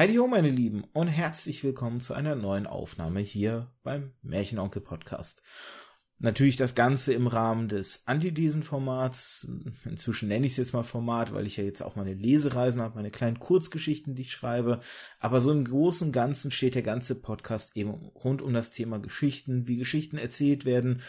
Heidi ho, meine Lieben, und herzlich willkommen zu einer neuen Aufnahme hier beim Märchenonkel Podcast. Natürlich das Ganze im Rahmen des Antithesen-Formats. Inzwischen nenne ich es jetzt mal Format, weil ich ja jetzt auch meine Lesereisen habe, meine kleinen Kurzgeschichten, die ich schreibe. Aber so im Großen und Ganzen steht der ganze Podcast eben rund um das Thema Geschichten, wie Geschichten erzählt werden.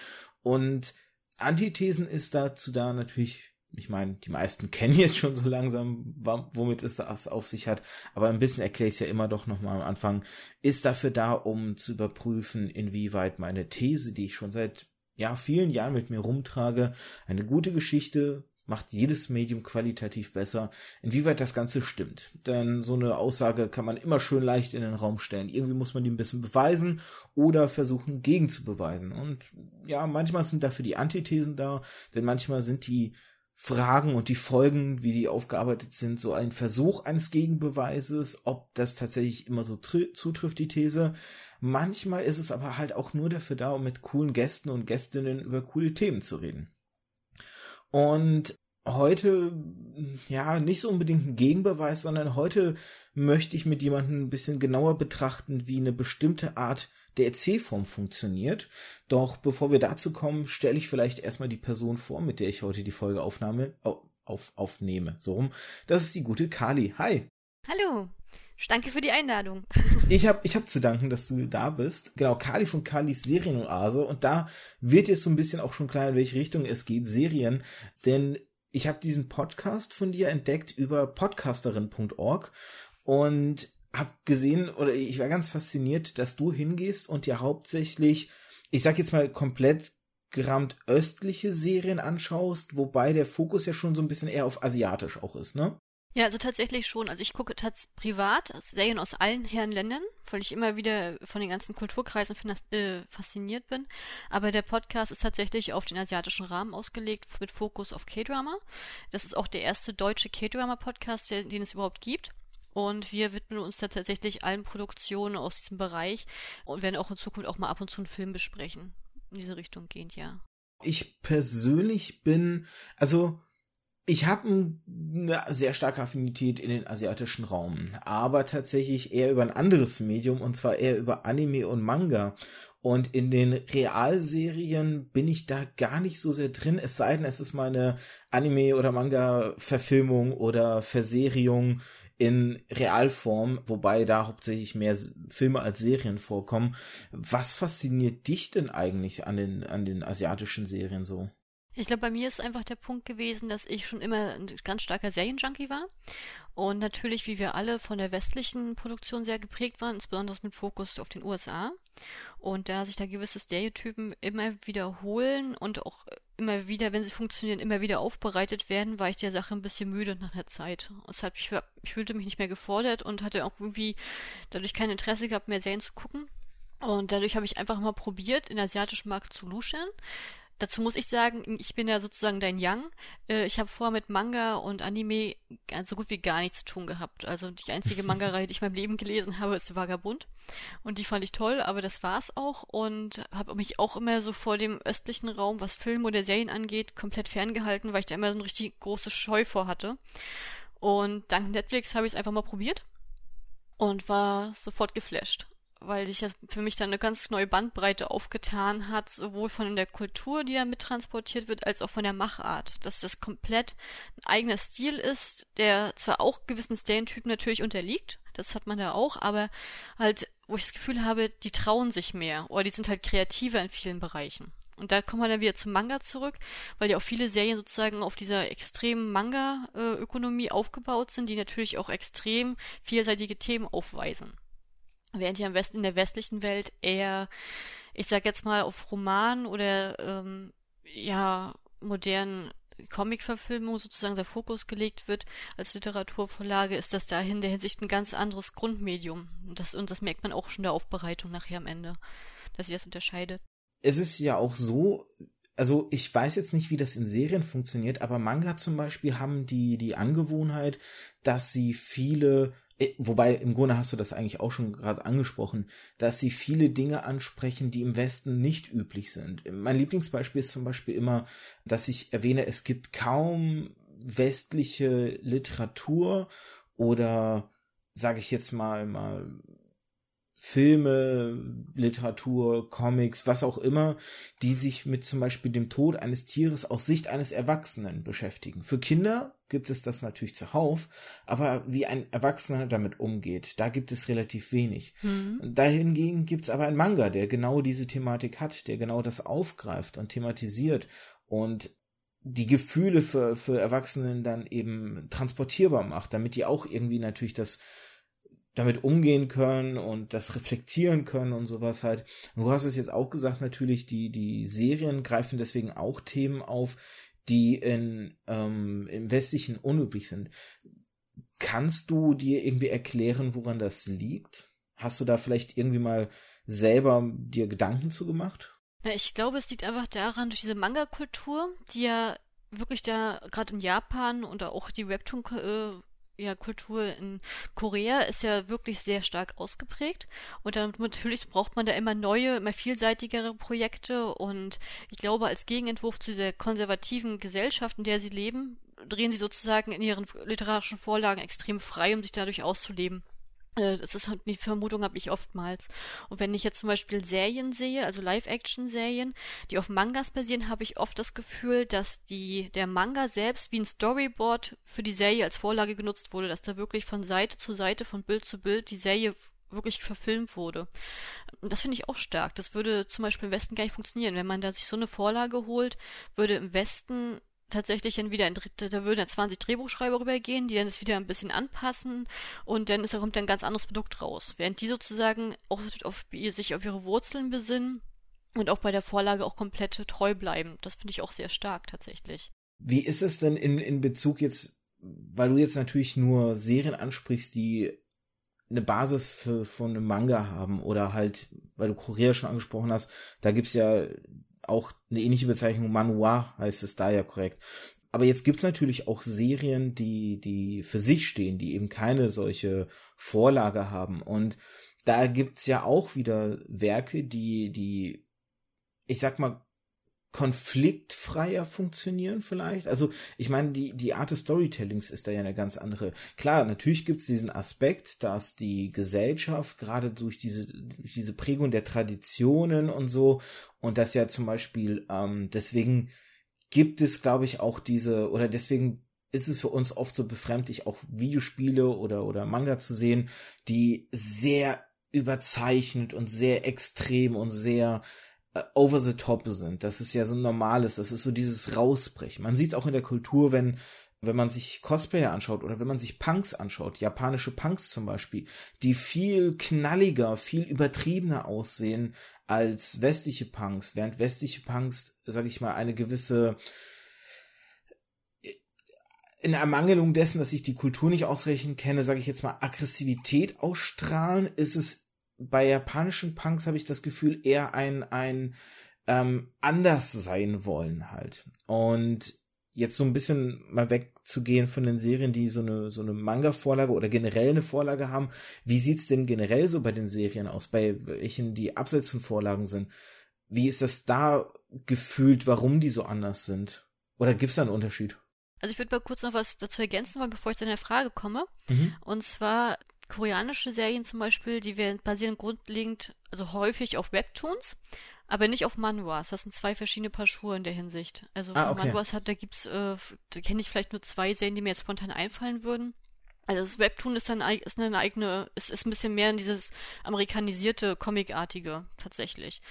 Und Antithesen ist dazu da natürlich ich meine, die meisten kennen jetzt schon so langsam, womit es das auf sich hat, aber ein bisschen erkläre ich es ja immer doch nochmal am Anfang, ist dafür da, um zu überprüfen, inwieweit meine These, die ich schon seit ja, vielen Jahren mit mir rumtrage. Eine gute Geschichte macht jedes Medium qualitativ besser. Inwieweit das Ganze stimmt. Denn so eine Aussage kann man immer schön leicht in den Raum stellen. Irgendwie muss man die ein bisschen beweisen oder versuchen gegen zu beweisen. Und ja, manchmal sind dafür die Antithesen da, denn manchmal sind die Fragen und die Folgen, wie die aufgearbeitet sind, so ein Versuch eines Gegenbeweises, ob das tatsächlich immer so zutrifft, die These. Manchmal ist es aber halt auch nur dafür da, um mit coolen Gästen und Gästinnen über coole Themen zu reden. Und heute, ja, nicht so unbedingt ein Gegenbeweis, sondern heute möchte ich mit jemandem ein bisschen genauer betrachten, wie eine bestimmte Art der Erzählform funktioniert. Doch bevor wir dazu kommen, stelle ich vielleicht erstmal die Person vor, mit der ich heute die Folge aufnahme, auf, aufnehme. So rum. Das ist die gute Kali. Hi. Hallo. Danke für die Einladung. Ich habe ich hab zu danken, dass du da bist. Genau, Kali von Kalis Serienoase. Und da wird jetzt so ein bisschen auch schon klar, in welche Richtung es geht. Serien. Denn ich habe diesen Podcast von dir entdeckt über podcasterin.org. Und habe gesehen oder ich war ganz fasziniert, dass du hingehst und dir hauptsächlich, ich sag jetzt mal komplett gerammt östliche Serien anschaust, wobei der Fokus ja schon so ein bisschen eher auf asiatisch auch ist, ne? Ja, also tatsächlich schon. Also ich gucke tatsächlich privat Serien aus allen Herren Ländern, weil ich immer wieder von den ganzen Kulturkreisen äh, fasziniert bin. Aber der Podcast ist tatsächlich auf den asiatischen Rahmen ausgelegt, mit Fokus auf K-Drama. Das ist auch der erste deutsche K-Drama-Podcast, den es überhaupt gibt. Und wir widmen uns da tatsächlich allen Produktionen aus diesem Bereich und werden auch in Zukunft auch mal ab und zu einen Film besprechen. In diese Richtung gehend, ja. Ich persönlich bin, also ich habe eine sehr starke Affinität in den asiatischen Raum, aber tatsächlich eher über ein anderes Medium und zwar eher über Anime und Manga. Und in den Realserien bin ich da gar nicht so sehr drin, es sei denn, es ist mal eine Anime- oder Manga-Verfilmung oder Verseriung in Realform, wobei da hauptsächlich mehr Filme als Serien vorkommen. Was fasziniert dich denn eigentlich an den, an den asiatischen Serien so? Ich glaube, bei mir ist einfach der Punkt gewesen, dass ich schon immer ein ganz starker Serienjunkie war. Und natürlich, wie wir alle, von der westlichen Produktion sehr geprägt waren, insbesondere mit Fokus auf den USA. Und da sich da gewisse Stereotypen immer wiederholen und auch immer wieder, wenn sie funktionieren, immer wieder aufbereitet werden, war ich der Sache ein bisschen müde nach der Zeit. Deshalb, ich, ich fühlte mich nicht mehr gefordert und hatte auch irgendwie dadurch kein Interesse gehabt, mehr Serien zu gucken. Und dadurch habe ich einfach mal probiert, in asiatischen Markt zu luschern. Dazu muss ich sagen, ich bin ja sozusagen dein Young. Äh, ich habe vorher mit Manga und Anime so gut wie gar nichts zu tun gehabt. Also die einzige Manga-Reihe, die ich in meinem Leben gelesen habe, ist Vagabund. Und die fand ich toll, aber das war's auch. Und habe mich auch immer so vor dem östlichen Raum, was Film oder Serien angeht, komplett ferngehalten, weil ich da immer so eine richtig große Scheu vor hatte. Und dank Netflix habe ich es einfach mal probiert und war sofort geflasht weil sich ja für mich dann eine ganz neue Bandbreite aufgetan hat, sowohl von der Kultur, die da mittransportiert wird, als auch von der Machart. Dass das komplett ein eigener Stil ist, der zwar auch gewissen Stereotypen natürlich unterliegt, das hat man da auch, aber halt, wo ich das Gefühl habe, die trauen sich mehr oder die sind halt kreativer in vielen Bereichen. Und da kommen wir dann wieder zum Manga zurück, weil ja auch viele Serien sozusagen auf dieser extremen Manga-Ökonomie aufgebaut sind, die natürlich auch extrem vielseitige Themen aufweisen. Während hier im Westen, in der westlichen Welt eher, ich sag jetzt mal, auf Roman oder ähm, ja, modernen Comic-Verfilmung sozusagen der Fokus gelegt wird als Literaturvorlage, ist das da in der Hinsicht ein ganz anderes Grundmedium. Und das, und das merkt man auch schon der Aufbereitung nachher am Ende, dass sich das unterscheidet. Es ist ja auch so, also ich weiß jetzt nicht, wie das in Serien funktioniert, aber Manga zum Beispiel haben die, die Angewohnheit, dass sie viele wobei im Grunde hast du das eigentlich auch schon gerade angesprochen, dass sie viele Dinge ansprechen, die im Westen nicht üblich sind. Mein Lieblingsbeispiel ist zum Beispiel immer, dass ich erwähne, es gibt kaum westliche Literatur oder sage ich jetzt mal, mal Filme, Literatur, Comics, was auch immer, die sich mit zum Beispiel dem Tod eines Tieres aus Sicht eines Erwachsenen beschäftigen. Für Kinder gibt es das natürlich zuhauf, aber wie ein Erwachsener damit umgeht, da gibt es relativ wenig. Mhm. Dahingegen gibt es aber einen Manga, der genau diese Thematik hat, der genau das aufgreift und thematisiert und die Gefühle für, für Erwachsenen dann eben transportierbar macht, damit die auch irgendwie natürlich das damit umgehen können und das reflektieren können und sowas halt. Und du hast es jetzt auch gesagt, natürlich, die, die Serien greifen deswegen auch Themen auf, die in, ähm, im Westlichen unüblich sind. Kannst du dir irgendwie erklären, woran das liegt? Hast du da vielleicht irgendwie mal selber dir Gedanken zu gemacht? Na, ich glaube, es liegt einfach daran, durch diese Manga-Kultur, die ja wirklich da gerade in Japan und auch die Webtoon äh, ja, Kultur in Korea ist ja wirklich sehr stark ausgeprägt. Und dann natürlich braucht man da immer neue, immer vielseitigere Projekte. Und ich glaube, als Gegenentwurf zu dieser konservativen Gesellschaft, in der sie leben, drehen sie sozusagen in ihren literarischen Vorlagen extrem frei, um sich dadurch auszuleben. Äh, das ist halt die Vermutung habe ich oftmals. Und wenn ich jetzt zum Beispiel Serien sehe, also Live-Action-Serien, die auf Mangas basieren, habe ich oft das Gefühl, dass die, der Manga selbst wie ein Storyboard für die Serie als Vorlage genutzt wurde, dass da wirklich von Seite zu Seite, von Bild zu Bild die Serie wirklich verfilmt wurde. Das finde ich auch stark. Das würde zum Beispiel im Westen gar nicht funktionieren. Wenn man da sich so eine Vorlage holt, würde im Westen tatsächlich dann wieder ein, da würden dann 20 Drehbuchschreiber rübergehen, die dann das wieder ein bisschen anpassen und dann ist, da kommt dann ein ganz anderes Produkt raus. Während die sozusagen auch auf, sich auf ihre Wurzeln besinnen und auch bei der Vorlage auch komplett treu bleiben. Das finde ich auch sehr stark tatsächlich. Wie ist es denn in, in Bezug jetzt, weil du jetzt natürlich nur Serien ansprichst, die eine Basis für, von einem Manga haben oder halt, weil du Korea schon angesprochen hast, da gibt's ja auch eine ähnliche Bezeichnung, Manhwa heißt es da ja korrekt. Aber jetzt gibt's natürlich auch Serien, die, die für sich stehen, die eben keine solche Vorlage haben. Und da gibt's ja auch wieder Werke, die, die, ich sag mal, konfliktfreier funktionieren vielleicht. Also ich meine, die, die Art des Storytellings ist da ja eine ganz andere. Klar, natürlich gibt es diesen Aspekt, dass die Gesellschaft gerade durch diese, durch diese Prägung der Traditionen und so und das ja zum Beispiel, ähm, deswegen gibt es, glaube ich, auch diese, oder deswegen ist es für uns oft so befremdlich, auch Videospiele oder, oder Manga zu sehen, die sehr überzeichnet und sehr extrem und sehr äh, over the top sind. Das ist ja so ein normales, das ist so dieses Rausbrechen. Man sieht es auch in der Kultur, wenn wenn man sich Cosplayer anschaut oder wenn man sich Punks anschaut, japanische Punks zum Beispiel, die viel knalliger, viel übertriebener aussehen als westliche Punks, während westliche Punks, sag ich mal, eine gewisse in Ermangelung dessen, dass ich die Kultur nicht ausreichend kenne, sage ich jetzt mal, Aggressivität ausstrahlen, ist es bei japanischen Punks habe ich das Gefühl eher ein ein ähm, anders sein wollen halt. Und jetzt so ein bisschen mal wegzugehen von den Serien, die so eine so eine Manga-Vorlage oder generell eine Vorlage haben. Wie sieht's denn generell so bei den Serien aus, bei welchen die abseits von Vorlagen sind? Wie ist das da gefühlt, warum die so anders sind? Oder gibt's da einen Unterschied? Also ich würde mal kurz noch was dazu ergänzen wollen, bevor ich zu der Frage komme. Mhm. Und zwar koreanische Serien zum Beispiel, die werden basieren grundlegend, also häufig auf Webtoons, aber nicht auf Manhwas. Das sind zwei verschiedene Paar Schuhe in der Hinsicht. Also ah, okay. Manhwas hat, da gibt's, äh, da kenne ich vielleicht nur zwei Serien, die mir jetzt spontan einfallen würden. Also das Webtoon ist dann ist eine eigene, ist, ist ein bisschen mehr in dieses amerikanisierte, comicartige tatsächlich.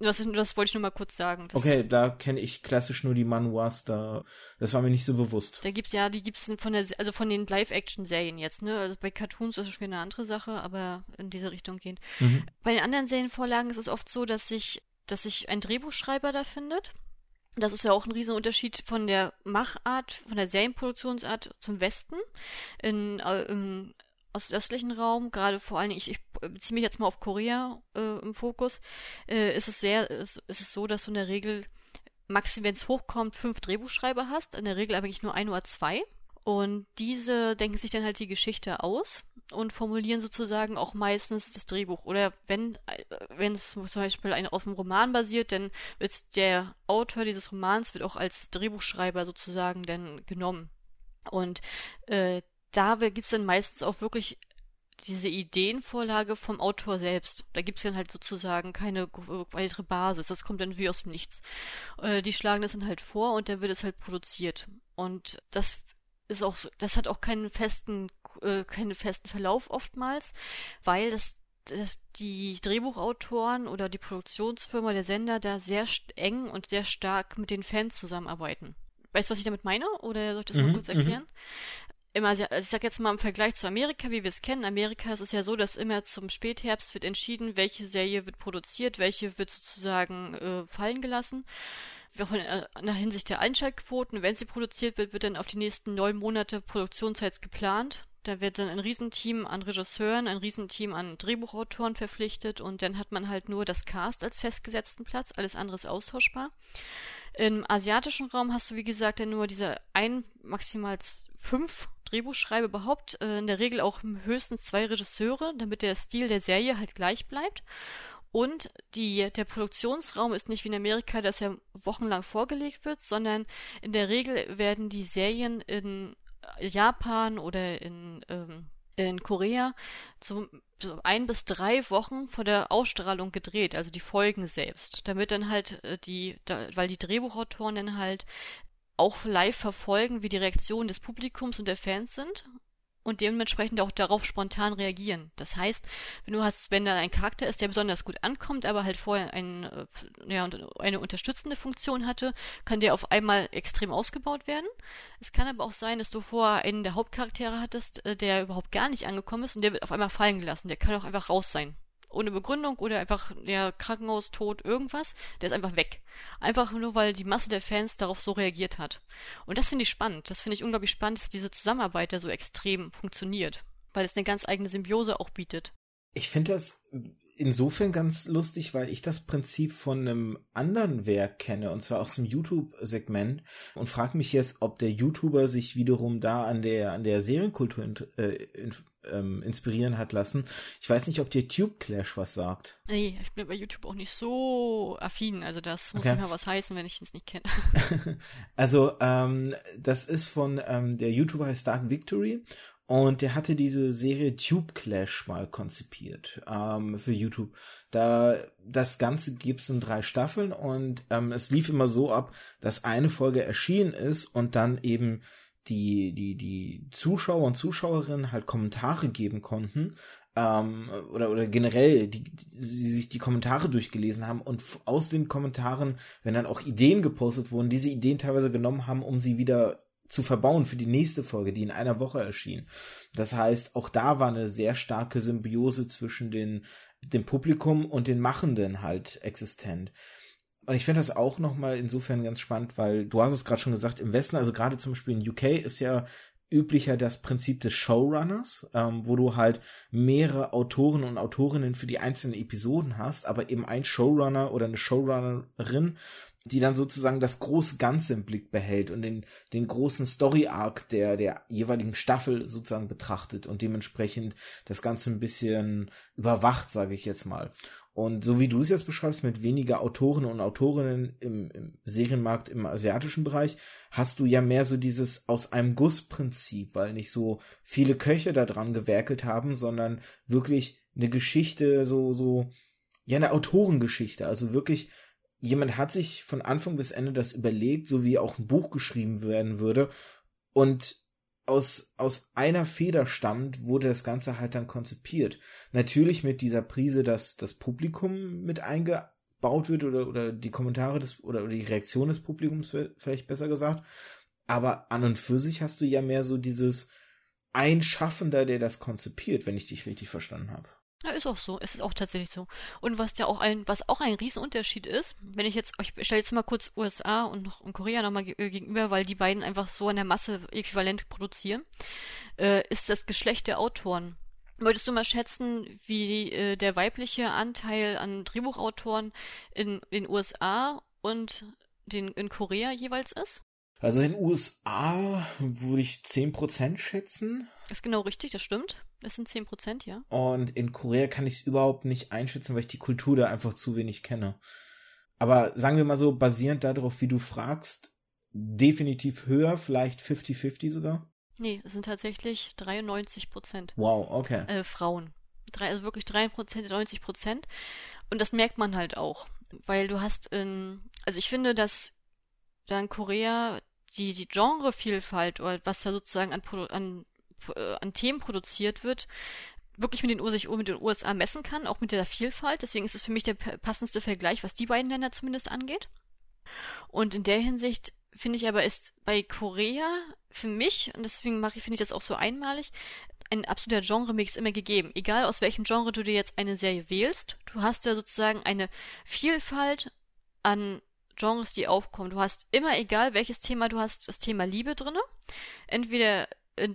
Das, das wollte ich nur mal kurz sagen. Das okay, da kenne ich klassisch nur die Manuas, da das war mir nicht so bewusst. Da gibt's ja, die gibt's von der also von den Live-Action-Serien jetzt, ne? Also bei Cartoons ist es schon eine andere Sache, aber in diese Richtung gehen. Mhm. Bei den anderen Serienvorlagen ist es oft so, dass sich dass sich ein Drehbuchschreiber da findet. Das ist ja auch ein Riesenunterschied von der Machart, von der Serienproduktionsart zum Westen. In, äh, im ostöstlichen Raum, gerade vor allen Dingen, ich, ich beziehe mich jetzt mal auf Korea äh, im Fokus, äh, ist es sehr, ist, ist es so, dass du in der Regel maximum, wenn es hochkommt, fünf Drehbuchschreiber hast, in der Regel eigentlich nur ein oder zwei. Und diese denken sich dann halt die Geschichte aus und formulieren sozusagen auch meistens das Drehbuch. Oder wenn äh, wenn es zum Beispiel ein, auf einem Roman basiert, dann wird der Autor dieses Romans wird auch als Drehbuchschreiber sozusagen dann genommen. Und äh, da gibt es dann meistens auch wirklich diese Ideenvorlage vom Autor selbst. Da gibt's dann halt sozusagen keine weitere Basis. Das kommt dann wie aus dem Nichts. Äh, die schlagen das dann halt vor und dann wird es halt produziert. Und das ist auch so, das hat auch keinen festen, äh, keinen festen Verlauf oftmals, weil das, das die Drehbuchautoren oder die Produktionsfirma, der Sender da sehr eng und sehr stark mit den Fans zusammenarbeiten. Weißt du, was ich damit meine? Oder soll ich das mhm, mal kurz erklären? Immer, also ich sag jetzt mal im Vergleich zu Amerika, wie wir es kennen. Amerika ist es ja so, dass immer zum Spätherbst wird entschieden, welche Serie wird produziert, welche wird sozusagen äh, fallen gelassen. Von äh, der Hinsicht der Einschaltquoten, wenn sie produziert wird, wird dann auf die nächsten neun Monate Produktionszeit geplant. Da wird dann ein Riesenteam an Regisseuren, ein Riesenteam an Drehbuchautoren verpflichtet und dann hat man halt nur das Cast als festgesetzten Platz, alles andere ist austauschbar. Im asiatischen Raum hast du, wie gesagt, dann nur diese ein, maximal fünf Drehbuchschreiber überhaupt, äh, in der Regel auch höchstens zwei Regisseure, damit der Stil der Serie halt gleich bleibt. Und die, der Produktionsraum ist nicht wie in Amerika, dass er wochenlang vorgelegt wird, sondern in der Regel werden die Serien in Japan oder in, ähm, in Korea so, so ein bis drei Wochen vor der Ausstrahlung gedreht, also die Folgen selbst, damit dann halt äh, die, da, weil die Drehbuchautoren dann halt auch live verfolgen, wie die Reaktionen des Publikums und der Fans sind und dementsprechend auch darauf spontan reagieren. Das heißt, wenn du hast, wenn da ein Charakter ist, der besonders gut ankommt, aber halt vorher ein, äh, ja, eine unterstützende Funktion hatte, kann der auf einmal extrem ausgebaut werden. Es kann aber auch sein, dass du vorher einen der Hauptcharaktere hattest, äh, der überhaupt gar nicht angekommen ist und der wird auf einmal fallen gelassen. Der kann auch einfach raus sein ohne Begründung oder einfach ja, Krankenhaus, Tod, irgendwas, der ist einfach weg. Einfach nur, weil die Masse der Fans darauf so reagiert hat. Und das finde ich spannend. Das finde ich unglaublich spannend, dass diese Zusammenarbeit da so extrem funktioniert. Weil es eine ganz eigene Symbiose auch bietet. Ich finde das insofern ganz lustig, weil ich das Prinzip von einem anderen Werk kenne, und zwar aus dem YouTube-Segment, und frage mich jetzt, ob der YouTuber sich wiederum da an der, an der Serienkultur in, äh, in, ähm, inspirieren hat lassen. Ich weiß nicht, ob dir Tube Clash was sagt. Nee, ich bin bei YouTube auch nicht so affin. Also das muss okay. immer was heißen, wenn ich es nicht kenne. also ähm, das ist von ähm, der YouTuber heißt Dark Victory und der hatte diese Serie Tube Clash mal konzipiert ähm, für YouTube. Da das Ganze gibt es in drei Staffeln und ähm, es lief immer so ab, dass eine Folge erschienen ist und dann eben die die die Zuschauer und Zuschauerinnen halt Kommentare geben konnten ähm, oder oder generell die, die sich die Kommentare durchgelesen haben und aus den Kommentaren, wenn dann auch Ideen gepostet wurden, diese Ideen teilweise genommen haben, um sie wieder zu verbauen für die nächste Folge, die in einer Woche erschien. Das heißt, auch da war eine sehr starke Symbiose zwischen den, dem Publikum und den Machenden halt existent. Und ich finde das auch nochmal insofern ganz spannend, weil du hast es gerade schon gesagt, im Westen, also gerade zum Beispiel in UK ist ja üblicher das Prinzip des Showrunners, ähm, wo du halt mehrere Autoren und Autorinnen für die einzelnen Episoden hast, aber eben ein Showrunner oder eine Showrunnerin die dann sozusagen das große Ganze im Blick behält und den, den großen Story-Arc der, der jeweiligen Staffel sozusagen betrachtet und dementsprechend das Ganze ein bisschen überwacht, sage ich jetzt mal. Und so wie du es jetzt beschreibst, mit weniger Autoren und Autorinnen im, im Serienmarkt im asiatischen Bereich, hast du ja mehr so dieses aus einem Guss-Prinzip, weil nicht so viele Köche da dran gewerkelt haben, sondern wirklich eine Geschichte, so, so, ja, eine Autorengeschichte, also wirklich jemand hat sich von Anfang bis Ende das überlegt, so wie auch ein Buch geschrieben werden würde. Und aus, aus einer Feder stammt, wurde das Ganze halt dann konzipiert. Natürlich mit dieser Prise, dass das Publikum mit eingebaut wird oder, oder die Kommentare des, oder, die Reaktion des Publikums vielleicht besser gesagt. Aber an und für sich hast du ja mehr so dieses ein Schaffender, der das konzipiert, wenn ich dich richtig verstanden habe. Ja, ist auch so. Es ist auch tatsächlich so. Und was ja auch ein, was auch ein Riesenunterschied ist, wenn ich jetzt, ich stelle jetzt mal kurz USA und, noch, und Korea nochmal äh, gegenüber, weil die beiden einfach so in der Masse äquivalent produzieren, äh, ist das Geschlecht der Autoren. Wolltest du mal schätzen, wie äh, der weibliche Anteil an Drehbuchautoren in den USA und den, in Korea jeweils ist? Also in den USA würde ich 10% schätzen. Ist genau richtig, das stimmt. Das sind 10%, ja. Und in Korea kann ich es überhaupt nicht einschätzen, weil ich die Kultur da einfach zu wenig kenne. Aber sagen wir mal so, basierend darauf, wie du fragst, definitiv höher, vielleicht 50-50 sogar. Nee, es sind tatsächlich 93 Prozent. Wow, okay. Äh, Frauen. Drei, also wirklich 3 Prozent, 90 Prozent. Und das merkt man halt auch. Weil du hast, in, also ich finde, dass da in Korea die, die Genrevielfalt oder was da sozusagen an, an, äh, an Themen produziert wird, wirklich mit den, sich mit den USA messen kann, auch mit der Vielfalt. Deswegen ist es für mich der passendste Vergleich, was die beiden Länder zumindest angeht. Und in der Hinsicht finde ich aber ist bei Korea für mich, und deswegen mache ich, finde ich das auch so einmalig, ein absoluter Genre-Mix immer gegeben. Egal aus welchem Genre du dir jetzt eine Serie wählst, du hast da sozusagen eine Vielfalt an Genres, die aufkommen. Du hast immer, egal welches Thema du hast, das Thema Liebe drinne. Entweder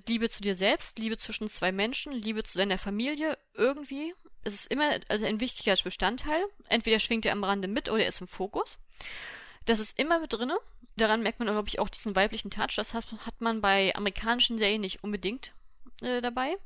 Liebe zu dir selbst, Liebe zwischen zwei Menschen, Liebe zu deiner Familie, irgendwie. Es ist immer also ein wichtiger Bestandteil. Entweder schwingt er am Rande mit oder er ist im Fokus. Das ist immer mit drinne. Daran merkt man, glaube ich, auch diesen weiblichen Touch. Das hat, man bei amerikanischen Serien nicht unbedingt äh, dabei.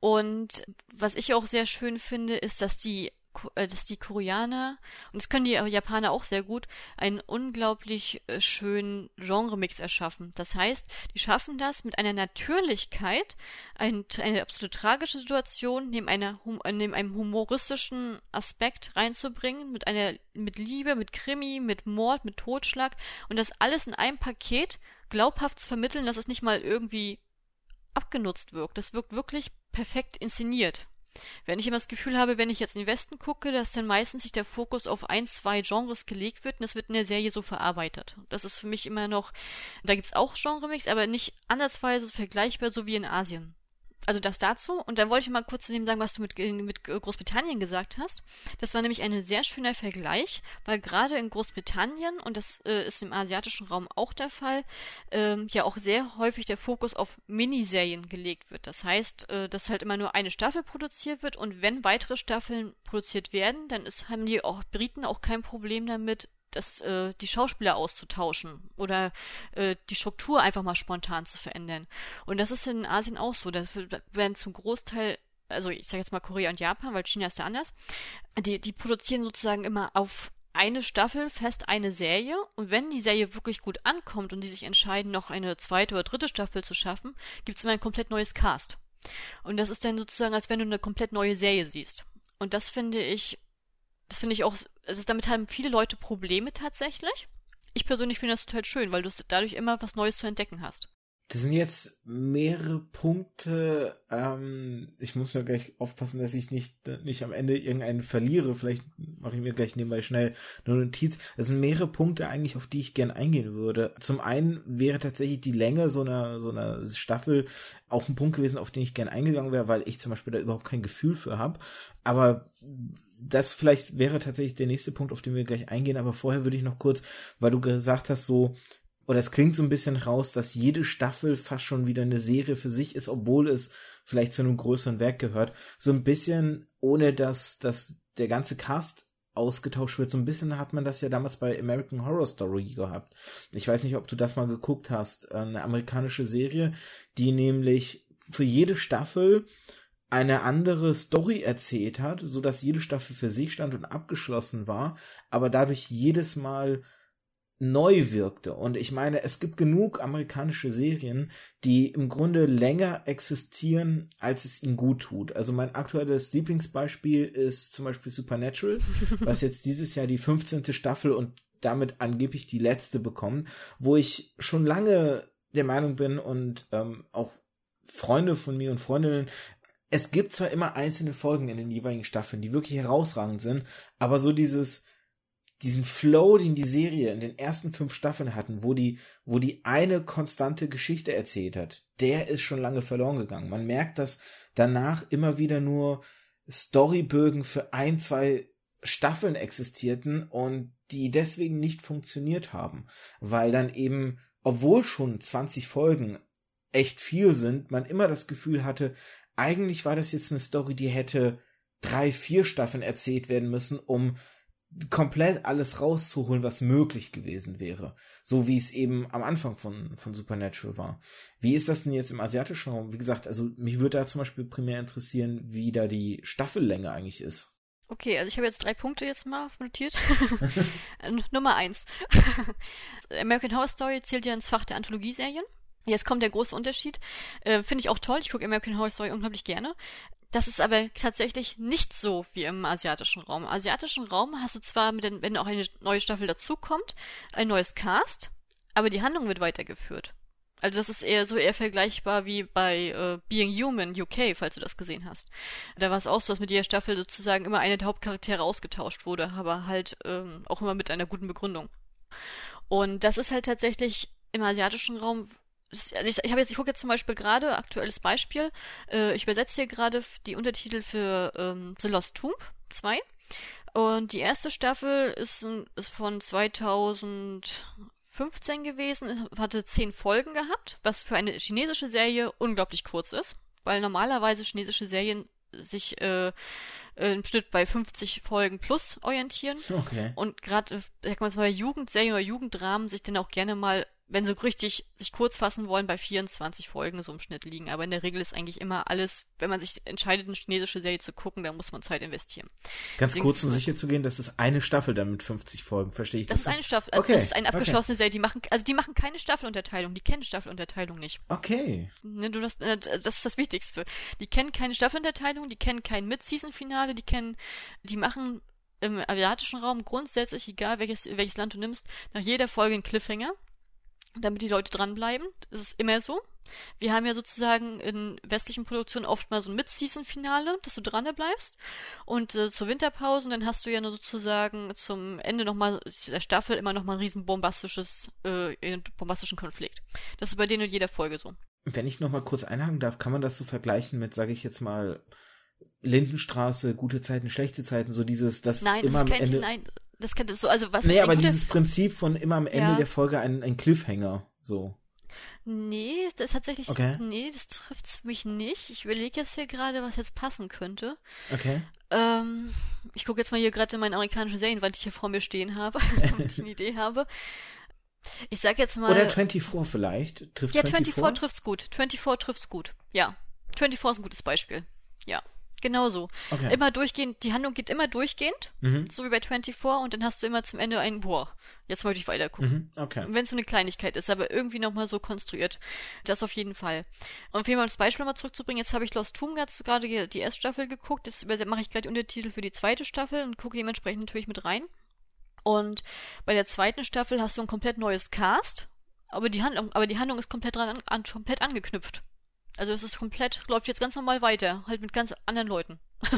Und was ich auch sehr schön finde, ist, dass die äh, dass die Koreaner, und das können die Japaner auch sehr gut, einen unglaublich äh, schönen Genremix erschaffen. Das heißt, die schaffen das mit einer Natürlichkeit, ein, eine absolut tragische Situation neben, einer, neben einem humoristischen Aspekt reinzubringen, mit einer, mit Liebe, mit Krimi, mit Mord, mit Totschlag und das alles in einem Paket glaubhaft zu vermitteln, dass es nicht mal irgendwie abgenutzt wirkt. Das wirkt wirklich perfekt inszeniert. Wenn ich immer das Gefühl habe, wenn ich jetzt in den Westen gucke, dass dann meistens sich der Fokus auf ein, zwei Genres gelegt wird und das wird in der Serie so verarbeitet. Das ist für mich immer noch, da gibt es auch Genre-Mix, aber nicht andersweise vergleichbar so wie in Asien also das dazu. Und dann wollte ich mal kurz zu dem sagen, was du mit, mit Großbritannien gesagt hast. Das war nämlich ein sehr schöner Vergleich, weil gerade in Großbritannien, und das äh, ist im asiatischen Raum auch der Fall, ähm, ja auch sehr häufig der Fokus auf Miniserien gelegt wird. Das heißt, äh, dass halt immer nur eine Staffel produziert wird und wenn weitere Staffeln produziert werden, dann ist, haben die auch Briten auch kein Problem damit, das, äh, die Schauspieler auszutauschen oder äh, die Struktur einfach mal spontan zu verändern. Und das ist in Asien auch so. Da werden zum Großteil also ich sage jetzt mal Korea und Japan, weil China ist ja anders, die, die produzieren sozusagen immer auf eine Staffel fest eine Serie und wenn die Serie wirklich gut ankommt und die sich entscheiden, noch eine zweite oder dritte Staffel zu schaffen, gibt es immer ein komplett neues Cast. Und das ist dann sozusagen, als wenn du eine komplett neue Serie siehst. Und das finde ich das finde ich auch, also damit haben viele Leute Probleme tatsächlich. Ich persönlich finde das total schön, weil du dadurch immer was Neues zu entdecken hast. Das sind jetzt mehrere Punkte. Ähm, ich muss ja gleich aufpassen, dass ich nicht, nicht am Ende irgendeinen verliere. Vielleicht mache ich mir gleich nebenbei schnell eine Notiz. Das sind mehrere Punkte eigentlich, auf die ich gern eingehen würde. Zum einen wäre tatsächlich die Länge so einer, so einer Staffel auch ein Punkt gewesen, auf den ich gern eingegangen wäre, weil ich zum Beispiel da überhaupt kein Gefühl für habe. Aber das vielleicht wäre tatsächlich der nächste Punkt, auf den wir gleich eingehen, aber vorher würde ich noch kurz, weil du gesagt hast, so, oder es klingt so ein bisschen raus, dass jede Staffel fast schon wieder eine Serie für sich ist, obwohl es vielleicht zu einem größeren Werk gehört. So ein bisschen, ohne dass, dass der ganze Cast ausgetauscht wird. So ein bisschen hat man das ja damals bei American Horror Story gehabt. Ich weiß nicht, ob du das mal geguckt hast. Eine amerikanische Serie, die nämlich für jede Staffel eine andere Story erzählt hat, so dass jede Staffel für sich stand und abgeschlossen war, aber dadurch jedes Mal neu wirkte. Und ich meine, es gibt genug amerikanische Serien, die im Grunde länger existieren, als es ihnen gut tut. Also mein aktuelles Lieblingsbeispiel ist zum Beispiel Supernatural, was jetzt dieses Jahr die 15. Staffel und damit angeblich die letzte bekommt, wo ich schon lange der Meinung bin und ähm, auch Freunde von mir und Freundinnen es gibt zwar immer einzelne Folgen in den jeweiligen Staffeln, die wirklich herausragend sind, aber so dieses, diesen Flow, den die Serie in den ersten fünf Staffeln hatten, wo die, wo die eine konstante Geschichte erzählt hat, der ist schon lange verloren gegangen. Man merkt, dass danach immer wieder nur Storybögen für ein, zwei Staffeln existierten und die deswegen nicht funktioniert haben, weil dann eben, obwohl schon 20 Folgen echt viel sind, man immer das Gefühl hatte, eigentlich war das jetzt eine Story, die hätte drei, vier Staffeln erzählt werden müssen, um komplett alles rauszuholen, was möglich gewesen wäre. So wie es eben am Anfang von, von Supernatural war. Wie ist das denn jetzt im asiatischen Raum? Wie gesagt, also mich würde da zum Beispiel primär interessieren, wie da die Staffellänge eigentlich ist. Okay, also ich habe jetzt drei Punkte jetzt mal notiert. Nummer eins. American Horror Story zählt ja ins Fach der Anthologieserien. Jetzt kommt der große Unterschied. Äh, Finde ich auch toll. Ich gucke American Horror Story unglaublich gerne. Das ist aber tatsächlich nicht so wie im asiatischen Raum. Im asiatischen Raum hast du zwar, den, wenn auch eine neue Staffel dazukommt, ein neues Cast, aber die Handlung wird weitergeführt. Also das ist eher so eher vergleichbar wie bei äh, Being Human UK, falls du das gesehen hast. Da war es auch so, dass mit jeder Staffel sozusagen immer eine der Hauptcharaktere ausgetauscht wurde, aber halt ähm, auch immer mit einer guten Begründung. Und das ist halt tatsächlich im asiatischen Raum. Also ich, ich habe jetzt, ich gucke jetzt zum Beispiel gerade aktuelles Beispiel. Äh, ich übersetze hier gerade die Untertitel für ähm, The Lost Tomb 2. Und die erste Staffel ist, ist von 2000 15 gewesen, hatte 10 Folgen gehabt, was für eine chinesische Serie unglaublich kurz ist, weil normalerweise chinesische Serien sich äh, im Schnitt bei 50 Folgen plus orientieren. Okay. Und gerade, sag mal, bei Jugendserien oder Jugendramen sich dann auch gerne mal wenn sie richtig sich kurz fassen wollen, bei 24 Folgen so im Schnitt liegen. Aber in der Regel ist eigentlich immer alles, wenn man sich entscheidet, eine chinesische Serie zu gucken, dann muss man Zeit investieren. Ganz Deswegen kurz, um sicher zu gehen, das ist eine Staffel dann mit 50 Folgen, verstehe ich das? Das ist eine Staffel, also okay. das ist eine abgeschlossene okay. Serie. Die machen, also die machen keine Staffelunterteilung, die kennen Staffelunterteilung nicht. Okay. Ne, du das, äh, das ist das Wichtigste. Die kennen keine Staffelunterteilung, die kennen kein Mid-Season-Finale, die kennen, die machen im asiatischen Raum grundsätzlich, egal welches, welches Land du nimmst, nach jeder Folge einen Cliffhanger damit die Leute dranbleiben. Das ist immer so. Wir haben ja sozusagen in westlichen Produktionen oft mal so ein Mid-Season-Finale, dass du dran bleibst. Und äh, zur Winterpause, dann hast du ja nur sozusagen zum Ende nochmal der Staffel immer nochmal ein riesen bombastisches, äh, bombastischen Konflikt. Das ist bei denen in jeder Folge so. Wenn ich nochmal kurz einhaken darf, kann man das so vergleichen mit, sage ich jetzt mal, Lindenstraße, gute Zeiten, schlechte Zeiten, so dieses, das nein, immer das am Ende... Nein, das könnte so, also was. Nee, aber dieses Prinzip von immer am Ende ja. der Folge ein, ein Cliffhanger, so. Nee, das ist tatsächlich, okay. nee, das trifft mich nicht. Ich überlege jetzt hier gerade, was jetzt passen könnte. Okay. Ähm, ich gucke jetzt mal hier gerade in meinen amerikanischen Serien, weil ich hier vor mir stehen habe, damit ich eine Idee habe. Ich sag jetzt mal. Oder 24 vielleicht. Trifft ja, 24? 24 trifft's gut. 24 trifft's gut. Ja. 24 ist ein gutes Beispiel. Ja. Genauso. Okay. Immer durchgehend, die Handlung geht immer durchgehend, mhm. so wie bei 24, und dann hast du immer zum Ende ein, boah, jetzt möchte ich weiter gucken. Mhm. Okay. Wenn es so eine Kleinigkeit ist, aber irgendwie nochmal so konstruiert. Das auf jeden Fall. Und um mal das Beispiel mal zurückzubringen, jetzt habe ich Lost Tomb gerade die erste Staffel geguckt, jetzt mache ich gerade Untertitel für die zweite Staffel und gucke dementsprechend natürlich mit rein. Und bei der zweiten Staffel hast du ein komplett neues Cast, aber die Handlung, aber die Handlung ist komplett dran an, komplett angeknüpft. Also es ist komplett, läuft jetzt ganz normal weiter, halt mit ganz anderen Leuten.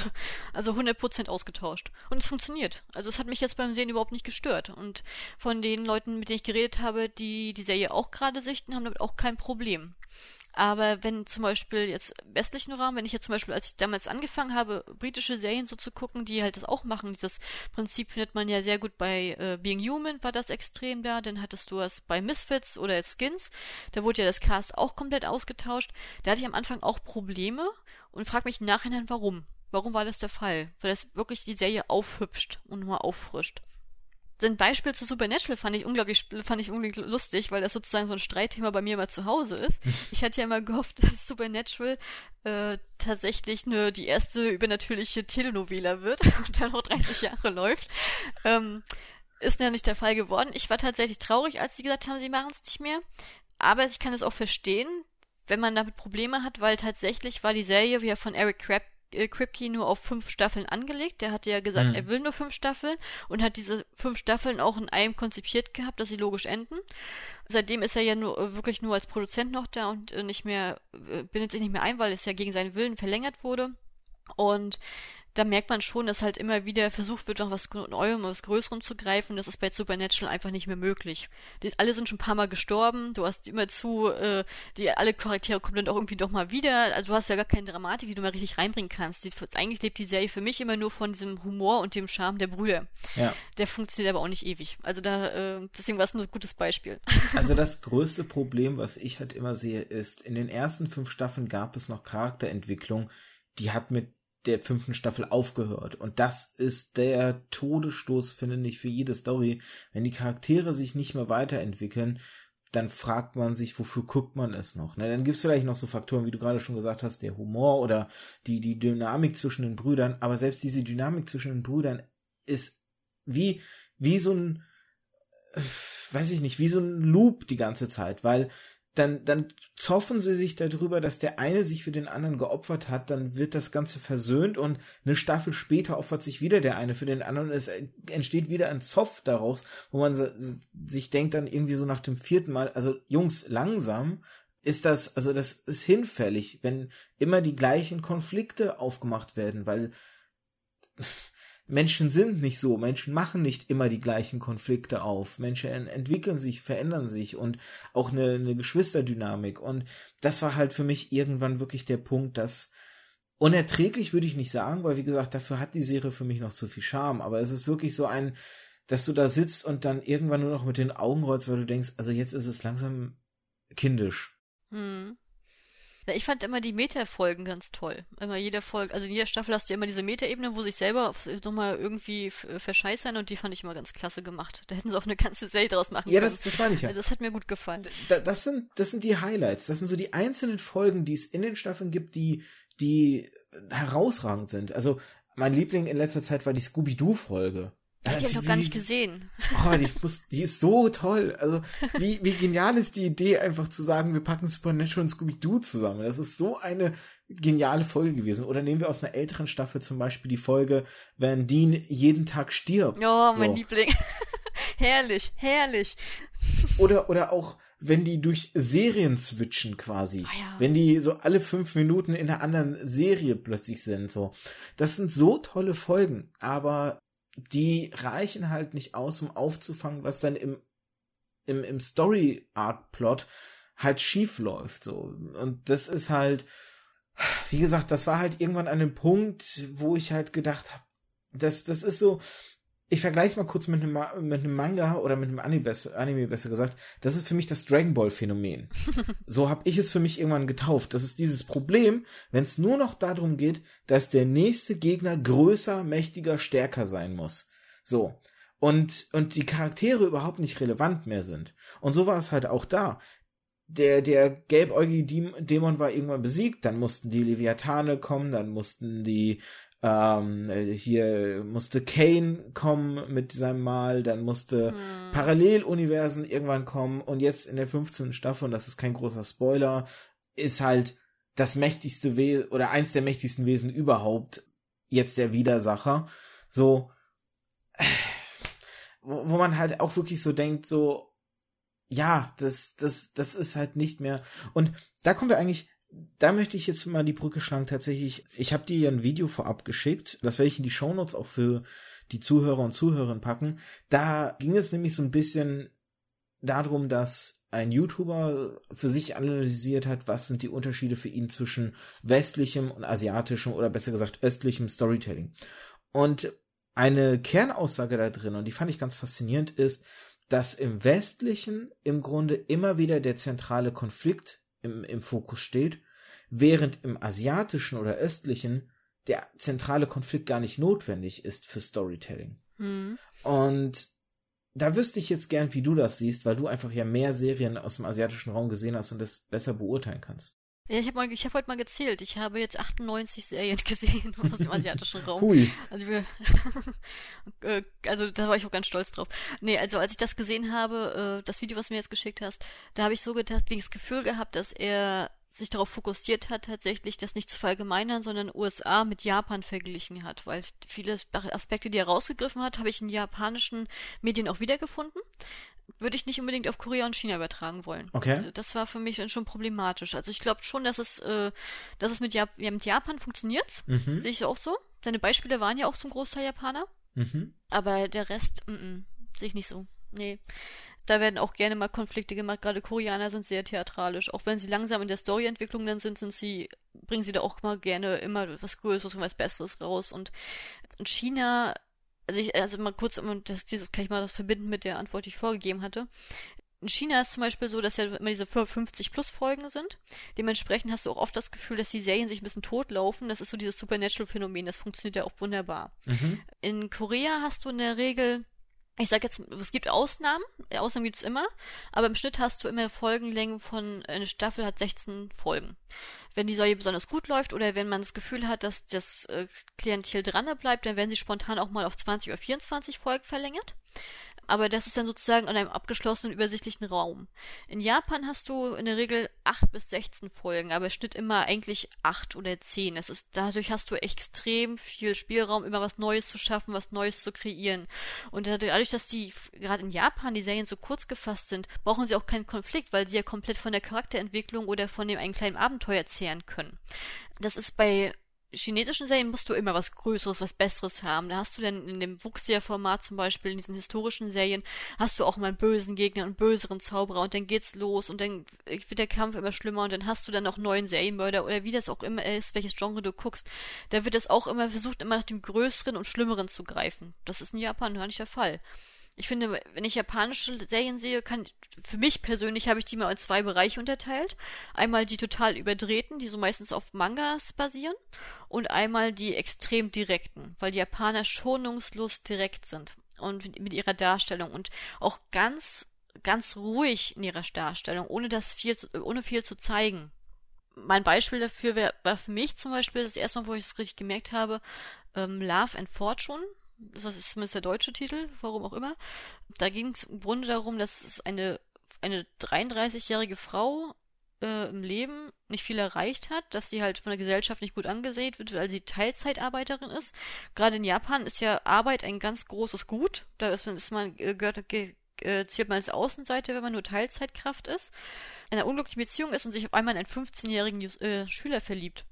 also 100% ausgetauscht. Und es funktioniert. Also es hat mich jetzt beim Sehen überhaupt nicht gestört. Und von den Leuten, mit denen ich geredet habe, die die Serie auch gerade sichten, haben damit auch kein Problem. Aber wenn zum Beispiel jetzt westlichen Raum, wenn ich jetzt zum Beispiel, als ich damals angefangen habe, britische Serien so zu gucken, die halt das auch machen, dieses Prinzip findet man ja sehr gut bei äh, Being Human, war das extrem da, dann hattest du es bei Misfits oder Skins, da wurde ja das Cast auch komplett ausgetauscht. Da hatte ich am Anfang auch Probleme und frage mich im Nachhinein, warum. Warum war das der Fall? Weil das wirklich die Serie aufhübscht und nur auffrischt ein Beispiel zu Supernatural fand ich unglaublich, fand ich unglaublich lustig, weil das sozusagen so ein Streitthema bei mir immer zu Hause ist. Ich hatte ja immer gehofft, dass Supernatural äh, tatsächlich nur die erste übernatürliche Telenovela wird und dann noch 30 Jahre läuft. Ähm, ist ja nicht der Fall geworden. Ich war tatsächlich traurig, als sie gesagt haben, sie machen es nicht mehr. Aber ich kann es auch verstehen, wenn man damit Probleme hat, weil tatsächlich war die Serie, wie ja von Eric Krab äh, Kripke nur auf fünf Staffeln angelegt. Der hatte ja gesagt, mhm. er will nur fünf Staffeln und hat diese fünf Staffeln auch in einem konzipiert gehabt, dass sie logisch enden. Seitdem ist er ja nur äh, wirklich nur als Produzent noch da und äh, nicht mehr, bindet sich nicht mehr ein, weil es ja gegen seinen Willen verlängert wurde. Und da merkt man schon, dass halt immer wieder versucht wird, noch was Neuem, was Größerem zu greifen. Das ist bei Supernatural einfach nicht mehr möglich. Die, alle sind schon ein paar Mal gestorben. Du hast immer zu, äh, die alle Charaktere kommen dann auch irgendwie doch mal wieder. Also du hast ja gar keine Dramatik, die du mal richtig reinbringen kannst. Die, eigentlich lebt die Serie für mich immer nur von diesem Humor und dem Charme der Brüder. Ja. Der funktioniert aber auch nicht ewig. Also da, äh, deswegen war es ein gutes Beispiel. Also das größte Problem, was ich halt immer sehe, ist, in den ersten fünf Staffeln gab es noch Charakterentwicklung, die hat mit der fünften Staffel aufgehört. Und das ist der Todesstoß, finde ich, für jede Story. Wenn die Charaktere sich nicht mehr weiterentwickeln, dann fragt man sich, wofür guckt man es noch? Ne? Dann gibt's vielleicht noch so Faktoren, wie du gerade schon gesagt hast, der Humor oder die, die Dynamik zwischen den Brüdern. Aber selbst diese Dynamik zwischen den Brüdern ist wie, wie so ein, äh, weiß ich nicht, wie so ein Loop die ganze Zeit, weil dann, dann zoffen sie sich darüber, dass der eine sich für den anderen geopfert hat, dann wird das Ganze versöhnt und eine Staffel später opfert sich wieder der eine für den anderen. Und es entsteht wieder ein Zoff daraus, wo man sich denkt dann irgendwie so nach dem vierten Mal, also Jungs, langsam ist das, also das ist hinfällig, wenn immer die gleichen Konflikte aufgemacht werden, weil Menschen sind nicht so, Menschen machen nicht immer die gleichen Konflikte auf, Menschen entwickeln sich, verändern sich und auch eine, eine Geschwisterdynamik und das war halt für mich irgendwann wirklich der Punkt, dass unerträglich würde ich nicht sagen, weil wie gesagt, dafür hat die Serie für mich noch zu viel Charme, aber es ist wirklich so ein, dass du da sitzt und dann irgendwann nur noch mit den Augen rollst, weil du denkst, also jetzt ist es langsam kindisch. Hm. Ja, ich fand immer die Meta-Folgen ganz toll. Immer jede Folge, also in jeder Staffel hast du immer diese Meta-Ebene, wo sich selber nochmal irgendwie verscheißern und die fand ich immer ganz klasse gemacht. Da hätten sie auch eine ganze Serie draus machen ja, können. Ja, das, das meine ich ja. Also das hat mir gut gefallen. Da, das, sind, das sind die Highlights. Das sind so die einzelnen Folgen, die es in den Staffeln gibt, die, die herausragend sind. Also mein Liebling in letzter Zeit war die Scooby-Doo-Folge. Die habe ich noch gar nicht gesehen. Oh, die, muss, die ist so toll. Also, wie, wie genial ist die Idee, einfach zu sagen, wir packen Supernatural und Scooby-Doo zusammen. Das ist so eine geniale Folge gewesen. Oder nehmen wir aus einer älteren Staffel zum Beispiel die Folge, wenn Dean jeden Tag stirbt. Oh, mein so. Liebling. herrlich, herrlich. Oder, oder auch, wenn die durch Serien switchen quasi. Oh ja. Wenn die so alle fünf Minuten in einer anderen Serie plötzlich sind, so. Das sind so tolle Folgen, aber die reichen halt nicht aus, um aufzufangen, was dann im, im, im Story-Art-Plot halt schief läuft, so. Und das ist halt, wie gesagt, das war halt irgendwann an dem Punkt, wo ich halt gedacht habe, das, das ist so, ich vergleiche es mal kurz mit einem, mit einem Manga oder mit einem Anime besser, Anime besser gesagt. Das ist für mich das Dragon Ball Phänomen. so habe ich es für mich irgendwann getauft. Das ist dieses Problem, wenn es nur noch darum geht, dass der nächste Gegner größer, mächtiger, stärker sein muss. So. Und, und die Charaktere überhaupt nicht relevant mehr sind. Und so war es halt auch da. Der, der gelbäugige Dämon war irgendwann besiegt, dann mussten die Leviathane kommen, dann mussten die ähm, äh, hier musste Kane kommen mit seinem Mal, dann musste hm. Paralleluniversen irgendwann kommen und jetzt in der 15. Staffel, und das ist kein großer Spoiler, ist halt das mächtigste Wesen oder eins der mächtigsten Wesen überhaupt jetzt der Widersacher. So, wo, wo man halt auch wirklich so denkt, so, ja, das, das, das ist halt nicht mehr. Und da kommen wir eigentlich da möchte ich jetzt mal die Brücke schlagen. Tatsächlich, ich habe dir ja ein Video vorab geschickt. Das werde ich in die Shownotes auch für die Zuhörer und Zuhörerinnen packen. Da ging es nämlich so ein bisschen darum, dass ein YouTuber für sich analysiert hat, was sind die Unterschiede für ihn zwischen westlichem und asiatischem oder besser gesagt östlichem Storytelling. Und eine Kernaussage da drin, und die fand ich ganz faszinierend, ist, dass im westlichen im Grunde immer wieder der zentrale Konflikt im, im Fokus steht, während im asiatischen oder östlichen der zentrale Konflikt gar nicht notwendig ist für Storytelling. Mhm. Und da wüsste ich jetzt gern, wie du das siehst, weil du einfach ja mehr Serien aus dem asiatischen Raum gesehen hast und das besser beurteilen kannst. Ja, ich habe hab heute mal gezählt. Ich habe jetzt 98 Serien gesehen aus dem asiatischen Raum. Hui. Also, wir, äh, also da war ich auch ganz stolz drauf. Nee, also als ich das gesehen habe, äh, das Video, was du mir jetzt geschickt hast, da habe ich so das Gefühl gehabt, dass er sich darauf fokussiert hat, tatsächlich das nicht zu verallgemeinern, sondern USA mit Japan verglichen hat, weil viele Aspekte, die er rausgegriffen hat, habe ich in japanischen Medien auch wiedergefunden. Würde ich nicht unbedingt auf Korea und China übertragen wollen. Okay. Also das war für mich dann schon problematisch. Also ich glaube schon, dass es, äh, dass es mit, Jap ja, mit Japan funktioniert. Mhm. Sehe ich auch so. Seine Beispiele waren ja auch zum Großteil Japaner. Mhm. Aber der Rest, mm -mm, sehe ich nicht so. Nee da werden auch gerne mal Konflikte gemacht. Gerade Koreaner sind sehr theatralisch. Auch wenn sie langsam in der Storyentwicklung dann sind, sind sie, bringen sie da auch mal gerne immer was Größeres und was Besseres raus. Und in China, also ich, also mal kurz, das, dieses kann ich mal das verbinden mit der Antwort, die ich vorgegeben hatte. In China ist zum Beispiel so, dass ja immer diese 50 plus Folgen sind. Dementsprechend hast du auch oft das Gefühl, dass die Serien sich ein bisschen totlaufen. Das ist so dieses Supernatural-Phänomen. Das funktioniert ja auch wunderbar. Mhm. In Korea hast du in der Regel ich sag jetzt, es gibt Ausnahmen, Ausnahmen gibt's immer, aber im Schnitt hast du immer Folgenlängen von, eine Staffel hat 16 Folgen. Wenn die Serie besonders gut läuft oder wenn man das Gefühl hat, dass das äh, Klientel dran bleibt, dann werden sie spontan auch mal auf 20 oder 24 Folgen verlängert. Aber das ist dann sozusagen an einem abgeschlossenen, übersichtlichen Raum. In Japan hast du in der Regel acht bis sechzehn Folgen, aber es Schnitt immer eigentlich acht oder zehn. Das ist, dadurch hast du extrem viel Spielraum, immer was Neues zu schaffen, was Neues zu kreieren. Und dadurch, dass die, gerade in Japan, die Serien so kurz gefasst sind, brauchen sie auch keinen Konflikt, weil sie ja komplett von der Charakterentwicklung oder von dem einen kleinen Abenteuer zehren können. Das ist bei chinesischen Serien musst du immer was Größeres, was Besseres haben. Da hast du dann in dem Wuxia-Format zum Beispiel, in diesen historischen Serien, hast du auch immer einen bösen Gegner und einen böseren Zauberer und dann geht's los und dann wird der Kampf immer schlimmer und dann hast du dann noch neuen Serienmörder oder wie das auch immer ist, welches Genre du guckst. Da wird es auch immer versucht, immer nach dem Größeren und Schlimmeren zu greifen. Das ist in Japan gar nicht der Fall ich finde, wenn ich japanische Serien sehe, kann für mich persönlich habe ich die mal in zwei Bereiche unterteilt. Einmal die total überdrehten, die so meistens auf Mangas basieren, und einmal die extrem direkten, weil die Japaner schonungslos direkt sind und mit ihrer Darstellung und auch ganz ganz ruhig in ihrer Darstellung, ohne das viel zu, ohne viel zu zeigen. Mein Beispiel dafür wär, war für mich zum Beispiel das erste Mal, wo ich es richtig gemerkt habe, ähm, Love and Fortune das ist zumindest der deutsche Titel, warum auch immer. Da ging es im Grunde darum, dass eine, eine 33-jährige Frau äh, im Leben nicht viel erreicht hat, dass sie halt von der Gesellschaft nicht gut angesehen wird, weil sie Teilzeitarbeiterin ist. Gerade in Japan ist ja Arbeit ein ganz großes Gut. Da ist man, ist man äh, gehört, ge, äh, zählt man als Außenseite, wenn man nur Teilzeitkraft ist. In einer unglücklichen Beziehung ist und sich auf einmal in einen 15-jährigen äh, Schüler verliebt.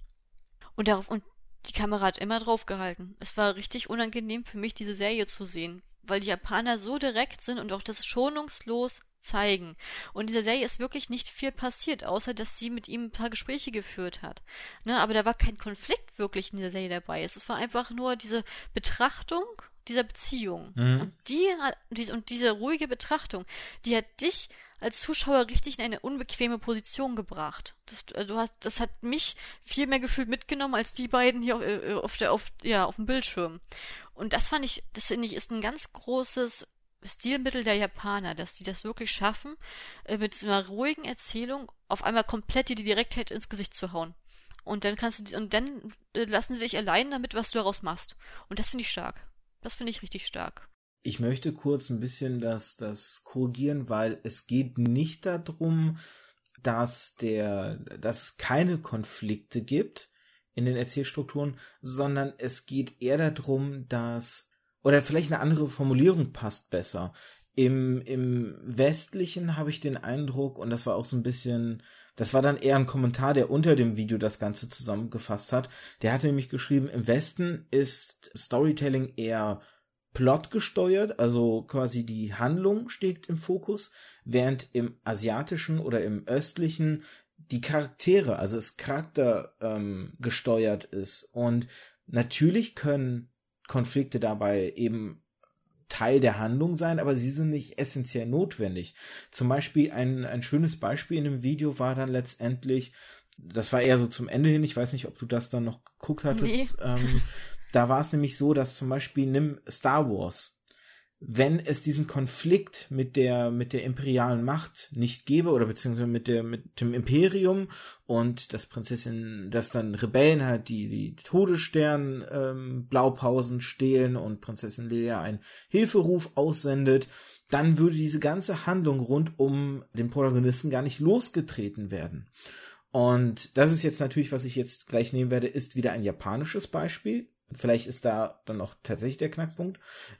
Und darauf, und die Kamera hat immer drauf gehalten. Es war richtig unangenehm für mich, diese Serie zu sehen, weil die Japaner so direkt sind und auch das schonungslos zeigen. Und in dieser Serie ist wirklich nicht viel passiert, außer dass sie mit ihm ein paar Gespräche geführt hat. Ne, aber da war kein Konflikt wirklich in dieser Serie dabei. Es war einfach nur diese Betrachtung dieser Beziehung. Mhm. Und die hat, und diese ruhige Betrachtung, die hat dich als Zuschauer richtig in eine unbequeme Position gebracht. Das, äh, du hast, das hat mich viel mehr gefühlt mitgenommen als die beiden hier äh, auf der, auf, ja, auf dem Bildschirm. Und das fand ich, das finde ich, ist ein ganz großes Stilmittel der Japaner, dass die das wirklich schaffen, äh, mit so einer ruhigen Erzählung auf einmal komplett dir die Direktheit ins Gesicht zu hauen. Und dann kannst du, und dann lassen sie dich allein damit, was du daraus machst. Und das finde ich stark. Das finde ich richtig stark. Ich möchte kurz ein bisschen das, das korrigieren, weil es geht nicht darum, dass der, dass keine Konflikte gibt in den Erzählstrukturen, sondern es geht eher darum, dass, oder vielleicht eine andere Formulierung passt besser. Im, im Westlichen habe ich den Eindruck, und das war auch so ein bisschen, das war dann eher ein Kommentar, der unter dem Video das Ganze zusammengefasst hat. Der hatte nämlich geschrieben, im Westen ist Storytelling eher Plot gesteuert, also quasi die Handlung steht im Fokus, während im asiatischen oder im östlichen die Charaktere, also das Charakter ähm, gesteuert ist. Und natürlich können Konflikte dabei eben Teil der Handlung sein, aber sie sind nicht essentiell notwendig. Zum Beispiel ein, ein schönes Beispiel in dem Video war dann letztendlich, das war eher so zum Ende hin, ich weiß nicht, ob du das dann noch geguckt hattest, nee. ähm, Da war es nämlich so, dass zum Beispiel nimm Star Wars, wenn es diesen Konflikt mit der mit der imperialen Macht nicht gäbe oder beziehungsweise mit der mit dem Imperium und das Prinzessin, dass dann Rebellen halt die die Todesstern ähm, Blaupausen stehlen und Prinzessin Leia einen Hilferuf aussendet, dann würde diese ganze Handlung rund um den Protagonisten gar nicht losgetreten werden. Und das ist jetzt natürlich, was ich jetzt gleich nehmen werde, ist wieder ein japanisches Beispiel. Vielleicht ist da dann auch tatsächlich der Knackpunkt.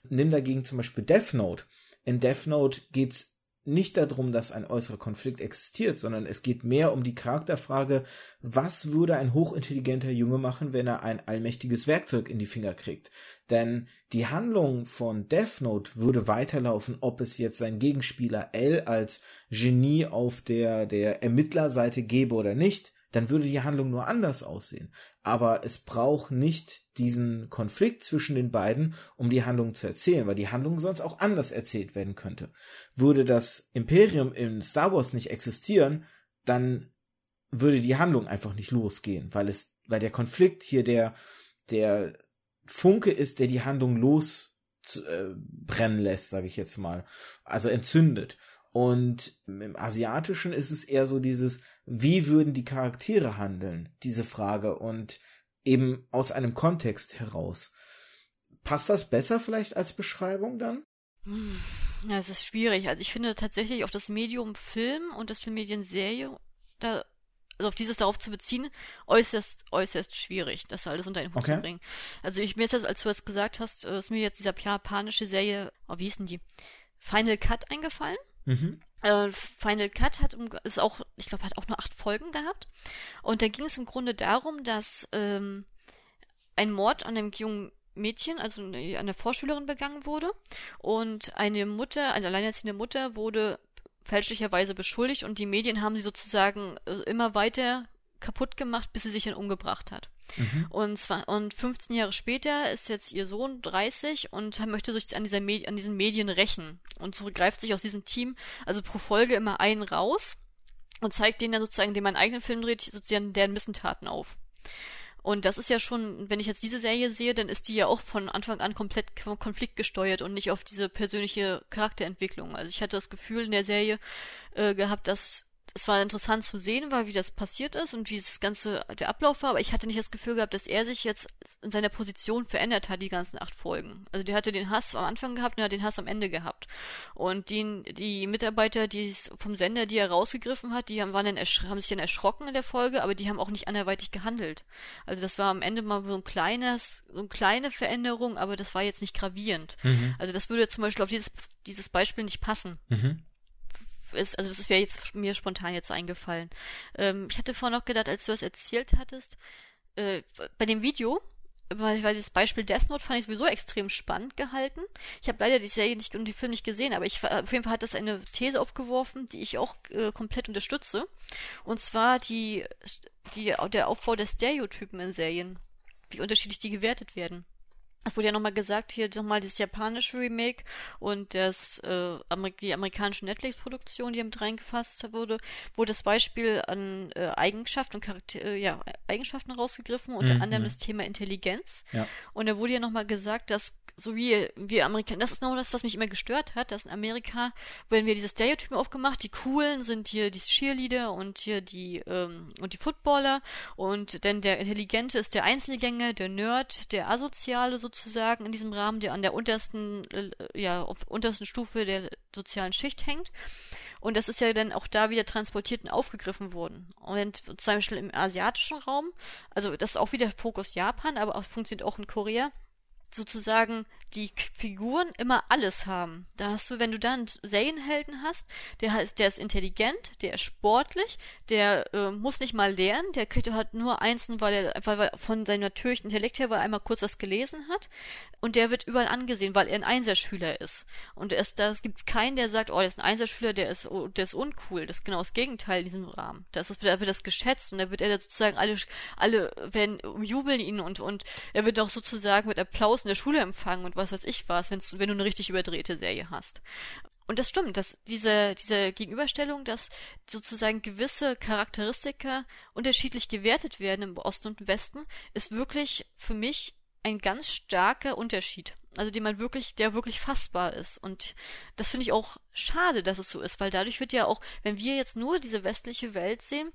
Nimm dagegen zum Beispiel Death Note. In Death Note geht's nicht darum, dass ein äußerer Konflikt existiert, sondern es geht mehr um die Charakterfrage, was würde ein hochintelligenter Junge machen, wenn er ein allmächtiges Werkzeug in die Finger kriegt? Denn die Handlung von Death Note würde weiterlaufen, ob es jetzt sein Gegenspieler L als Genie auf der, der Ermittlerseite gäbe oder nicht dann würde die Handlung nur anders aussehen. Aber es braucht nicht diesen Konflikt zwischen den beiden, um die Handlung zu erzählen, weil die Handlung sonst auch anders erzählt werden könnte. Würde das Imperium in Star Wars nicht existieren, dann würde die Handlung einfach nicht losgehen, weil es, weil der Konflikt hier der, der Funke ist, der die Handlung losbrennen äh, lässt, sage ich jetzt mal. Also entzündet. Und im Asiatischen ist es eher so dieses, wie würden die Charaktere handeln, diese Frage und eben aus einem Kontext heraus. Passt das besser vielleicht als Beschreibung dann? Ja, es ist schwierig. Also ich finde tatsächlich auf das Medium Film und das Filmmedien Serie, da, also auf dieses darauf zu beziehen, äußerst, äußerst schwierig, das alles unter einen Hut Okay. zu bringen. Also ich mir jetzt, als du das gesagt hast, äh, ist mir jetzt dieser japanische Serie, oh, wie hieß denn die? Final Cut eingefallen. Mhm. Äh, Final Cut hat ist auch, ich glaube, hat auch nur acht Folgen gehabt. Und da ging es im Grunde darum, dass ähm, ein Mord an einem jungen Mädchen, also eine- an der Vorschülerin begangen wurde. Und eine Mutter, eine alleinerziehende Mutter, wurde fälschlicherweise beschuldigt und die Medien haben sie sozusagen äh, immer weiter kaputt gemacht, bis sie sich dann umgebracht hat. Mhm. Und zwar, und 15 Jahre später ist jetzt ihr Sohn 30 und möchte sich an dieser Medi an diesen Medien rächen. Und so greift sich aus diesem Team, also pro Folge immer einen raus und zeigt denen dann sozusagen, den man eigenen Film dreht, sozusagen deren Missentaten auf. Und das ist ja schon, wenn ich jetzt diese Serie sehe, dann ist die ja auch von Anfang an komplett konfliktgesteuert und nicht auf diese persönliche Charakterentwicklung. Also ich hatte das Gefühl in der Serie äh, gehabt, dass es war interessant zu sehen, war, wie das passiert ist und wie das ganze der Ablauf war, aber ich hatte nicht das Gefühl gehabt, dass er sich jetzt in seiner Position verändert hat, die ganzen acht Folgen. Also der hatte den Hass am Anfang gehabt und er hat den Hass am Ende gehabt. Und die, die Mitarbeiter, die es vom Sender, die er rausgegriffen hat, die haben, waren dann haben sich dann erschrocken in der Folge, aber die haben auch nicht anderweitig gehandelt. Also das war am Ende mal so ein kleines, so eine kleine Veränderung, aber das war jetzt nicht gravierend. Mhm. Also das würde zum Beispiel auf dieses, dieses Beispiel nicht passen Mhm. Ist, also das wäre jetzt mir spontan jetzt eingefallen. Ähm, ich hatte vorhin noch gedacht, als du das erzählt hattest, äh, bei dem Video, weil, weil das Beispiel Death Note fand ich sowieso extrem spannend gehalten. Ich habe leider die Serie nicht und die Film nicht gesehen, aber ich auf jeden Fall hat das eine These aufgeworfen, die ich auch äh, komplett unterstütze. Und zwar die, die der Aufbau der Stereotypen in Serien, wie unterschiedlich die gewertet werden. Es wurde ja nochmal gesagt, hier nochmal das japanische Remake und das, äh, Amer die amerikanische Netflix-Produktion, die mit reingefasst wurde, wurde das Beispiel an äh, Eigenschaften und Charakter äh, ja, Eigenschaften rausgegriffen, unter Mhm. anderem das Thema Intelligenz. Ja. Und da wurde ja nochmal gesagt, dass so wie wir Amerikaner, das ist noch das, was mich immer gestört hat, dass in Amerika, wenn wir diese Stereotypen aufgemacht, die coolen sind hier die Cheerleader und hier die ähm, und die Footballer und denn der Intelligente ist der Einzelgänger, der Nerd, der Asoziale sozusagen in diesem Rahmen, der an der untersten, äh, ja, auf untersten Stufe der sozialen Schicht hängt. Und das ist ja dann auch da wieder transportiert und aufgegriffen worden. Und zum Beispiel im asiatischen Raum, also das ist auch wieder Fokus Japan, aber auch funktioniert auch in Korea, sozusagen die Figuren immer alles haben. Da hast du, wenn du dann Serienhelden hast, der heißt, der ist intelligent, der ist sportlich, der äh, muss nicht mal lernen, der kriegt halt nur Einsen, weil er einfach weil von seinem natürlichen Intellekt her, weil er einmal kurz was gelesen hat. Und der wird überall angesehen, weil er ein Einserschüler ist. Und es, da gibt's keinen, der sagt, oh, der ist ein Einserschüler, der ist, oh, der ist uncool. Das ist genau das Gegenteil in diesem Rahmen. Das ist, da wird das geschätzt und da wird er sozusagen alle, alle werden jubeln ihn und, und er wird auch sozusagen mit Applaus in der Schule empfangen und was weiß ich was, wenn's, wenn du eine richtig überdrehte Serie hast. Und das stimmt, dass diese, diese Gegenüberstellung, dass sozusagen gewisse Charakteristika unterschiedlich gewertet werden im Osten und im Westen, ist wirklich für mich ein ganz starker Unterschied. Also den man wirklich, der wirklich fassbar ist. Und das finde ich auch schade, dass es so ist, weil dadurch wird ja auch, wenn wir jetzt nur diese westliche Welt sehen,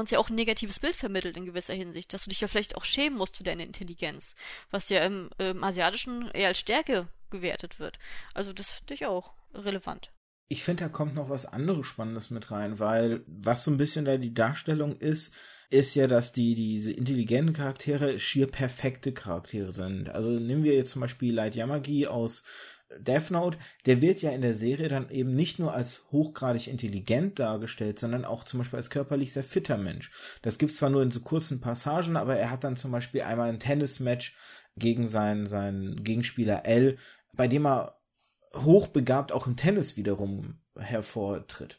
uns ja auch ein negatives Bild vermittelt in gewisser Hinsicht, dass du dich ja vielleicht auch schämen musst für deine Intelligenz, was ja im, im Asiatischen eher als Stärke gewertet wird. Also das finde ich auch relevant. Ich finde, da kommt noch was anderes Spannendes mit rein, weil was so ein bisschen da die Darstellung ist, ist ja, dass die diese intelligenten Charaktere schier perfekte Charaktere sind. Also nehmen wir jetzt zum Beispiel Light Yamagi aus Death Note, der wird ja in der Serie dann eben nicht nur als hochgradig intelligent dargestellt, sondern auch zum Beispiel als körperlich sehr fitter Mensch. Das gibt's zwar nur in so kurzen Passagen, aber er hat dann zum Beispiel einmal ein Tennismatch gegen seinen, seinen Gegenspieler L, bei dem er hochbegabt auch im Tennis wiederum hervortritt.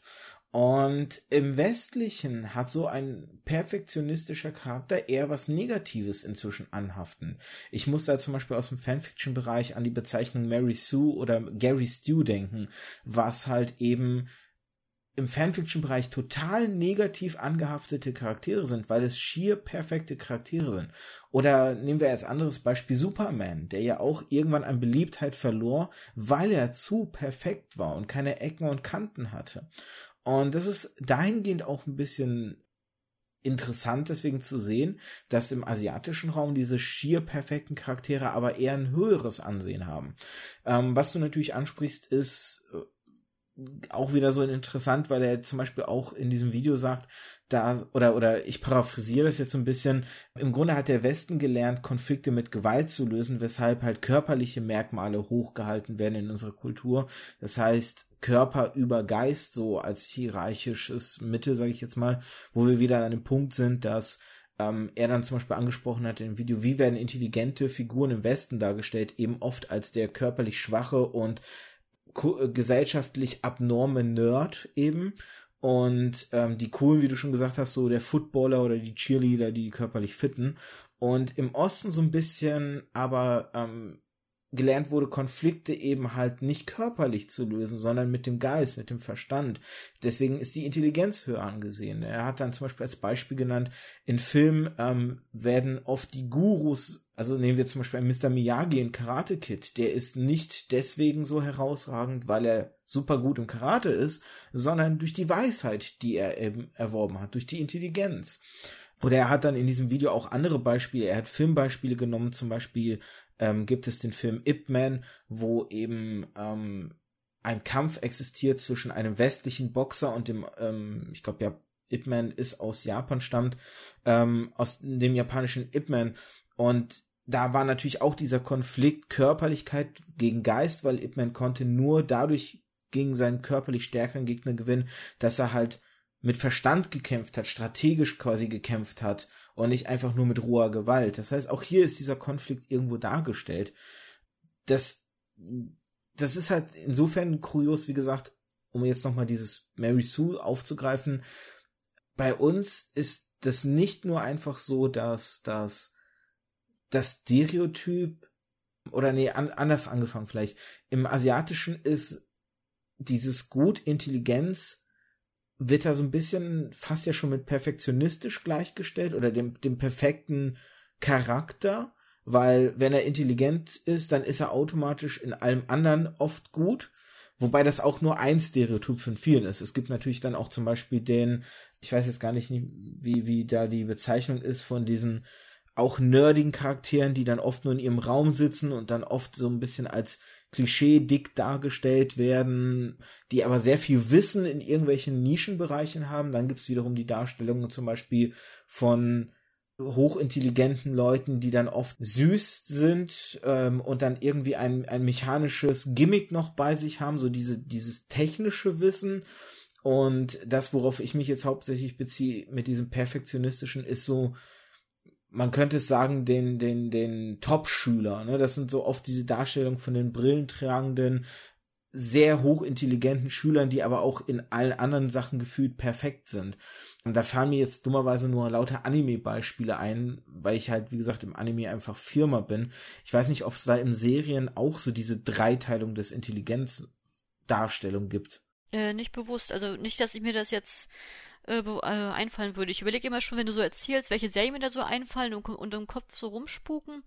Und im Westlichen hat so ein perfektionistischer Charakter eher was Negatives inzwischen anhaften. Ich muss da zum Beispiel aus dem Fanfiction-Bereich an die Bezeichnung Mary Sue oder Gary Stew denken, was halt eben im Fanfiction-Bereich total negativ angehaftete Charaktere sind, weil es schier perfekte Charaktere sind. Oder nehmen wir als anderes Beispiel Superman, der ja auch irgendwann an Beliebtheit verlor, weil er zu perfekt war und keine Ecken und Kanten hatte. Und das ist dahingehend auch ein bisschen interessant deswegen zu sehen, dass im asiatischen Raum diese schier perfekten Charaktere aber eher ein höheres Ansehen haben. Ähm, was du natürlich ansprichst, ist äh, auch wieder so interessant, weil er zum Beispiel auch in diesem Video sagt, da, oder, oder ich paraphrasiere das jetzt so ein bisschen, im Grunde hat der Westen gelernt, Konflikte mit Gewalt zu lösen, weshalb halt körperliche Merkmale hochgehalten werden in unserer Kultur. Das heißt, Körper über Geist, so als hierarchisches Mittel, sage ich jetzt mal, wo wir wieder an dem Punkt sind, dass ähm, er dann zum Beispiel angesprochen hat im Video, wie werden intelligente Figuren im Westen dargestellt, eben oft als der körperlich schwache und äh, gesellschaftlich abnorme Nerd eben. Und ähm, die coolen, wie du schon gesagt hast, so der Footballer oder die Cheerleader, die körperlich fitten. Und im Osten so ein bisschen aber ähm, gelernt wurde, Konflikte eben halt nicht körperlich zu lösen, sondern mit dem Geist, mit dem Verstand. Deswegen ist die Intelligenz höher angesehen. Er hat dann zum Beispiel als Beispiel genannt, in Filmen ähm, werden oft die Gurus, also nehmen wir zum Beispiel einen Mr. Miyagi in Karate Kid, der ist nicht deswegen so herausragend, weil er super gut im Karate ist, sondern durch die Weisheit, die er eben erworben hat, durch die Intelligenz. Oder er hat dann in diesem Video auch andere Beispiele, er hat Filmbeispiele genommen, zum Beispiel ähm, gibt es den Film Ip Man, wo eben ähm, ein Kampf existiert zwischen einem westlichen Boxer und dem, ähm, ich glaube ja, Ip Man ist aus Japan stammt, ähm, aus dem japanischen Ip Man. Und da war natürlich auch dieser Konflikt Körperlichkeit gegen Geist, weil Ip Man konnte nur dadurch gegen seinen körperlich stärkeren Gegner gewinnen, dass er halt mit Verstand gekämpft hat, strategisch quasi gekämpft hat und nicht einfach nur mit roher Gewalt. Das heißt, auch hier ist dieser Konflikt irgendwo dargestellt. Das, das ist halt insofern kurios, wie gesagt, um jetzt nochmal dieses Mary Sue aufzugreifen. Bei uns ist das nicht nur einfach so, dass das, das Stereotyp oder nee, an, anders angefangen vielleicht. Im Asiatischen ist dieses Gut, Intelligenz, wird da so ein bisschen fast ja schon mit perfektionistisch gleichgestellt oder dem, dem perfekten Charakter, weil wenn er intelligent ist, dann ist er automatisch in allem anderen oft gut. Wobei das auch nur ein Stereotyp von vielen ist. Es gibt natürlich dann auch zum Beispiel den, ich weiß jetzt gar nicht, wie, wie da die Bezeichnung ist von diesen auch nerdigen Charakteren, die dann oft nur in ihrem Raum sitzen und dann oft so ein bisschen als klischee-dick dargestellt werden, die aber sehr viel Wissen in irgendwelchen Nischenbereichen haben. Dann gibt es wiederum die Darstellungen zum Beispiel von hochintelligenten Leuten, die dann oft süß sind ähm, und dann irgendwie ein, ein mechanisches Gimmick noch bei sich haben, so diese, dieses technische Wissen. Und das, worauf ich mich jetzt hauptsächlich beziehe mit diesem perfektionistischen, ist so man könnte es sagen, den, den, den Top-Schüler. Ne? Das sind so oft diese Darstellungen von den brillentragenden, sehr hochintelligenten Schülern, die aber auch in allen anderen Sachen gefühlt perfekt sind. Und da fallen mir jetzt dummerweise nur lauter Anime-Beispiele ein, weil ich halt, wie gesagt, im Anime einfach Firma bin. Ich weiß nicht, ob es da im Serien auch so diese Dreiteilung des Intelligenzdarstellung gibt. Äh, nicht bewusst. Also nicht, dass ich mir das jetzt äh, äh, einfallen würde. Ich überlege immer schon, wenn du so erzählst, welche Serien mir da so einfallen und, und im Kopf so rumspuken.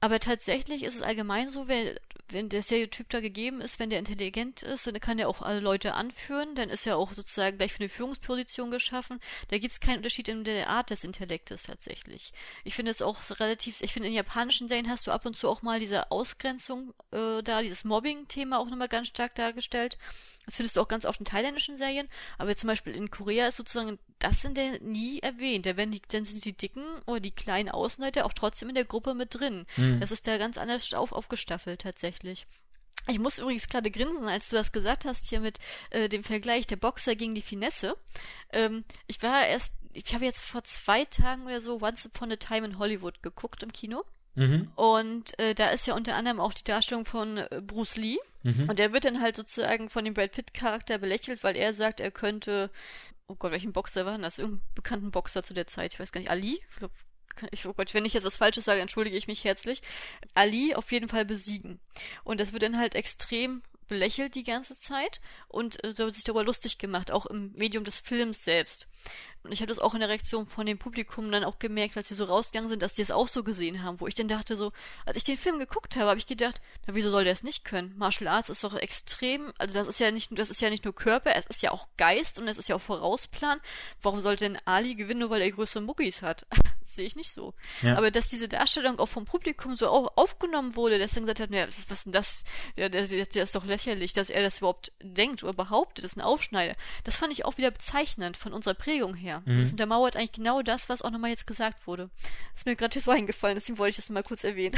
Aber tatsächlich ist es allgemein so, wenn, wenn der Stereotyp da gegeben ist, wenn der intelligent ist, dann kann der auch alle Leute anführen, dann ist er auch sozusagen gleich für eine Führungsposition geschaffen. Da gibt es keinen Unterschied in der Art des Intellektes tatsächlich. Ich finde es auch relativ, ich finde in japanischen Serien hast du ab und zu auch mal diese Ausgrenzung äh, da, dieses Mobbing-Thema auch nochmal ganz stark dargestellt. Das findest du auch ganz oft in thailändischen Serien, aber zum Beispiel in Korea ist sozusagen das sind der nie erwähnt. Da werden die, dann sind die dicken oder die kleinen Außenseiter auch trotzdem in der Gruppe mit drin. Mhm. Das ist da ganz anders auf, aufgestaffelt tatsächlich. Ich muss übrigens gerade grinsen, als du das gesagt hast hier mit äh, dem Vergleich der Boxer gegen die Finesse. Ähm, ich war erst, ich habe jetzt vor zwei Tagen oder so Once Upon a Time in Hollywood geguckt im Kino. Mhm. Und äh, da ist ja unter anderem auch die Darstellung von äh, Bruce Lee. Mhm. Und der wird dann halt sozusagen von dem Brad Pitt-Charakter belächelt, weil er sagt, er könnte, oh Gott, welchen Boxer war denn das? Irgendeinen bekannten Boxer zu der Zeit, ich weiß gar nicht, Ali? Ich oh Gott, wenn ich jetzt was Falsches sage, entschuldige ich mich herzlich. Ali auf jeden Fall besiegen. Und das wird dann halt extrem belächelt die ganze Zeit und äh, so wird sich darüber lustig gemacht, auch im Medium des Films selbst. Und ich habe das auch in der Reaktion von dem Publikum dann auch gemerkt, als wir so rausgegangen sind, dass die es auch so gesehen haben, wo ich dann dachte so, als ich den Film geguckt habe, habe ich gedacht, na wieso soll der es nicht können? Martial Arts ist doch extrem, also das ist ja nicht, das ist ja nicht nur Körper, es ist ja auch Geist und es ist ja auch Vorausplan. Warum sollte denn Ali gewinnen, nur weil er größere Muckis hat? das sehe ich nicht so. Ja. Aber dass diese Darstellung auch vom Publikum so auf, aufgenommen wurde, dass er gesagt hat, ja, was denn das? Der, der, der ist doch lächerlich, dass er das überhaupt denkt oder behauptet, das ist ein Aufschneider. Das fand ich auch wieder bezeichnend von unserer Prägung her. Mhm. Das untermauert eigentlich genau das, was auch nochmal jetzt gesagt wurde. Das ist mir gerade so eingefallen, deswegen wollte ich das mal kurz erwähnen.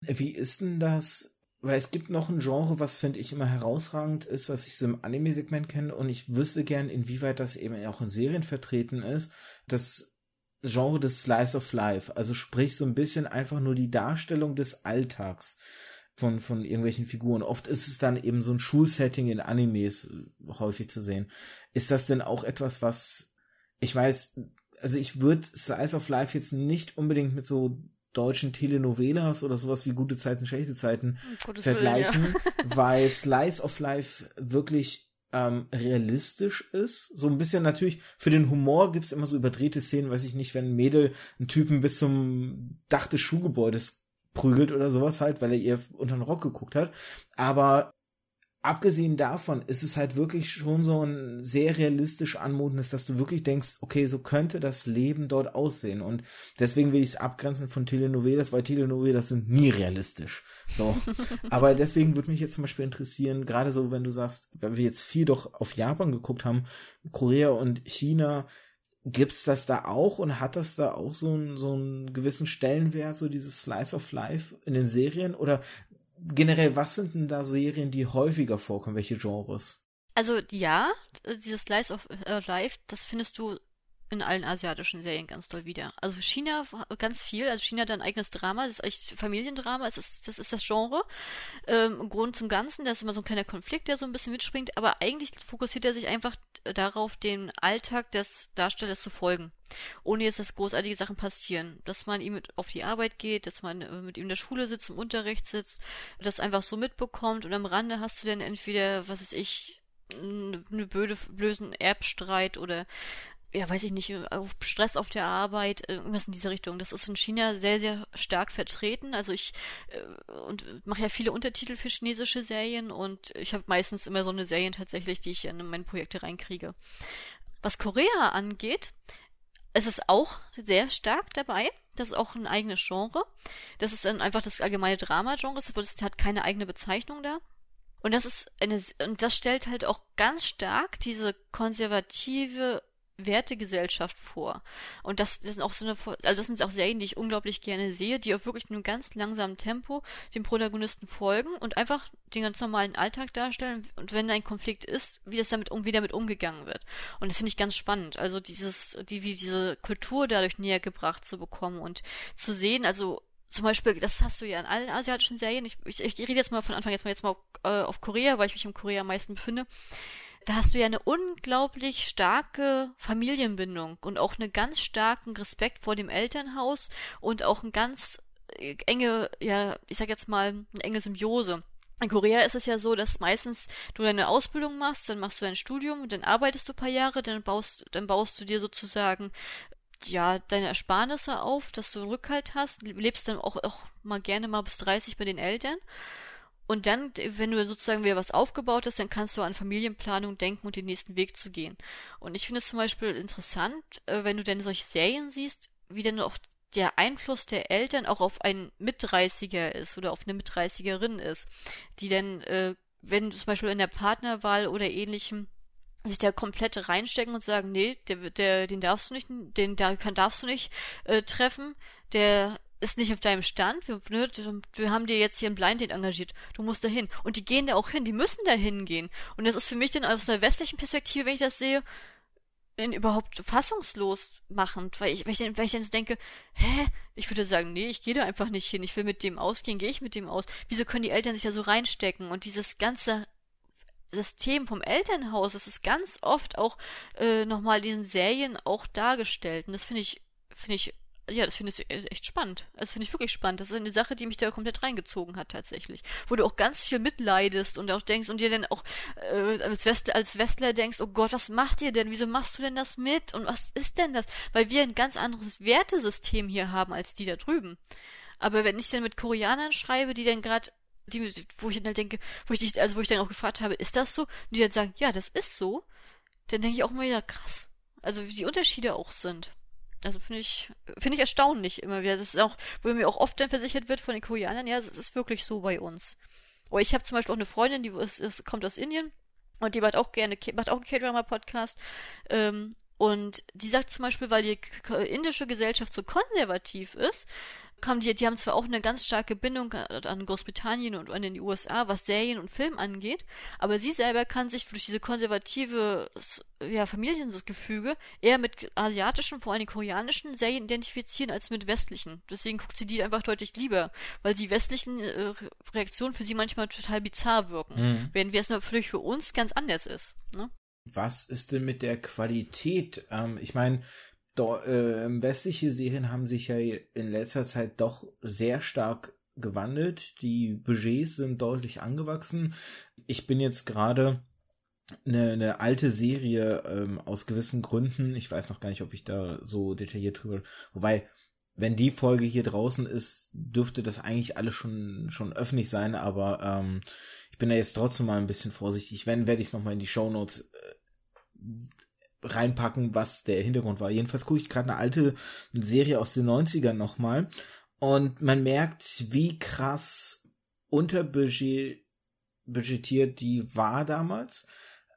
Wie ist denn das? Weil es gibt noch ein Genre, was finde ich immer herausragend ist, was ich so im Anime-Segment kenne und ich wüsste gern, inwieweit das eben auch in Serien vertreten ist. Das Genre des Slice of Life, also sprich so ein bisschen einfach nur die Darstellung des Alltags von, von irgendwelchen Figuren. Oft ist es dann eben so ein Schulsetting in Animes äh, häufig zu sehen. Ist das denn auch etwas, was ich weiß, also ich würde Slice of Life jetzt nicht unbedingt mit so deutschen Telenovelas oder sowas wie gute Zeiten, schlechte Zeiten Gutes vergleichen, Willen, ja. weil Slice of Life wirklich ähm, realistisch ist. So ein bisschen natürlich, für den Humor gibt's immer so überdrehte Szenen, weiß ich nicht, wenn ein Mädel einen Typen bis zum Dach des Schuhgebäudes prügelt oder sowas halt, weil er ihr unter den Rock geguckt hat. Aber abgesehen davon ist es halt wirklich schon so ein sehr realistisch anmutendes, dass du wirklich denkst, okay, so könnte das Leben dort aussehen. Und deswegen will ich es abgrenzen von Telenovelas, weil Telenovelas sind nie realistisch. So. Aber deswegen würde mich jetzt zum Beispiel interessieren, gerade so, wenn du sagst, wenn wir jetzt viel doch auf Japan geguckt haben, Korea und China, gibt's das da auch und hat das da auch so, einen so einen gewissen Stellenwert, so dieses Slice of Life in den Serien? Oder generell, was sind denn da Serien, die häufiger vorkommen? Welche Genres? Also ja, dieses Slice of äh, Life, das findest du in allen asiatischen Serien ganz toll wieder. Also China ganz viel, also China hat ein eigenes Drama, das ist echt Familiendrama, das ist das, ist das Genre. Ähm, Grund zum Ganzen, da ist immer so ein kleiner Konflikt, der so ein bisschen mitspringt, aber eigentlich fokussiert er sich einfach darauf, den Alltag des Darstellers zu folgen. Ohne jetzt, dass großartige Sachen passieren. Dass man ihm mit auf die Arbeit geht, dass man äh, mit ihm in der Schule sitzt, im Unterricht sitzt, das einfach so mitbekommt und am Rande hast du dann entweder, was weiß ich, eine blöde, blöden Erbstreit oder ja, weiß ich nicht, Stress auf der Arbeit, irgendwas in dieser Richtung. Das ist in China sehr, sehr stark vertreten. Also ich äh, und mache ja viele Untertitel für chinesische Serien und ich habe meistens immer so eine Serien tatsächlich, die ich in meine Projekte reinkriege. Was Korea angeht, es ist auch sehr stark dabei. Das ist auch ein eigenes Genre. Das ist dann einfach das allgemeine Drama-Genre. Es hat keine eigene Bezeichnung da. Und das ist eine, und das stellt halt auch ganz stark diese konservative Wertegesellschaft vor. Und das, das sind auch so eine, also das sind auch Serien, die ich unglaublich gerne sehe, die auf wirklich einem ganz langsamen Tempo dem Protagonisten folgen und einfach den ganz normalen Alltag darstellen und wenn ein Konflikt ist, wie das damit um, wie damit umgegangen wird. Und das finde ich ganz spannend. Also dieses, die, wie diese Kultur dadurch näher gebracht zu bekommen und zu sehen, also zum Beispiel, das hast du ja in allen asiatischen Serien. Ich, ich, ich rede jetzt mal von Anfang jetzt mal jetzt mal äh, auf Korea, weil ich mich in Korea am meisten befinde da hast du ja eine unglaublich starke Familienbindung und auch einen ganz starken Respekt vor dem Elternhaus und auch ein ganz äh, enge, ja, ich sag jetzt mal, eine enge Symbiose. In Korea ist es ja so, dass meistens du deine Ausbildung machst, dann machst du dein Studium, dann arbeitest du ein paar Jahre, dann baust, dann baust du dir sozusagen ja, deine Ersparnisse auf, dass du Rückhalt hast, lebst dann auch, auch mal gerne mal bis 30 bei den Eltern und dann, wenn du sozusagen wieder was aufgebaut hast, dann kannst du an Familienplanung denken und den nächsten Weg zu gehen. Und ich finde es zum Beispiel interessant, äh, wenn du denn solche Serien siehst, wie denn auch der Einfluss der Eltern auch auf einen Mitdreißiger ist oder auf eine Mitdreißigerin ist, die dann, äh, wenn zum Beispiel in der Partnerwahl oder ähnlichem sich da komplett reinstecken und sagen, nee, der, der, den darfst du nicht, den da darfst du nicht äh, treffen, der ist nicht auf deinem Stand. Wir, ne, wir haben dir jetzt hier ein Blind Date engagiert. Du musst da hin. Und die gehen da auch hin. Die müssen da hingehen. Und das ist für mich dann aus einer westlichen Perspektive, wenn ich das sehe, denn überhaupt fassungslos machend, weil ich, weil ich, dann, weil ich dann so denke, hä? Ich würde sagen, nee, ich gehe da einfach nicht hin. Ich will mit dem ausgehen, gehe ich mit dem aus. Wieso können die Eltern sich da so reinstecken? Und dieses ganze System vom Elternhaus, das ist ganz oft auch äh, nochmal in den Serien auch dargestellt. Und das finde ich, finde ich ja, das finde ich echt spannend. Das finde ich wirklich spannend. Das ist eine Sache, die mich da komplett reingezogen hat, tatsächlich. Wo du auch ganz viel mitleidest und auch denkst und dir dann auch äh, als, Westler, als Westler denkst, oh Gott, was macht ihr denn? Wieso machst du denn das mit? Und was ist denn das? Weil wir ein ganz anderes Wertesystem hier haben als die da drüben. Aber wenn ich dann mit Koreanern schreibe, die dann gerade die, wo ich dann halt denke, wo ich dich, also wo ich dann auch gefragt habe, ist das so? Und die dann sagen, ja, das ist so, dann denke ich auch mal wieder krass. Also wie die Unterschiede auch sind. Also finde ich, finde ich erstaunlich immer wieder. Das ist auch, wo mir auch oft dann versichert wird von den Koreanern, ja, es ist wirklich so bei uns. Aber ich habe zum Beispiel auch eine Freundin, die ist, ist, kommt aus Indien und die macht auch gerne, macht auch einen K-Drama-Podcast. Ähm, und die sagt zum Beispiel, weil die indische Gesellschaft so konservativ ist, haben die, die haben zwar auch eine ganz starke Bindung an Großbritannien und an den USA, was Serien und Film angeht, aber sie selber kann sich durch diese konservative ja, Familiengefüge eher mit asiatischen, vor allem koreanischen Serien identifizieren als mit westlichen. Deswegen guckt sie die einfach deutlich lieber, weil die westlichen äh, Reaktionen für sie manchmal total bizarr wirken, mhm. während es natürlich für uns ganz anders ist. Ne? Was ist denn mit der Qualität? Ähm, ich meine, äh, westliche Serien haben sich ja in letzter Zeit doch sehr stark gewandelt. Die Budgets sind deutlich angewachsen. Ich bin jetzt gerade eine, eine alte Serie ähm, aus gewissen Gründen. Ich weiß noch gar nicht, ob ich da so detailliert drüber. Wobei, wenn die Folge hier draußen ist, dürfte das eigentlich alles schon schon öffentlich sein. Aber ähm, ich bin da jetzt trotzdem mal ein bisschen vorsichtig. Wenn werde ich es noch mal in die Show Notes äh, reinpacken, was der Hintergrund war. Jedenfalls gucke ich gerade eine alte Serie aus den 90ern nochmal und man merkt, wie krass unterbudgetiert die war damals.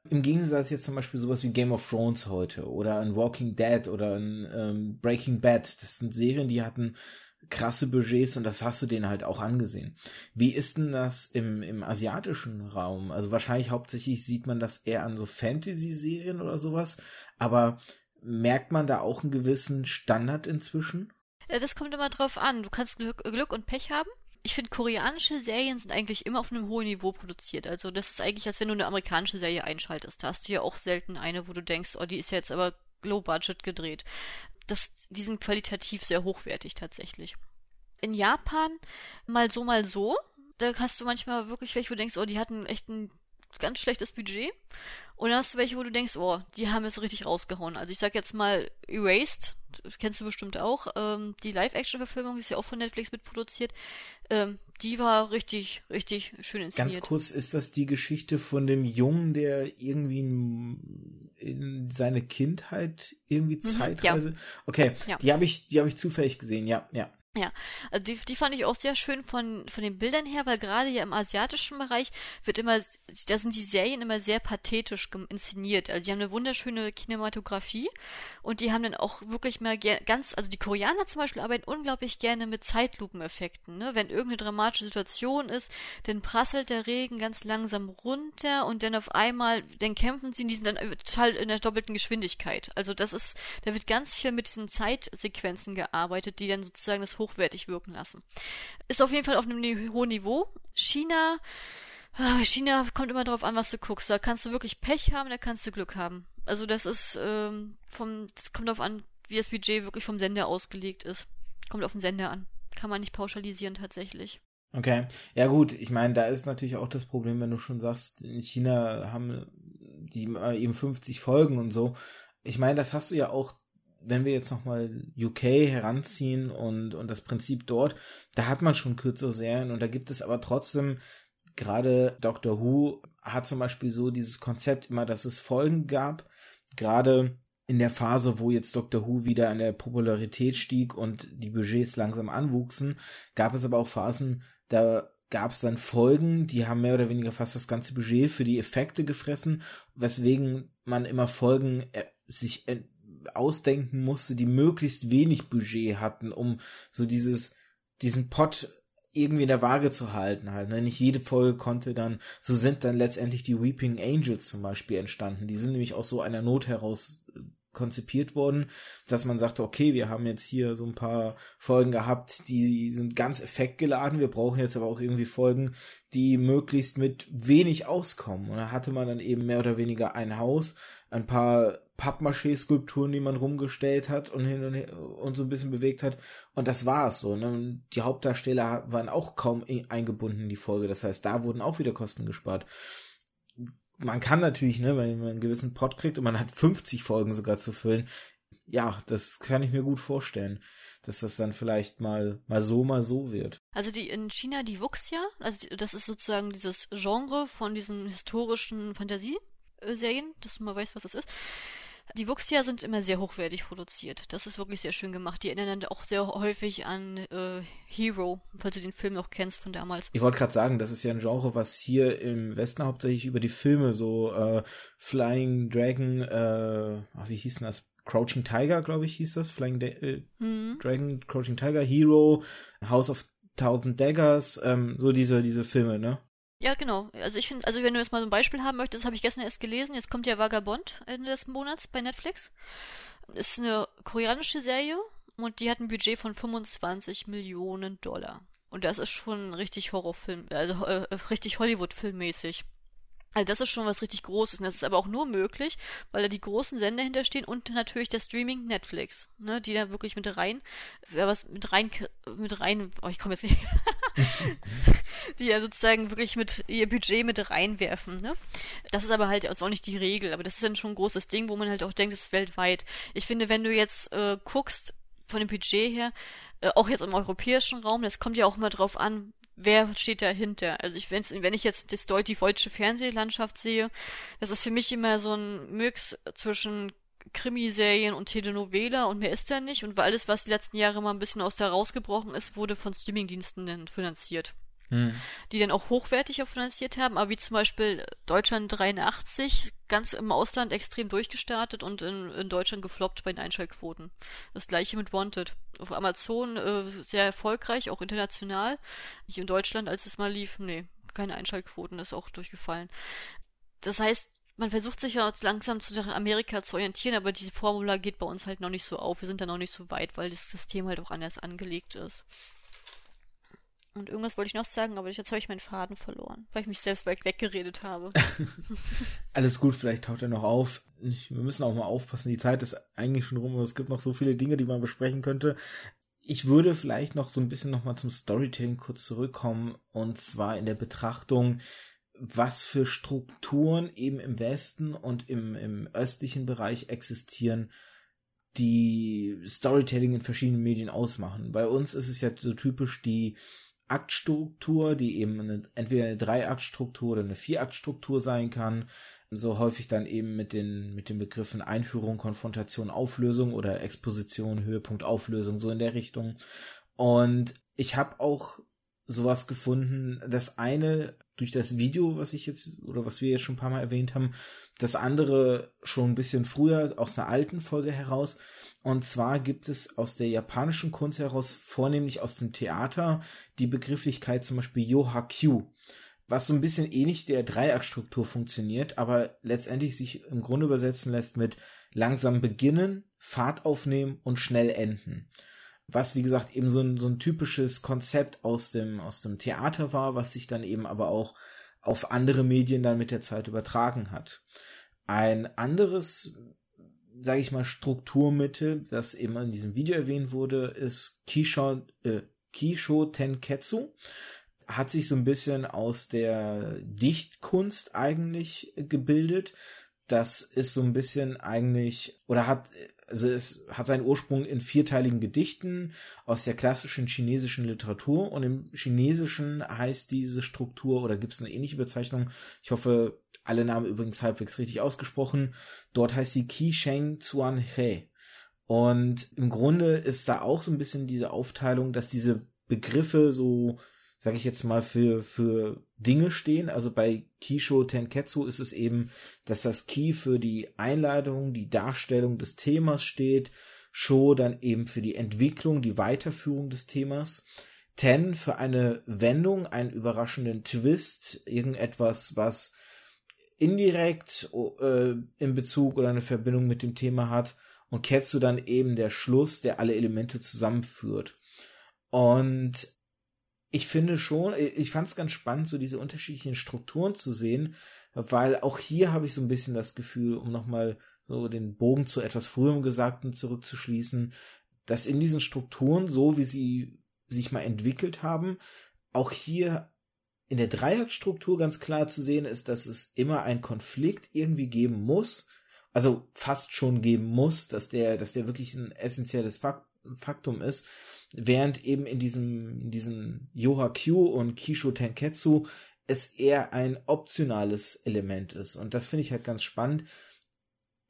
Im Gegensatz jetzt zum Beispiel sowas wie Game of Thrones heute oder ein Walking Dead oder ein ähm, Breaking Bad. Das sind Serien, die hatten krasse Budgets und das hast du denen halt auch angesehen. Wie ist denn das im, im asiatischen Raum? Also wahrscheinlich hauptsächlich sieht man das eher an so Fantasy-Serien oder sowas, aber merkt man da auch einen gewissen Standard inzwischen? Ja, das kommt immer drauf an. Du kannst Glück, Glück und Pech haben. Ich finde, koreanische Serien sind eigentlich immer auf einem hohen Niveau produziert. Also das ist eigentlich, als wenn du eine amerikanische Serie einschaltest. Da hast du ja auch selten eine, wo du denkst, oh, die ist jetzt aber low budget gedreht das, die sind qualitativ sehr hochwertig tatsächlich. In Japan mal so, mal so. Da hast du manchmal wirklich welche, wo du denkst, oh, die hatten echt ein ganz schlechtes Budget. Und dann hast du welche, wo du denkst, oh, die haben es richtig rausgehauen. Also ich sag jetzt mal Erased, kennst du bestimmt auch, ähm, die Live-Action-Verfilmung ist ja auch von Netflix mitproduziert. Ähm, die war richtig, richtig schön inszeniert. Ganz kurz, ist das die Geschichte von dem Jungen, der irgendwie in, in seine Kindheit irgendwie mhm, zeitweise? Ja. Okay, ja. die habe ich, die habe ich zufällig gesehen, ja, ja. Ja, also die, die fand ich auch sehr schön von, von den Bildern her, weil gerade ja im asiatischen Bereich wird immer, da sind die Serien immer sehr pathetisch inszeniert. Also die haben eine wunderschöne Kinematografie und die haben dann auch wirklich mal ganz, also die Koreaner zum Beispiel arbeiten unglaublich gerne mit Zeitlupeneffekten. Ne? Wenn irgendeine dramatische Situation ist, dann prasselt der Regen ganz langsam runter und dann auf einmal, dann kämpfen sie, die sind dann total in der doppelten Geschwindigkeit. Also das ist, da wird ganz viel mit diesen Zeitsequenzen gearbeitet, die dann sozusagen das hochwertig wirken lassen. Ist auf jeden Fall auf einem hohen Niveau. China, ah, China kommt immer darauf an, was du guckst. Da kannst du wirklich Pech haben, da kannst du Glück haben. Also das ist ähm, vom, das kommt darauf an, wie das Budget wirklich vom Sender ausgelegt ist. Kommt auf den Sender an. Kann man nicht pauschalisieren tatsächlich. Okay. Ja gut, ich meine, da ist natürlich auch das Problem, wenn du schon sagst, in China haben die eben 50 Folgen und so. Ich meine, das hast du ja auch wenn wir jetzt nochmal UK heranziehen und, und das Prinzip dort, da hat man schon kürzere Serien und da gibt es aber trotzdem, gerade Doctor Who hat zum Beispiel so dieses Konzept immer, dass es Folgen gab, gerade in der Phase, wo jetzt Doctor Who wieder an der Popularität stieg und die Budgets langsam anwuchsen, gab es aber auch Phasen, da gab es dann Folgen, die haben mehr oder weniger fast das ganze Budget für die Effekte gefressen, weswegen man immer Folgen äh, sich ausdenken musste, die möglichst wenig Budget hatten, um so dieses, diesen Pot irgendwie in der Waage zu halten halt. Ne? Nicht jede Folge konnte dann, so sind dann letztendlich die Weeping Angels zum Beispiel entstanden. Die sind nämlich aus so einer Not heraus äh, konzipiert worden, dass man sagte, okay, wir haben jetzt hier so ein paar Folgen gehabt, die sind ganz effektgeladen, wir brauchen jetzt aber auch irgendwie Folgen, die möglichst mit wenig auskommen. Und da hatte man dann eben mehr oder weniger ein Haus, ein paar Pappmaché-Skulpturen, die man rumgestellt hat und hin und her und so ein bisschen bewegt hat. Und das war's so. Ne? Und die Hauptdarsteller waren auch kaum eingebunden in die Folge. Das heißt, da wurden auch wieder Kosten gespart. Man kann natürlich, ne, wenn man einen gewissen Pot kriegt und man hat 50 Folgen sogar zu füllen, ja, das kann ich mir gut vorstellen dass das dann vielleicht mal, mal so, mal so wird. Also die in China die Wuxia, also die, das ist sozusagen dieses Genre von diesen historischen Fantasieserien, dass du mal weißt, was das ist. Die Wuxia sind immer sehr hochwertig produziert. Das ist wirklich sehr schön gemacht. Die erinnern dann auch sehr häufig an äh, Hero, falls du den Film noch kennst von damals. Ich wollte gerade sagen, das ist ja ein Genre, was hier im Westen hauptsächlich über die Filme so äh, Flying Dragon, äh, ach, wie hieß denn das? Crouching Tiger, glaube ich, hieß das. Flying äh, mhm. Dragon, Crouching Tiger, Hero, House of Thousand Daggers, ähm, so diese, diese Filme, ne? Ja, genau. Also ich finde, also wenn du jetzt mal so ein Beispiel haben möchtest, habe ich gestern erst gelesen, jetzt kommt ja Vagabond Ende des Monats bei Netflix. Ist eine koreanische Serie und die hat ein Budget von 25 Millionen Dollar. Und das ist schon richtig Horrorfilm, also äh, richtig Hollywood-Filmmäßig. Also das ist schon was richtig Großes. Und das ist aber auch nur möglich, weil da die großen Sender hinterstehen und natürlich der Streaming Netflix, ne, die da wirklich mit rein, wer was mit rein, mit rein, oh, ich komme jetzt nicht, die ja sozusagen wirklich mit ihr Budget mit reinwerfen, ne. Das ist aber halt auch nicht die Regel, aber das ist dann schon ein großes Ding, wo man halt auch denkt, das ist weltweit. Ich finde, wenn du jetzt äh, guckst, von dem Budget her, äh, auch jetzt im europäischen Raum, das kommt ja auch immer drauf an, wer steht dahinter? Also ich, wenn ich jetzt das die deutsche Fernsehlandschaft sehe, das ist für mich immer so ein Mix zwischen Krimiserien und Telenovela und mehr ist da nicht. Und weil alles, was die letzten Jahre mal ein bisschen aus der rausgebrochen ist, wurde von Streamingdiensten finanziert hm. die dann auch hochwertig auch finanziert haben, aber wie zum Beispiel Deutschland 83, ganz im Ausland extrem durchgestartet und in, in Deutschland gefloppt bei den Einschaltquoten. Das gleiche mit Wanted. Auf Amazon äh, sehr erfolgreich, auch international. Nicht in Deutschland, als es mal lief, nee, keine Einschaltquoten, ist auch durchgefallen. Das heißt, man versucht sich ja langsam zu Amerika zu orientieren, aber diese Formula geht bei uns halt noch nicht so auf. Wir sind da noch nicht so weit, weil das System halt auch anders angelegt ist. Und irgendwas wollte ich noch sagen, aber jetzt habe ich meinen Faden verloren, weil ich mich selbst weit weggeredet habe. Alles gut, vielleicht taucht er noch auf. Ich, wir müssen auch mal aufpassen, die Zeit ist eigentlich schon rum, aber es gibt noch so viele Dinge, die man besprechen könnte. Ich würde vielleicht noch so ein bisschen nochmal zum Storytelling kurz zurückkommen und zwar in der Betrachtung, was für Strukturen eben im Westen und im, im östlichen Bereich existieren, die Storytelling in verschiedenen Medien ausmachen. Bei uns ist es ja so typisch die Aktstruktur, die eben eine, entweder eine Dreiaktstruktur oder eine Vieraktstruktur sein kann. So häufig dann eben mit den, mit den Begriffen Einführung, Konfrontation, Auflösung oder Exposition, Höhepunkt, Auflösung, so in der Richtung. Und ich habe auch sowas gefunden. Das eine durch das Video, was ich jetzt oder was wir jetzt schon ein paar Mal erwähnt haben, das andere schon ein bisschen früher aus einer alten Folge heraus. Und zwar gibt es aus der japanischen Kunst heraus, vornehmlich aus dem Theater, die Begrifflichkeit zum Beispiel Yoha-Kyu, was so ein bisschen ähnlich der Dreiaktstruktur funktioniert, aber letztendlich sich im Grunde übersetzen lässt mit langsam beginnen, Fahrt aufnehmen und schnell enden was wie gesagt eben so ein, so ein typisches Konzept aus dem, aus dem Theater war, was sich dann eben aber auch auf andere Medien dann mit der Zeit übertragen hat. Ein anderes, sage ich mal, Strukturmittel, das eben in diesem Video erwähnt wurde, ist Kisho, äh, Kisho Tenketsu. Hat sich so ein bisschen aus der Dichtkunst eigentlich gebildet. Das ist so ein bisschen eigentlich, oder hat also es hat seinen Ursprung in vierteiligen Gedichten aus der klassischen chinesischen Literatur und im Chinesischen heißt diese Struktur oder gibt es eine ähnliche Bezeichnung. Ich hoffe, alle Namen übrigens halbwegs richtig ausgesprochen. Dort heißt sie Qi Sheng Zuan He. Und im Grunde ist da auch so ein bisschen diese Aufteilung, dass diese Begriffe so sage ich jetzt mal, für, für Dinge stehen. Also bei Kisho Tenketsu ist es eben, dass das Ki für die Einleitung, die Darstellung des Themas steht, Sho dann eben für die Entwicklung, die Weiterführung des Themas, Ten für eine Wendung, einen überraschenden Twist, irgendetwas, was indirekt äh, in Bezug oder eine Verbindung mit dem Thema hat und Ketsu dann eben der Schluss, der alle Elemente zusammenführt. Und ich finde schon, ich fand es ganz spannend, so diese unterschiedlichen Strukturen zu sehen, weil auch hier habe ich so ein bisschen das Gefühl, um nochmal so den Bogen zu etwas früherem Gesagten zurückzuschließen, dass in diesen Strukturen, so wie sie sich mal entwickelt haben, auch hier in der Dreieckstruktur ganz klar zu sehen ist, dass es immer einen Konflikt irgendwie geben muss, also fast schon geben muss, dass der, dass der wirklich ein essentielles Faktum ist, während eben in diesem, in diesem Yoha Q und Kisho Tenketsu es eher ein optionales Element ist. Und das finde ich halt ganz spannend.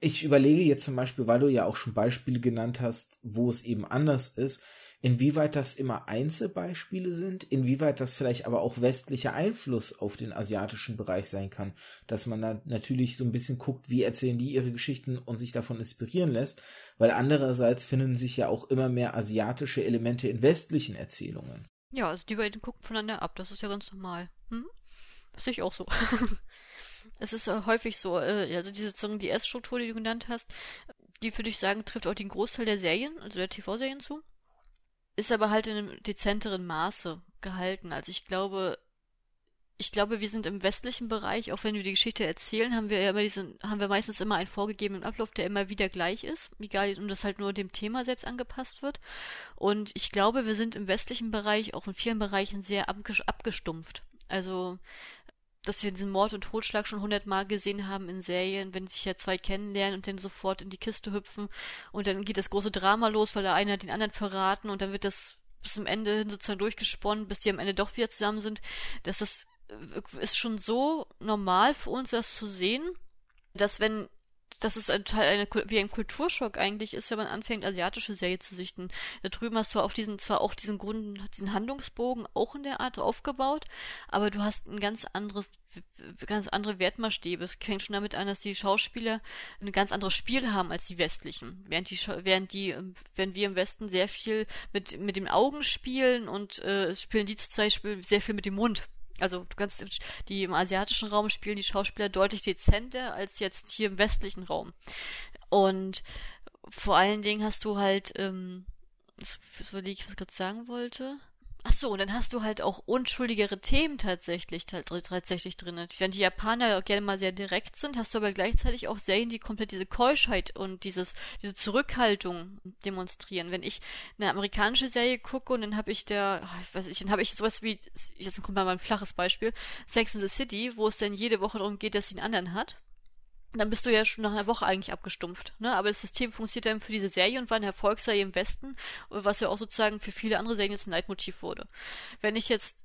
Ich überlege jetzt zum Beispiel, weil du ja auch schon Beispiele genannt hast, wo es eben anders ist, Inwieweit das immer Einzelbeispiele sind, inwieweit das vielleicht aber auch westlicher Einfluss auf den asiatischen Bereich sein kann, dass man da natürlich so ein bisschen guckt, wie erzählen die ihre Geschichten und sich davon inspirieren lässt, weil andererseits finden sich ja auch immer mehr asiatische Elemente in westlichen Erzählungen. Ja, also die beiden gucken voneinander ab, das ist ja ganz normal. Hm? Das sehe ich auch so. es ist äh, häufig so, äh, also diese so die S-Struktur, die du genannt hast, die würde ich sagen, trifft auch den Großteil der Serien, also der TV-Serien zu ist aber halt in einem dezenteren Maße gehalten. Also ich glaube, ich glaube, wir sind im westlichen Bereich, auch wenn wir die Geschichte erzählen, haben wir ja immer diesen, haben wir meistens immer einen vorgegebenen Ablauf, der immer wieder gleich ist, egal, und das halt nur dem Thema selbst angepasst wird. Und ich glaube, wir sind im westlichen Bereich auch in vielen Bereichen sehr abgestumpft. Also dass wir diesen Mord und Totschlag schon hundertmal gesehen haben in Serien, wenn sich ja zwei kennenlernen und dann sofort in die Kiste hüpfen und dann geht das große Drama los, weil der eine hat den anderen verraten und dann wird das bis zum Ende hin sozusagen durchgesponnen, bis die am Ende doch wieder zusammen sind. Das ist schon so normal für uns, das zu sehen, dass wenn dass es ein Teil eine, wie ein Kulturschock eigentlich ist, wenn man anfängt, asiatische Serien zu sichten. Da drüben hast du auf diesen, zwar auch diesen Grund, diesen Handlungsbogen auch in der Art aufgebaut, aber du hast ein ganz anderes, ganz andere Wertmaßstäbe. Es fängt schon damit an, dass die Schauspieler ein ganz anderes Spiel haben als die westlichen. Während die, während die, wenn wir im Westen sehr viel mit, mit den Augen spielen und äh, spielen die zum Beispiel sehr viel mit dem Mund. Also du kannst die im asiatischen Raum spielen die Schauspieler deutlich dezenter als jetzt hier im westlichen Raum. Und vor allen Dingen hast du halt, ähm, das, das überlege ich, was ich gerade sagen wollte. Ach so, und dann hast du halt auch unschuldigere Themen tatsächlich tatsächlich drin. Während die Japaner gerne mal sehr direkt sind, hast du aber gleichzeitig auch Serien, die komplett diese Keuschheit und dieses diese Zurückhaltung demonstrieren. Wenn ich eine amerikanische Serie gucke und dann habe ich da, ich weiß nicht, dann habe ich sowas wie jetzt kommt mal ein flaches Beispiel, Sex in the City, wo es dann jede Woche darum geht, dass sie einen anderen hat dann bist du ja schon nach einer Woche eigentlich abgestumpft. Ne? Aber das System funktioniert dann für diese Serie und war eine Erfolgsserie im Westen, was ja auch sozusagen für viele andere Serien jetzt ein Leitmotiv wurde. Wenn ich jetzt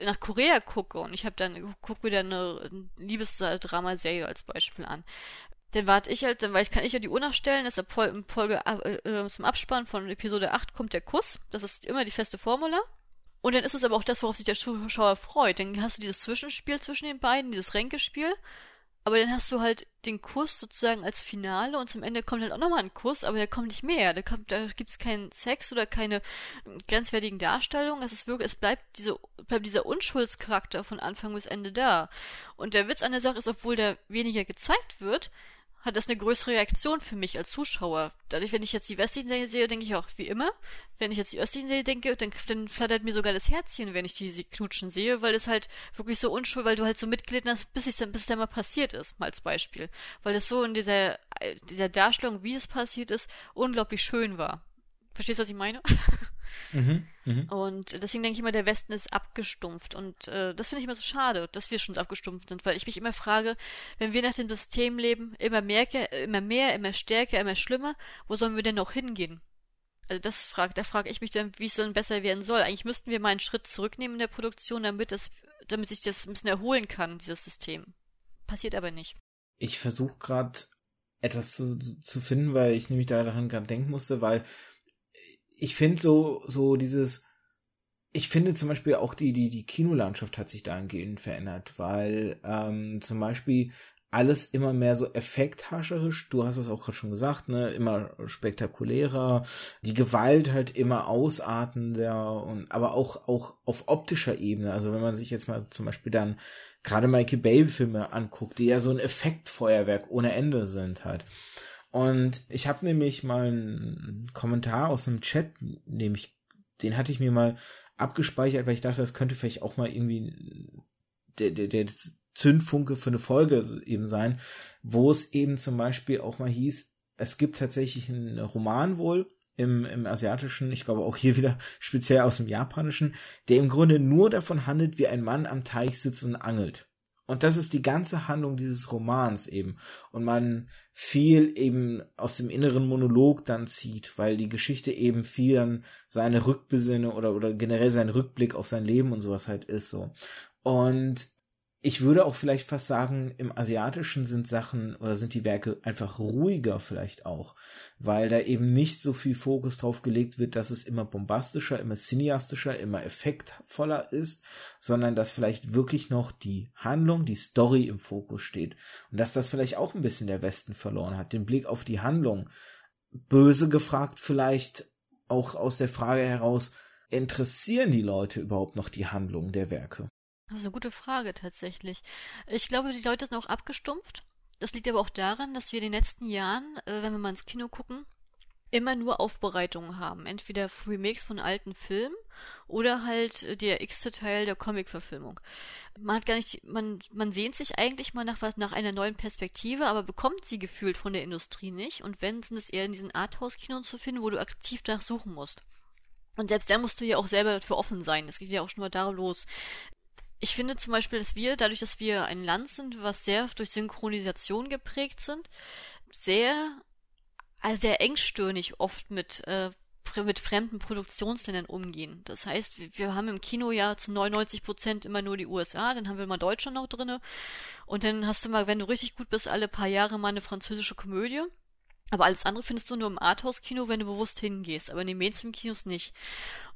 nach Korea gucke und ich habe dann guck wieder eine Liebesdrama-Serie als Beispiel an, dann warte ich halt, dann weiß, kann ich ja die Uhr nachstellen, dass ab Folge äh, äh, zum Abspann von Episode 8 kommt der Kuss. Das ist immer die feste Formula. Und dann ist es aber auch das, worauf sich der Zuschauer freut. Dann hast du dieses Zwischenspiel zwischen den beiden, dieses Ränkespiel. Aber dann hast du halt den Kuss sozusagen als Finale und zum Ende kommt halt auch nochmal ein Kuss, aber der kommt nicht mehr. Da, kommt, da gibt's keinen Sex oder keine grenzwertigen Darstellungen. Es ist wirklich, es bleibt diese, bleibt dieser Unschuldscharakter von Anfang bis Ende da. Und der Witz an der Sache ist, obwohl der weniger gezeigt wird, hat das eine größere Reaktion für mich als Zuschauer. Dadurch, wenn ich jetzt die westlichen Serie sehe, denke ich auch, wie immer. Wenn ich jetzt die östlichen Serie denke, dann, dann flattert mir sogar das Herzchen, wenn ich diese Knutschen sehe, weil es halt wirklich so unschuld, weil du halt so mitgelitten hast, bis es dann, bis es dann mal passiert ist, mal als Beispiel. Weil es so in dieser, dieser Darstellung, wie es passiert ist, unglaublich schön war. Verstehst du, was ich meine? Mhm, mh. Und deswegen denke ich immer, der Westen ist abgestumpft. Und äh, das finde ich immer so schade, dass wir schon abgestumpft sind, weil ich mich immer frage, wenn wir nach dem System leben, immer mehr, immer mehr, immer stärker, immer schlimmer, wo sollen wir denn noch hingehen? Also das fragt, da frage ich mich dann, wie es denn besser werden soll. Eigentlich müssten wir mal einen Schritt zurücknehmen in der Produktion, damit das, damit sich das ein bisschen erholen kann, dieses System. Passiert aber nicht. Ich versuche gerade etwas zu, zu finden, weil ich nämlich daran gerade denken musste, weil ich finde so, so dieses, ich finde zum Beispiel auch die, die, die Kinolandschaft hat sich dahingehend verändert, weil ähm, zum Beispiel alles immer mehr so effekthascherisch, du hast es auch gerade schon gesagt, ne, immer spektakulärer, die Gewalt halt immer ausartender und aber auch auch auf optischer Ebene, also wenn man sich jetzt mal zum Beispiel dann gerade Michael Bay Filme anguckt, die ja so ein Effektfeuerwerk ohne Ende sind halt. Und ich habe nämlich mal einen Kommentar aus einem Chat, nämlich den hatte ich mir mal abgespeichert, weil ich dachte, das könnte vielleicht auch mal irgendwie der, der, der Zündfunke für eine Folge eben sein, wo es eben zum Beispiel auch mal hieß, es gibt tatsächlich einen Roman wohl im, im asiatischen, ich glaube auch hier wieder speziell aus dem japanischen, der im Grunde nur davon handelt, wie ein Mann am Teich sitzt und angelt. Und das ist die ganze Handlung dieses Romans eben. Und man viel eben aus dem inneren Monolog dann zieht, weil die Geschichte eben viel dann seine Rückbesinne oder, oder generell sein Rückblick auf sein Leben und sowas halt ist so. Und ich würde auch vielleicht fast sagen, im Asiatischen sind Sachen oder sind die Werke einfach ruhiger vielleicht auch, weil da eben nicht so viel Fokus drauf gelegt wird, dass es immer bombastischer, immer cineastischer, immer effektvoller ist, sondern dass vielleicht wirklich noch die Handlung, die Story im Fokus steht. Und dass das vielleicht auch ein bisschen der Westen verloren hat, den Blick auf die Handlung. Böse gefragt vielleicht auch aus der Frage heraus, interessieren die Leute überhaupt noch die Handlung der Werke? Das ist eine gute Frage tatsächlich. Ich glaube, die Leute sind auch abgestumpft. Das liegt aber auch daran, dass wir in den letzten Jahren, äh, wenn wir mal ins Kino gucken, immer nur Aufbereitungen haben. Entweder Remakes von alten Filmen oder halt äh, der x-te Teil der Comic-Verfilmung. Man hat gar nicht, man, man sehnt sich eigentlich mal nach was, nach einer neuen Perspektive, aber bekommt sie gefühlt von der Industrie nicht. Und wenn, sind es eher in diesen Arthouse-Kinos zu finden, wo du aktiv danach suchen musst. Und selbst dann musst du ja auch selber dafür offen sein. Das geht ja auch schon mal da los ich finde zum Beispiel, dass wir, dadurch, dass wir ein Land sind, was sehr durch Synchronisation geprägt sind, sehr, also sehr engstirnig oft mit, äh, mit fremden Produktionsländern umgehen. Das heißt, wir haben im Kino ja zu 99 Prozent immer nur die USA, dann haben wir mal Deutschland noch drinne und dann hast du mal, wenn du richtig gut bist, alle paar Jahre mal eine französische Komödie. Aber alles andere findest du nur im Arthouse-Kino, wenn du bewusst hingehst, aber in den Mainstream-Kinos nicht.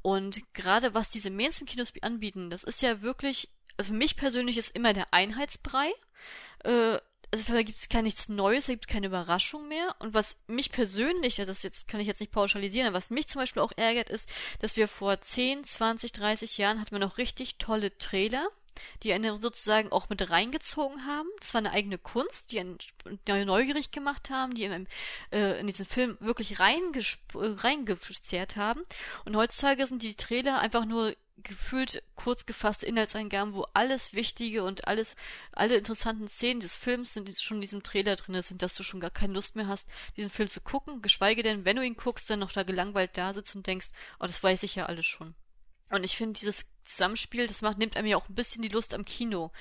Und gerade was diese Mainstream-Kinos anbieten, das ist ja wirklich, also für mich persönlich ist immer der Einheitsbrei. Äh, also da gibt es gar nichts Neues, da gibt es keine Überraschung mehr. Und was mich persönlich, also das jetzt kann ich jetzt nicht pauschalisieren, aber was mich zum Beispiel auch ärgert, ist, dass wir vor 10, 20, 30 Jahren hatten wir noch richtig tolle Trailer die einen sozusagen auch mit reingezogen haben. Das war eine eigene Kunst, die einen neugierig gemacht haben, die in, äh, in diesen Film wirklich reingezerrt haben. Und heutzutage sind die Trailer einfach nur gefühlt kurz gefasste Inhaltseingaben, wo alles Wichtige und alles, alle interessanten Szenen des Films sind schon in diesem Trailer drin sind, dass du schon gar keine Lust mehr hast, diesen Film zu gucken, geschweige denn, wenn du ihn guckst, dann noch da gelangweilt da sitzt und denkst, oh, das weiß ich ja alles schon. Und ich finde, dieses Zusammenspiel, das macht, nimmt einem ja auch ein bisschen die Lust am Kino.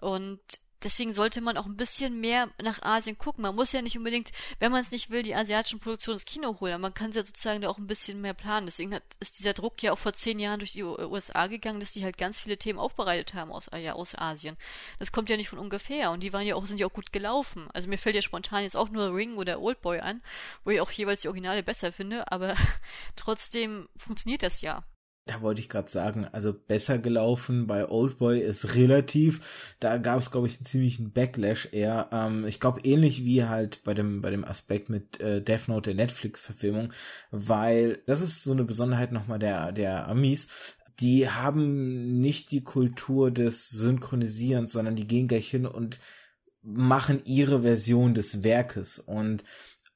Und deswegen sollte man auch ein bisschen mehr nach Asien gucken. Man muss ja nicht unbedingt, wenn man es nicht will, die asiatischen Produktionen ins Kino holen. Man kann es ja sozusagen da auch ein bisschen mehr planen. Deswegen hat, ist dieser Druck ja auch vor zehn Jahren durch die USA gegangen, dass die halt ganz viele Themen aufbereitet haben aus, ja, aus Asien. Das kommt ja nicht von ungefähr. Und die waren ja auch, sind ja auch gut gelaufen. Also mir fällt ja spontan jetzt auch nur Ring oder Oldboy an, wo ich auch jeweils die Originale besser finde, aber trotzdem funktioniert das ja da wollte ich gerade sagen, also besser gelaufen bei Oldboy ist relativ. Da gab es, glaube ich, einen ziemlichen Backlash eher. Ähm, ich glaube, ähnlich wie halt bei dem, bei dem Aspekt mit äh, Death Note der Netflix-Verfilmung, weil das ist so eine Besonderheit nochmal der, der Amis. Die haben nicht die Kultur des Synchronisierens, sondern die gehen gleich hin und machen ihre Version des Werkes. Und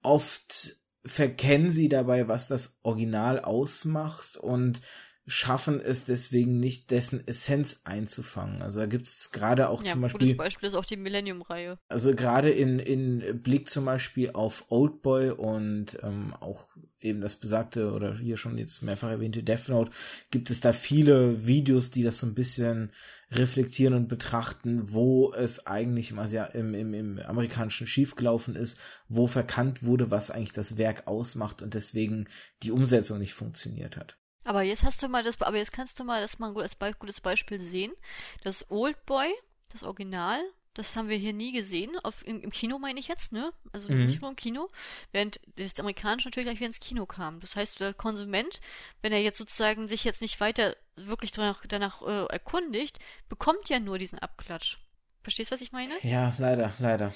oft verkennen sie dabei, was das Original ausmacht und schaffen es deswegen nicht, dessen Essenz einzufangen. Also da gibt es gerade auch ja, zum Beispiel. Gutes Beispiel ist auch die Millennium-Reihe. Also gerade in, in Blick zum Beispiel auf Oldboy und ähm, auch eben das besagte oder hier schon jetzt mehrfach erwähnte Death Note, gibt es da viele Videos, die das so ein bisschen reflektieren und betrachten, wo es eigentlich im, Asia im, im, im amerikanischen schiefgelaufen ist, wo verkannt wurde, was eigentlich das Werk ausmacht und deswegen die Umsetzung nicht funktioniert hat. Aber jetzt hast du mal das, aber jetzt kannst du mal das mal ein gutes, gutes Beispiel sehen. Das Oldboy, das Original, das haben wir hier nie gesehen. Auf, im, im Kino meine ich jetzt, ne? Also mhm. nicht nur im Kino. Während das amerikanische natürlich gleich wieder ins Kino kam. Das heißt, der Konsument, wenn er jetzt sozusagen sich jetzt nicht weiter wirklich danach, danach äh, erkundigt, bekommt ja nur diesen Abklatsch. Verstehst du, was ich meine? Ja, leider, leider.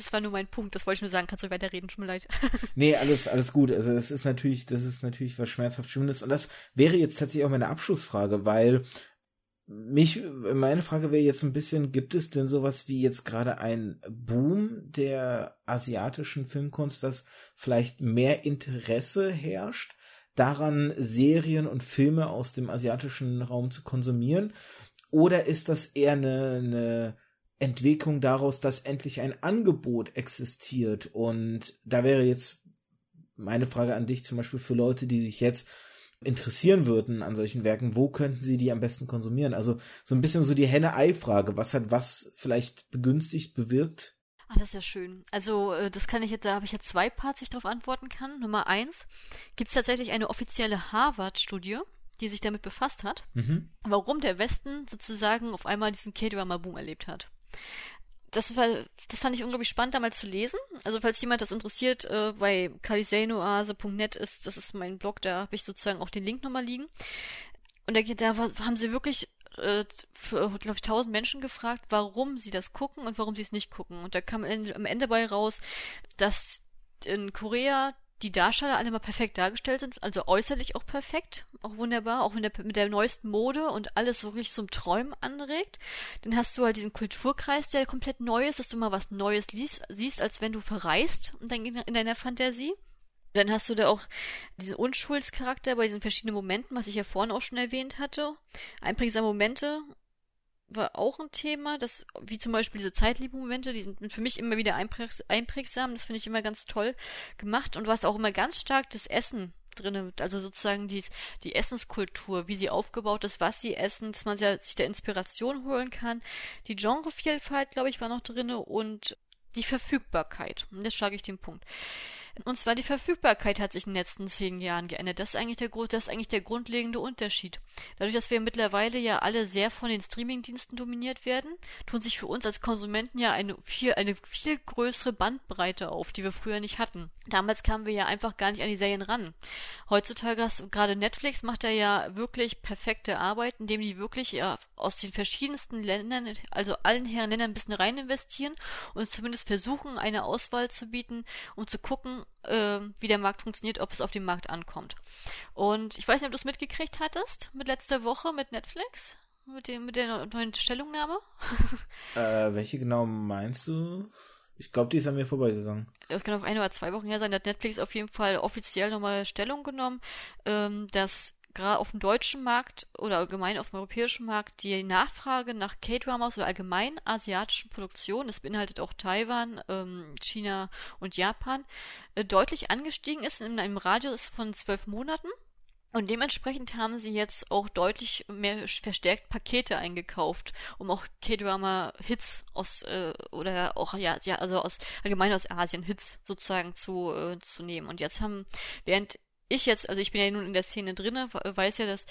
Das war nur mein Punkt, das wollte ich nur sagen. Kannst du weiterreden, tut mir leid. nee, alles, alles gut. Also das ist natürlich, das ist natürlich was schmerzhaft Schlimmes. Und das wäre jetzt tatsächlich auch meine Abschlussfrage, weil mich, meine Frage wäre jetzt ein bisschen, gibt es denn sowas wie jetzt gerade ein Boom der asiatischen Filmkunst, dass vielleicht mehr Interesse herrscht daran, Serien und Filme aus dem asiatischen Raum zu konsumieren? Oder ist das eher eine, eine Entwicklung daraus, dass endlich ein Angebot existiert? Und da wäre jetzt meine Frage an dich zum Beispiel für Leute, die sich jetzt interessieren würden an solchen Werken, wo könnten sie die am besten konsumieren? Also so ein bisschen so die Henne-Ei-Frage, was hat was vielleicht begünstigt, bewirkt? Ach, das ist ja schön. Also, äh, das kann ich jetzt, da habe ich jetzt zwei Parts, die ich darauf antworten kann. Nummer eins, gibt es tatsächlich eine offizielle Harvard-Studie, die sich damit befasst hat, mhm. warum der Westen sozusagen auf einmal diesen K-Drama-Boom erlebt hat das war, das fand ich unglaublich spannend damals zu lesen. Also falls jemand das interessiert, äh, bei kaliseinoase.net ist, das ist mein Blog, da habe ich sozusagen auch den Link nochmal liegen. Und da, da haben sie wirklich, äh, glaube ich, tausend Menschen gefragt, warum sie das gucken und warum sie es nicht gucken. Und da kam am Ende bei raus, dass in Korea die Darsteller alle mal perfekt dargestellt sind, also äußerlich auch perfekt, auch wunderbar, auch mit der, mit der neuesten Mode und alles wirklich zum Träumen anregt. Dann hast du halt diesen Kulturkreis, der komplett neu ist, dass du mal was Neues liest, siehst, als wenn du verreist in deiner Fantasie. Dann hast du da auch diesen Unschuldscharakter bei diesen verschiedenen Momenten, was ich ja vorhin auch schon erwähnt hatte. Einprägsame Momente war auch ein Thema, das, wie zum Beispiel diese Zeitliebe-Momente, die sind für mich immer wieder einprägs einprägsam, das finde ich immer ganz toll gemacht und hast auch immer ganz stark das Essen drin, also sozusagen die, die Essenskultur, wie sie aufgebaut ist, was sie essen, dass man sich da Inspiration holen kann. Die Genrevielfalt, glaube ich, war noch drin und die Verfügbarkeit. Und jetzt schlage ich den Punkt. Und zwar die Verfügbarkeit hat sich in den letzten zehn Jahren geändert. Das ist eigentlich der, das ist eigentlich der grundlegende Unterschied. Dadurch, dass wir mittlerweile ja alle sehr von den Streamingdiensten dominiert werden, tun sich für uns als Konsumenten ja eine viel, eine viel größere Bandbreite auf, die wir früher nicht hatten. Damals kamen wir ja einfach gar nicht an die Serien ran. Heutzutage gerade Netflix macht da ja wirklich perfekte Arbeit, indem die wirklich ja aus den verschiedensten Ländern, also allen Herren Ländern ein bisschen rein investieren und zumindest versuchen, eine Auswahl zu bieten, um zu gucken, äh, wie der Markt funktioniert, ob es auf den Markt ankommt. Und ich weiß nicht, ob du es mitgekriegt hattest mit letzter Woche mit Netflix, mit, dem, mit der neuen Stellungnahme. äh, welche genau meinst du? Ich glaube, die ist an mir vorbeigegangen. Das kann auch ein oder zwei Wochen her sein. Da hat Netflix auf jeden Fall offiziell nochmal Stellung genommen, ähm, dass gerade auf dem deutschen Markt oder allgemein auf dem europäischen Markt die Nachfrage nach K-Dramas oder allgemein asiatischen Produktionen, das beinhaltet auch Taiwan, ähm, China und Japan, äh, deutlich angestiegen ist in einem Radius von zwölf Monaten. Und dementsprechend haben sie jetzt auch deutlich mehr verstärkt Pakete eingekauft, um auch K-Drama-Hits aus äh, oder auch ja, ja also aus allgemein aus Asien Hits sozusagen zu äh, zu nehmen. Und jetzt haben während ich jetzt, also ich bin ja nun in der Szene drinne, weiß ja, dass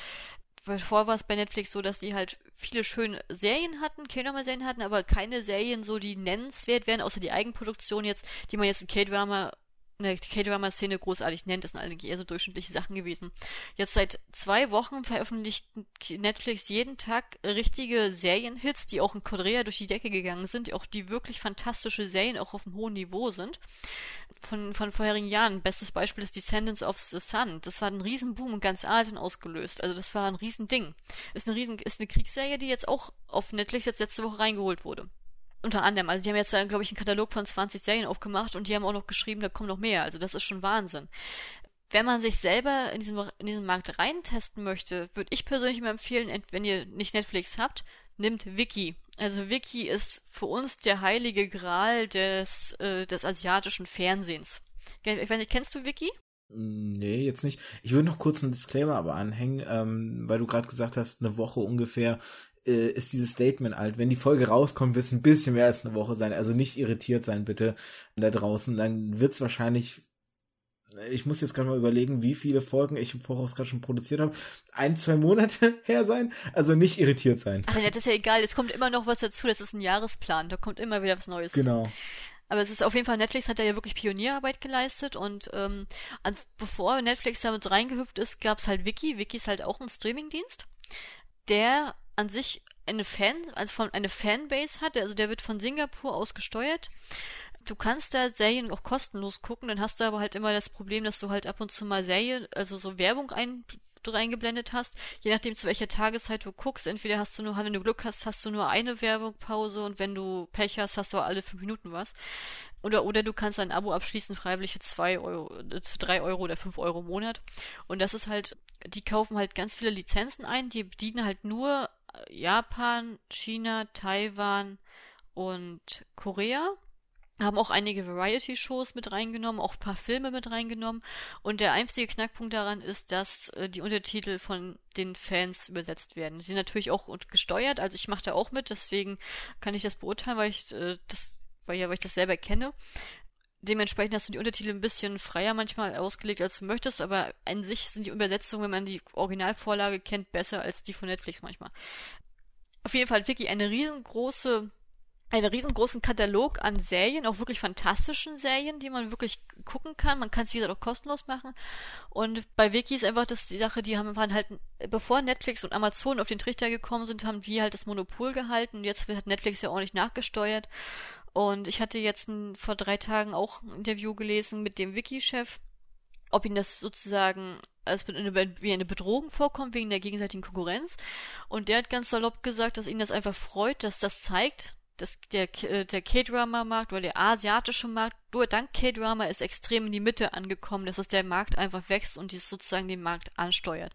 Bevor war es bei Netflix so, dass die halt viele schöne Serien hatten, K-Drama-Serien hatten, aber keine Serien so, die nennenswert wären, außer die Eigenproduktion jetzt, die man jetzt im K-Drama in der K-Drama-Szene großartig nennt. Das sind eigentlich eher so durchschnittliche Sachen gewesen. Jetzt seit zwei Wochen veröffentlicht Netflix jeden Tag richtige Serienhits, die auch in Korea durch die Decke gegangen sind, auch die wirklich fantastische Serien auch auf einem hohen Niveau sind. Von, von vorherigen Jahren. Bestes Beispiel ist Descendants of the Sun. Das war ein Riesenboom in ganz Asien ausgelöst. Also das war ein Riesending. Ist eine Riesen, ist eine Kriegsserie, die jetzt auch auf Netflix jetzt letzte Woche reingeholt wurde. Unter anderem, also die haben jetzt, glaube ich, einen Katalog von 20 Serien aufgemacht und die haben auch noch geschrieben, da kommen noch mehr. Also das ist schon Wahnsinn. Wenn man sich selber in diesem, in diesem Markt reintesten möchte, würde ich persönlich immer empfehlen, wenn ihr nicht Netflix habt, nimmt Wiki. Also Wiki ist für uns der heilige Gral des, äh, des asiatischen Fernsehens. Ich weiß nicht, kennst du Wiki? Nee, jetzt nicht. Ich würde noch kurz einen Disclaimer aber anhängen, ähm, weil du gerade gesagt hast, eine Woche ungefähr äh, ist dieses Statement alt. Wenn die Folge rauskommt, wird es ein bisschen mehr als eine Woche sein. Also nicht irritiert sein, bitte, da draußen. Dann wird es wahrscheinlich ich muss jetzt gerade mal überlegen, wie viele Folgen ich im Voraus gerade schon produziert habe. Ein, zwei Monate her sein. Also nicht irritiert sein. Ach, das ist ja egal. Es kommt immer noch was dazu. Das ist ein Jahresplan. Da kommt immer wieder was Neues. Genau. Aber es ist auf jeden Fall, Netflix hat ja wirklich Pionierarbeit geleistet und ähm, an, bevor Netflix damit reingehüpft ist, gab es halt Wiki. Wiki ist halt auch ein Streamingdienst, der an sich eine Fan, also von eine Fanbase hat, also der wird von Singapur aus gesteuert. Du kannst da Serien auch kostenlos gucken, dann hast du aber halt immer das Problem, dass du halt ab und zu mal Serien, also so Werbung ein, du reingeblendet hast. Je nachdem, zu welcher Tageszeit du guckst, entweder hast du nur, wenn du Glück hast, hast du nur eine Werbungpause und wenn du Pech hast, hast du alle fünf Minuten was. Oder, oder du kannst ein Abo abschließen, freiwillig für zwei Euro, drei Euro oder fünf Euro im Monat. Und das ist halt, die kaufen halt ganz viele Lizenzen ein, die bedienen halt nur Japan, China, Taiwan und Korea haben auch einige Variety-Shows mit reingenommen, auch ein paar Filme mit reingenommen. Und der einzige Knackpunkt daran ist, dass äh, die Untertitel von den Fans übersetzt werden. Sie sind natürlich auch gesteuert, also ich mache da auch mit, deswegen kann ich das beurteilen, weil ich äh, das, weil ich das selber kenne. Dementsprechend hast du die Untertitel ein bisschen freier manchmal ausgelegt, als du möchtest, aber an sich sind die Übersetzungen, wenn man die Originalvorlage kennt, besser als die von Netflix manchmal. Auf jeden Fall wirklich eine riesengroße einen riesengroßen Katalog an Serien, auch wirklich fantastischen Serien, die man wirklich gucken kann. Man kann es, wie gesagt, auch kostenlos machen. Und bei Wiki ist einfach das die Sache, die haben waren halt, bevor Netflix und Amazon auf den Trichter gekommen sind, haben wir halt das Monopol gehalten. Jetzt hat Netflix ja nicht nachgesteuert. Und ich hatte jetzt ein, vor drei Tagen auch ein Interview gelesen mit dem Wiki-Chef, ob ihn das sozusagen als wie eine Bedrohung vorkommt wegen der gegenseitigen Konkurrenz. Und der hat ganz salopp gesagt, dass ihn das einfach freut, dass das zeigt, das, der, äh, der K-Drama-Markt oder der asiatische Markt, nur dank K-Drama ist extrem in die Mitte angekommen, dass es der Markt einfach wächst und dies sozusagen den Markt ansteuert.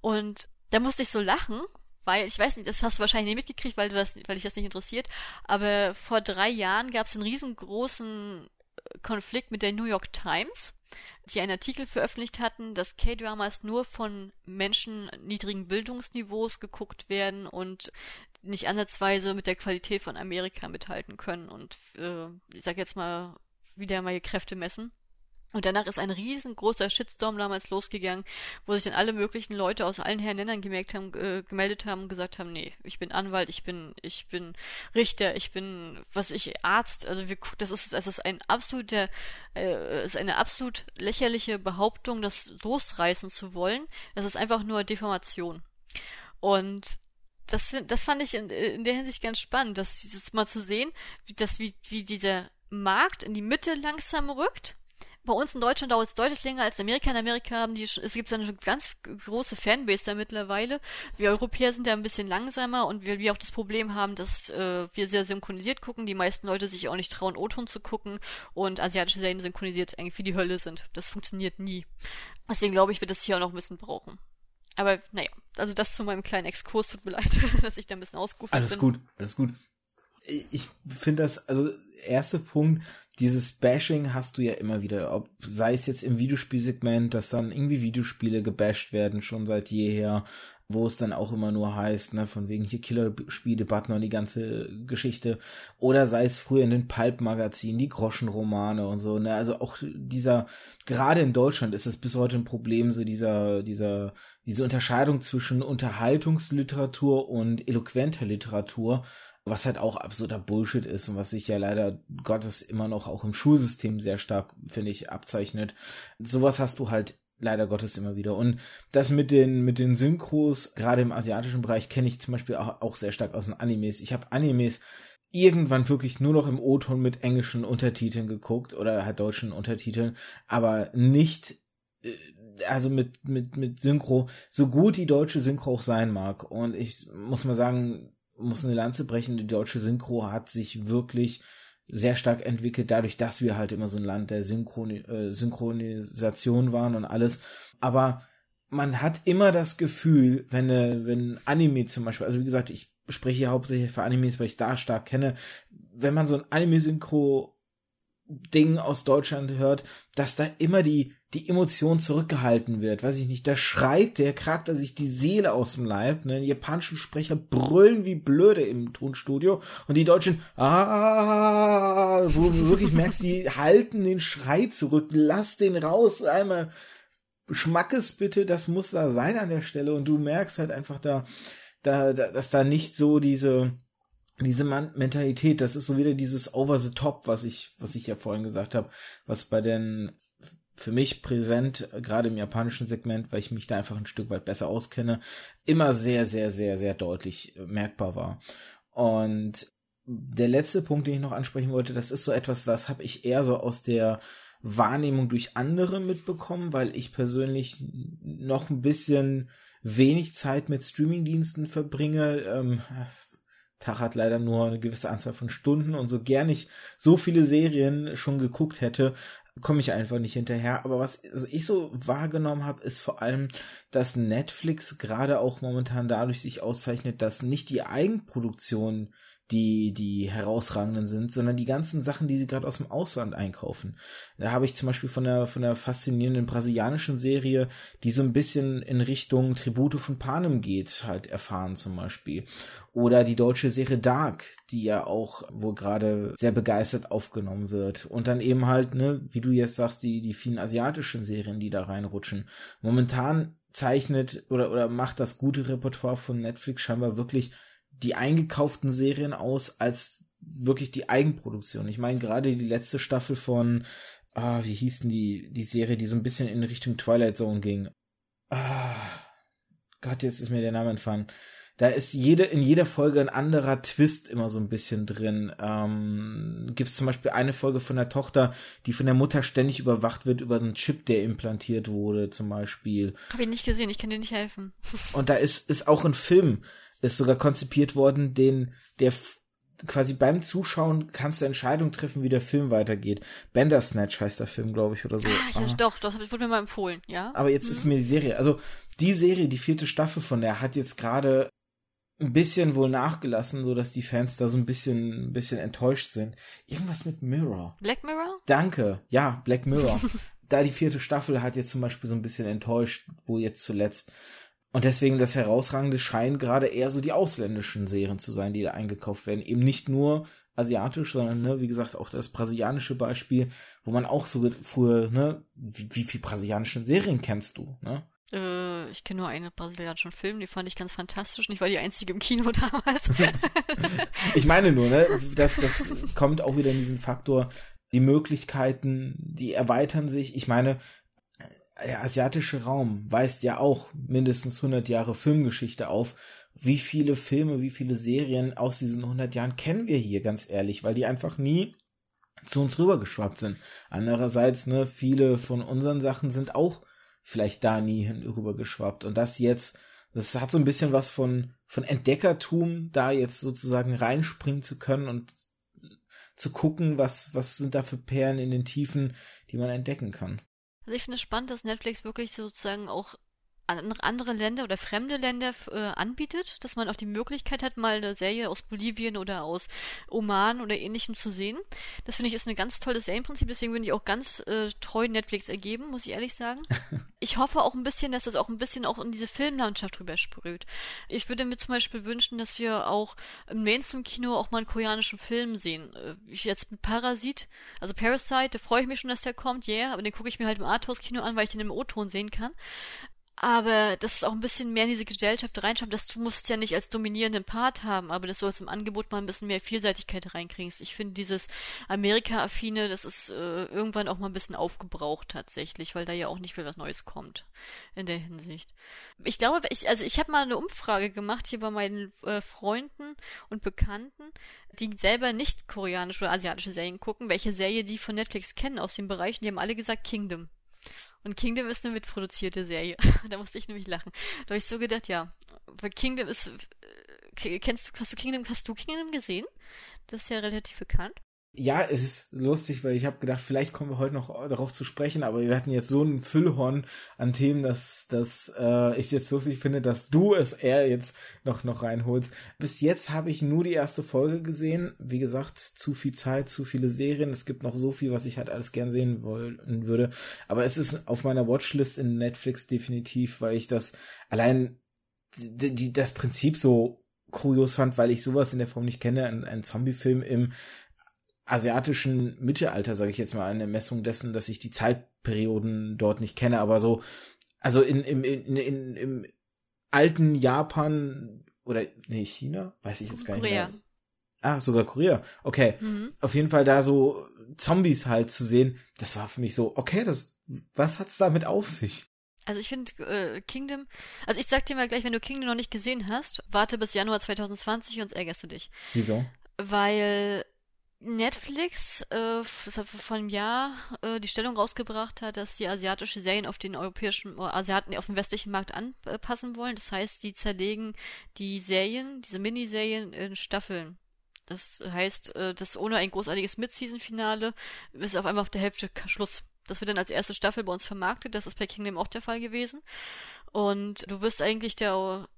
Und da musste ich so lachen, weil ich weiß nicht, das hast du wahrscheinlich nicht mitgekriegt, weil du das, weil dich das nicht interessiert, aber vor drei Jahren gab es einen riesengroßen äh, Konflikt mit der New York Times, die einen Artikel veröffentlicht hatten, dass K-Dramas nur von Menschen niedrigen Bildungsniveaus geguckt werden und nicht ansatzweise mit der Qualität von Amerika mithalten können und äh, ich sag jetzt mal wieder mal ihre Kräfte messen. Und danach ist ein riesengroßer Shitstorm damals losgegangen, wo sich dann alle möglichen Leute aus allen Herren Ländern gemerkt haben, äh, gemeldet haben und gesagt haben, nee, ich bin Anwalt, ich bin, ich bin Richter, ich bin, was ich, Arzt, also wir, das ist, das ist ein absoluter, äh, ist eine absolut lächerliche Behauptung, das losreißen zu wollen. Das ist einfach nur Deformation. Und das, das fand ich in, in der Hinsicht ganz spannend, dass dieses mal zu sehen, wie, das, wie, wie dieser Markt in die Mitte langsam rückt. Bei uns in Deutschland dauert es deutlich länger als in Amerika. In Amerika haben die, es gibt eine ganz große Fanbase da mittlerweile. Wir Europäer sind da ein bisschen langsamer und wir, wir auch das Problem haben, dass äh, wir sehr synchronisiert gucken. Die meisten Leute sich auch nicht trauen, O-Ton zu gucken und asiatische Serien synchronisiert eigentlich wie die Hölle sind. Das funktioniert nie. Deswegen glaube ich, wird das hier auch noch ein bisschen brauchen. Aber naja, also das zu meinem kleinen Exkurs, tut mir leid, dass ich da ein bisschen ausgerufen bin. Alles gut, alles gut. Ich finde das, also erster Punkt, dieses Bashing hast du ja immer wieder, ob sei es jetzt im Videospielsegment, dass dann irgendwie Videospiele gebasht werden, schon seit jeher, wo es dann auch immer nur heißt, ne, von wegen hier Killerspieldebatten und die ganze Geschichte, oder sei es früher in den Pulp-Magazinen, die Groschenromane und so, ne, also auch dieser, gerade in Deutschland ist es bis heute ein Problem, so dieser, dieser, diese Unterscheidung zwischen Unterhaltungsliteratur und eloquenter Literatur, was halt auch absurder Bullshit ist und was sich ja leider Gottes immer noch auch im Schulsystem sehr stark, finde ich, abzeichnet. Sowas hast du halt leider Gottes immer wieder. Und das mit den, mit den Synchros, gerade im asiatischen Bereich, kenne ich zum Beispiel auch, auch sehr stark aus den Animes. Ich habe Animes irgendwann wirklich nur noch im O-Ton mit englischen Untertiteln geguckt oder halt deutschen Untertiteln, aber nicht, äh, also mit, mit, mit Synchro, so gut die deutsche Synchro auch sein mag. Und ich muss mal sagen, muss eine Lanze brechen, die deutsche Synchro hat sich wirklich sehr stark entwickelt, dadurch, dass wir halt immer so ein Land der Synchron äh, Synchronisation waren und alles. Aber man hat immer das Gefühl, wenn, äh, wenn Anime zum Beispiel, also wie gesagt, ich spreche hier hauptsächlich für Animes, weil ich da stark kenne, wenn man so ein Anime-Synchro Ding aus Deutschland hört, dass da immer die, die Emotion zurückgehalten wird. Weiß ich nicht, da schreit der Charakter sich die Seele aus dem Leib. Ne? Die japanischen Sprecher brüllen wie blöde im Tonstudio und die Deutschen, ah, wo du wirklich merkst, die halten den Schrei zurück. Lass den raus, einmal Schmackes bitte, das muss da sein an der Stelle und du merkst halt einfach da, da, da dass da nicht so diese, diese Mentalität, das ist so wieder dieses over the top, was ich, was ich ja vorhin gesagt habe, was bei den für mich präsent, gerade im japanischen Segment, weil ich mich da einfach ein Stück weit besser auskenne, immer sehr, sehr, sehr, sehr deutlich äh, merkbar war. Und der letzte Punkt, den ich noch ansprechen wollte, das ist so etwas, was habe ich eher so aus der Wahrnehmung durch andere mitbekommen, weil ich persönlich noch ein bisschen wenig Zeit mit Streamingdiensten verbringe. Ähm, Tag hat leider nur eine gewisse Anzahl von Stunden und so gern ich so viele Serien schon geguckt hätte, komme ich einfach nicht hinterher. Aber was ich so wahrgenommen habe, ist vor allem, dass Netflix gerade auch momentan dadurch sich auszeichnet, dass nicht die Eigenproduktion die die herausragenden sind, sondern die ganzen Sachen, die sie gerade aus dem Ausland einkaufen. Da habe ich zum Beispiel von der von der faszinierenden brasilianischen Serie, die so ein bisschen in Richtung Tribute von Panem geht, halt erfahren zum Beispiel. Oder die deutsche Serie Dark, die ja auch wohl gerade sehr begeistert aufgenommen wird. Und dann eben halt, ne, wie du jetzt sagst, die die vielen asiatischen Serien, die da reinrutschen. Momentan zeichnet oder oder macht das gute Repertoire von Netflix scheinbar wirklich die eingekauften Serien aus als wirklich die Eigenproduktion. Ich meine, gerade die letzte Staffel von, ah, wie hieß denn die, die Serie, die so ein bisschen in Richtung Twilight Zone ging. Ah, Gott, jetzt ist mir der Name entfallen. Da ist jede, in jeder Folge ein anderer Twist immer so ein bisschen drin. Ähm, Gibt es zum Beispiel eine Folge von der Tochter, die von der Mutter ständig überwacht wird über einen Chip, der implantiert wurde, zum Beispiel. Habe ich nicht gesehen, ich kann dir nicht helfen. Und da ist, ist auch ein Film ist sogar konzipiert worden, den der quasi beim Zuschauen kannst du Entscheidungen treffen, wie der Film weitergeht. Bandersnatch heißt der Film, glaube ich, oder so. Ah, ja, doch, das wurde mir mal empfohlen, ja. Aber jetzt mhm. ist mir die Serie, also die Serie, die vierte Staffel von der hat jetzt gerade ein bisschen wohl nachgelassen, so dass die Fans da so ein bisschen, ein bisschen enttäuscht sind. Irgendwas mit Mirror. Black Mirror? Danke. Ja, Black Mirror. da die vierte Staffel hat jetzt zum Beispiel so ein bisschen enttäuscht, wo jetzt zuletzt und deswegen das Herausragende scheinen gerade eher so die ausländischen Serien zu sein, die da eingekauft werden. Eben nicht nur asiatisch, sondern, ne, wie gesagt, auch das brasilianische Beispiel, wo man auch so früher, ne, wie, wie viel brasilianische Serien kennst du, ne? Äh, ich kenne nur einen brasilianischen Film, die fand ich ganz fantastisch. Und ich war die einzige im Kino damals. ich meine nur, ne, das, das kommt auch wieder in diesen Faktor, die Möglichkeiten, die erweitern sich. Ich meine, der asiatische Raum weist ja auch mindestens 100 Jahre Filmgeschichte auf. Wie viele Filme, wie viele Serien aus diesen 100 Jahren kennen wir hier, ganz ehrlich, weil die einfach nie zu uns rübergeschwappt sind. Andererseits, ne, viele von unseren Sachen sind auch vielleicht da nie hin rübergeschwappt. Und das jetzt, das hat so ein bisschen was von, von Entdeckertum, da jetzt sozusagen reinspringen zu können und zu gucken, was, was sind da für Perlen in den Tiefen, die man entdecken kann. Also ich finde es spannend, dass Netflix wirklich sozusagen auch andere Länder oder fremde Länder äh, anbietet, dass man auch die Möglichkeit hat, mal eine Serie aus Bolivien oder aus Oman oder ähnlichem zu sehen. Das finde ich ist ein ganz tolles Serienprinzip, deswegen bin ich auch ganz äh, treu Netflix ergeben, muss ich ehrlich sagen. ich hoffe auch ein bisschen, dass das auch ein bisschen auch in diese Filmlandschaft rüber sprüht. Ich würde mir zum Beispiel wünschen, dass wir auch im Mainstream-Kino auch mal einen koreanischen Film sehen. Äh, ich jetzt mit Parasit, also Parasite, da freue ich mich schon, dass der kommt, yeah, aber den gucke ich mir halt im Arthouse-Kino an, weil ich den im O-Ton sehen kann aber das ist auch ein bisschen mehr in diese Gesellschaft reinschauen, dass du musst ja nicht als dominierenden Part haben, aber dass du aus dem Angebot mal ein bisschen mehr Vielseitigkeit reinkriegst. Ich finde dieses Amerika-affine, das ist äh, irgendwann auch mal ein bisschen aufgebraucht tatsächlich, weil da ja auch nicht viel was Neues kommt in der Hinsicht. Ich glaube, ich, also ich habe mal eine Umfrage gemacht hier bei meinen äh, Freunden und Bekannten, die selber nicht koreanische oder asiatische Serien gucken, welche Serie die von Netflix kennen aus den Bereichen, die haben alle gesagt Kingdom. Und Kingdom ist eine mitproduzierte Serie. da musste ich nämlich lachen. Da habe ich so gedacht, ja, weil Kingdom ist. Äh, kennst du, hast du Kingdom, hast du Kingdom gesehen? Das ist ja relativ bekannt ja, es ist lustig, weil ich habe gedacht, vielleicht kommen wir heute noch darauf zu sprechen, aber wir hatten jetzt so ein Füllhorn an Themen, dass, dass äh, ich jetzt lustig finde, dass du es eher jetzt noch, noch reinholst. Bis jetzt habe ich nur die erste Folge gesehen. Wie gesagt, zu viel Zeit, zu viele Serien. Es gibt noch so viel, was ich halt alles gern sehen wollen würde. Aber es ist auf meiner Watchlist in Netflix definitiv, weil ich das allein die, die, das Prinzip so kurios fand, weil ich sowas in der Form nicht kenne. Ein, ein Zombie-Film im asiatischen Mittelalter, sage ich jetzt mal, eine Messung dessen, dass ich die Zeitperioden dort nicht kenne, aber so, also in, in, in, in im alten Japan oder nee, China, weiß ich jetzt gar Korea. nicht mehr. Ah, sogar Korea. Okay. Mhm. Auf jeden Fall da so Zombies halt zu sehen, das war für mich so, okay, das, was hat's damit auf sich? Also ich finde äh, Kingdom, also ich sag dir mal gleich, wenn du Kingdom noch nicht gesehen hast, warte bis Januar 2020 und ärgerst du dich. Wieso? Weil Netflix äh, vor einem Jahr äh, die Stellung rausgebracht hat, dass die asiatische Serien auf den europäischen oder Asiaten auf den westlichen Markt anpassen wollen. Das heißt, die zerlegen die Serien, diese Miniserien in Staffeln. Das heißt, äh, dass ohne ein großartiges Mid-Season-Finale ist auf einmal auf der Hälfte Schluss. Das wird dann als erste Staffel bei uns vermarktet. Das ist bei Kingdom auch der Fall gewesen. Und du wirst eigentlich der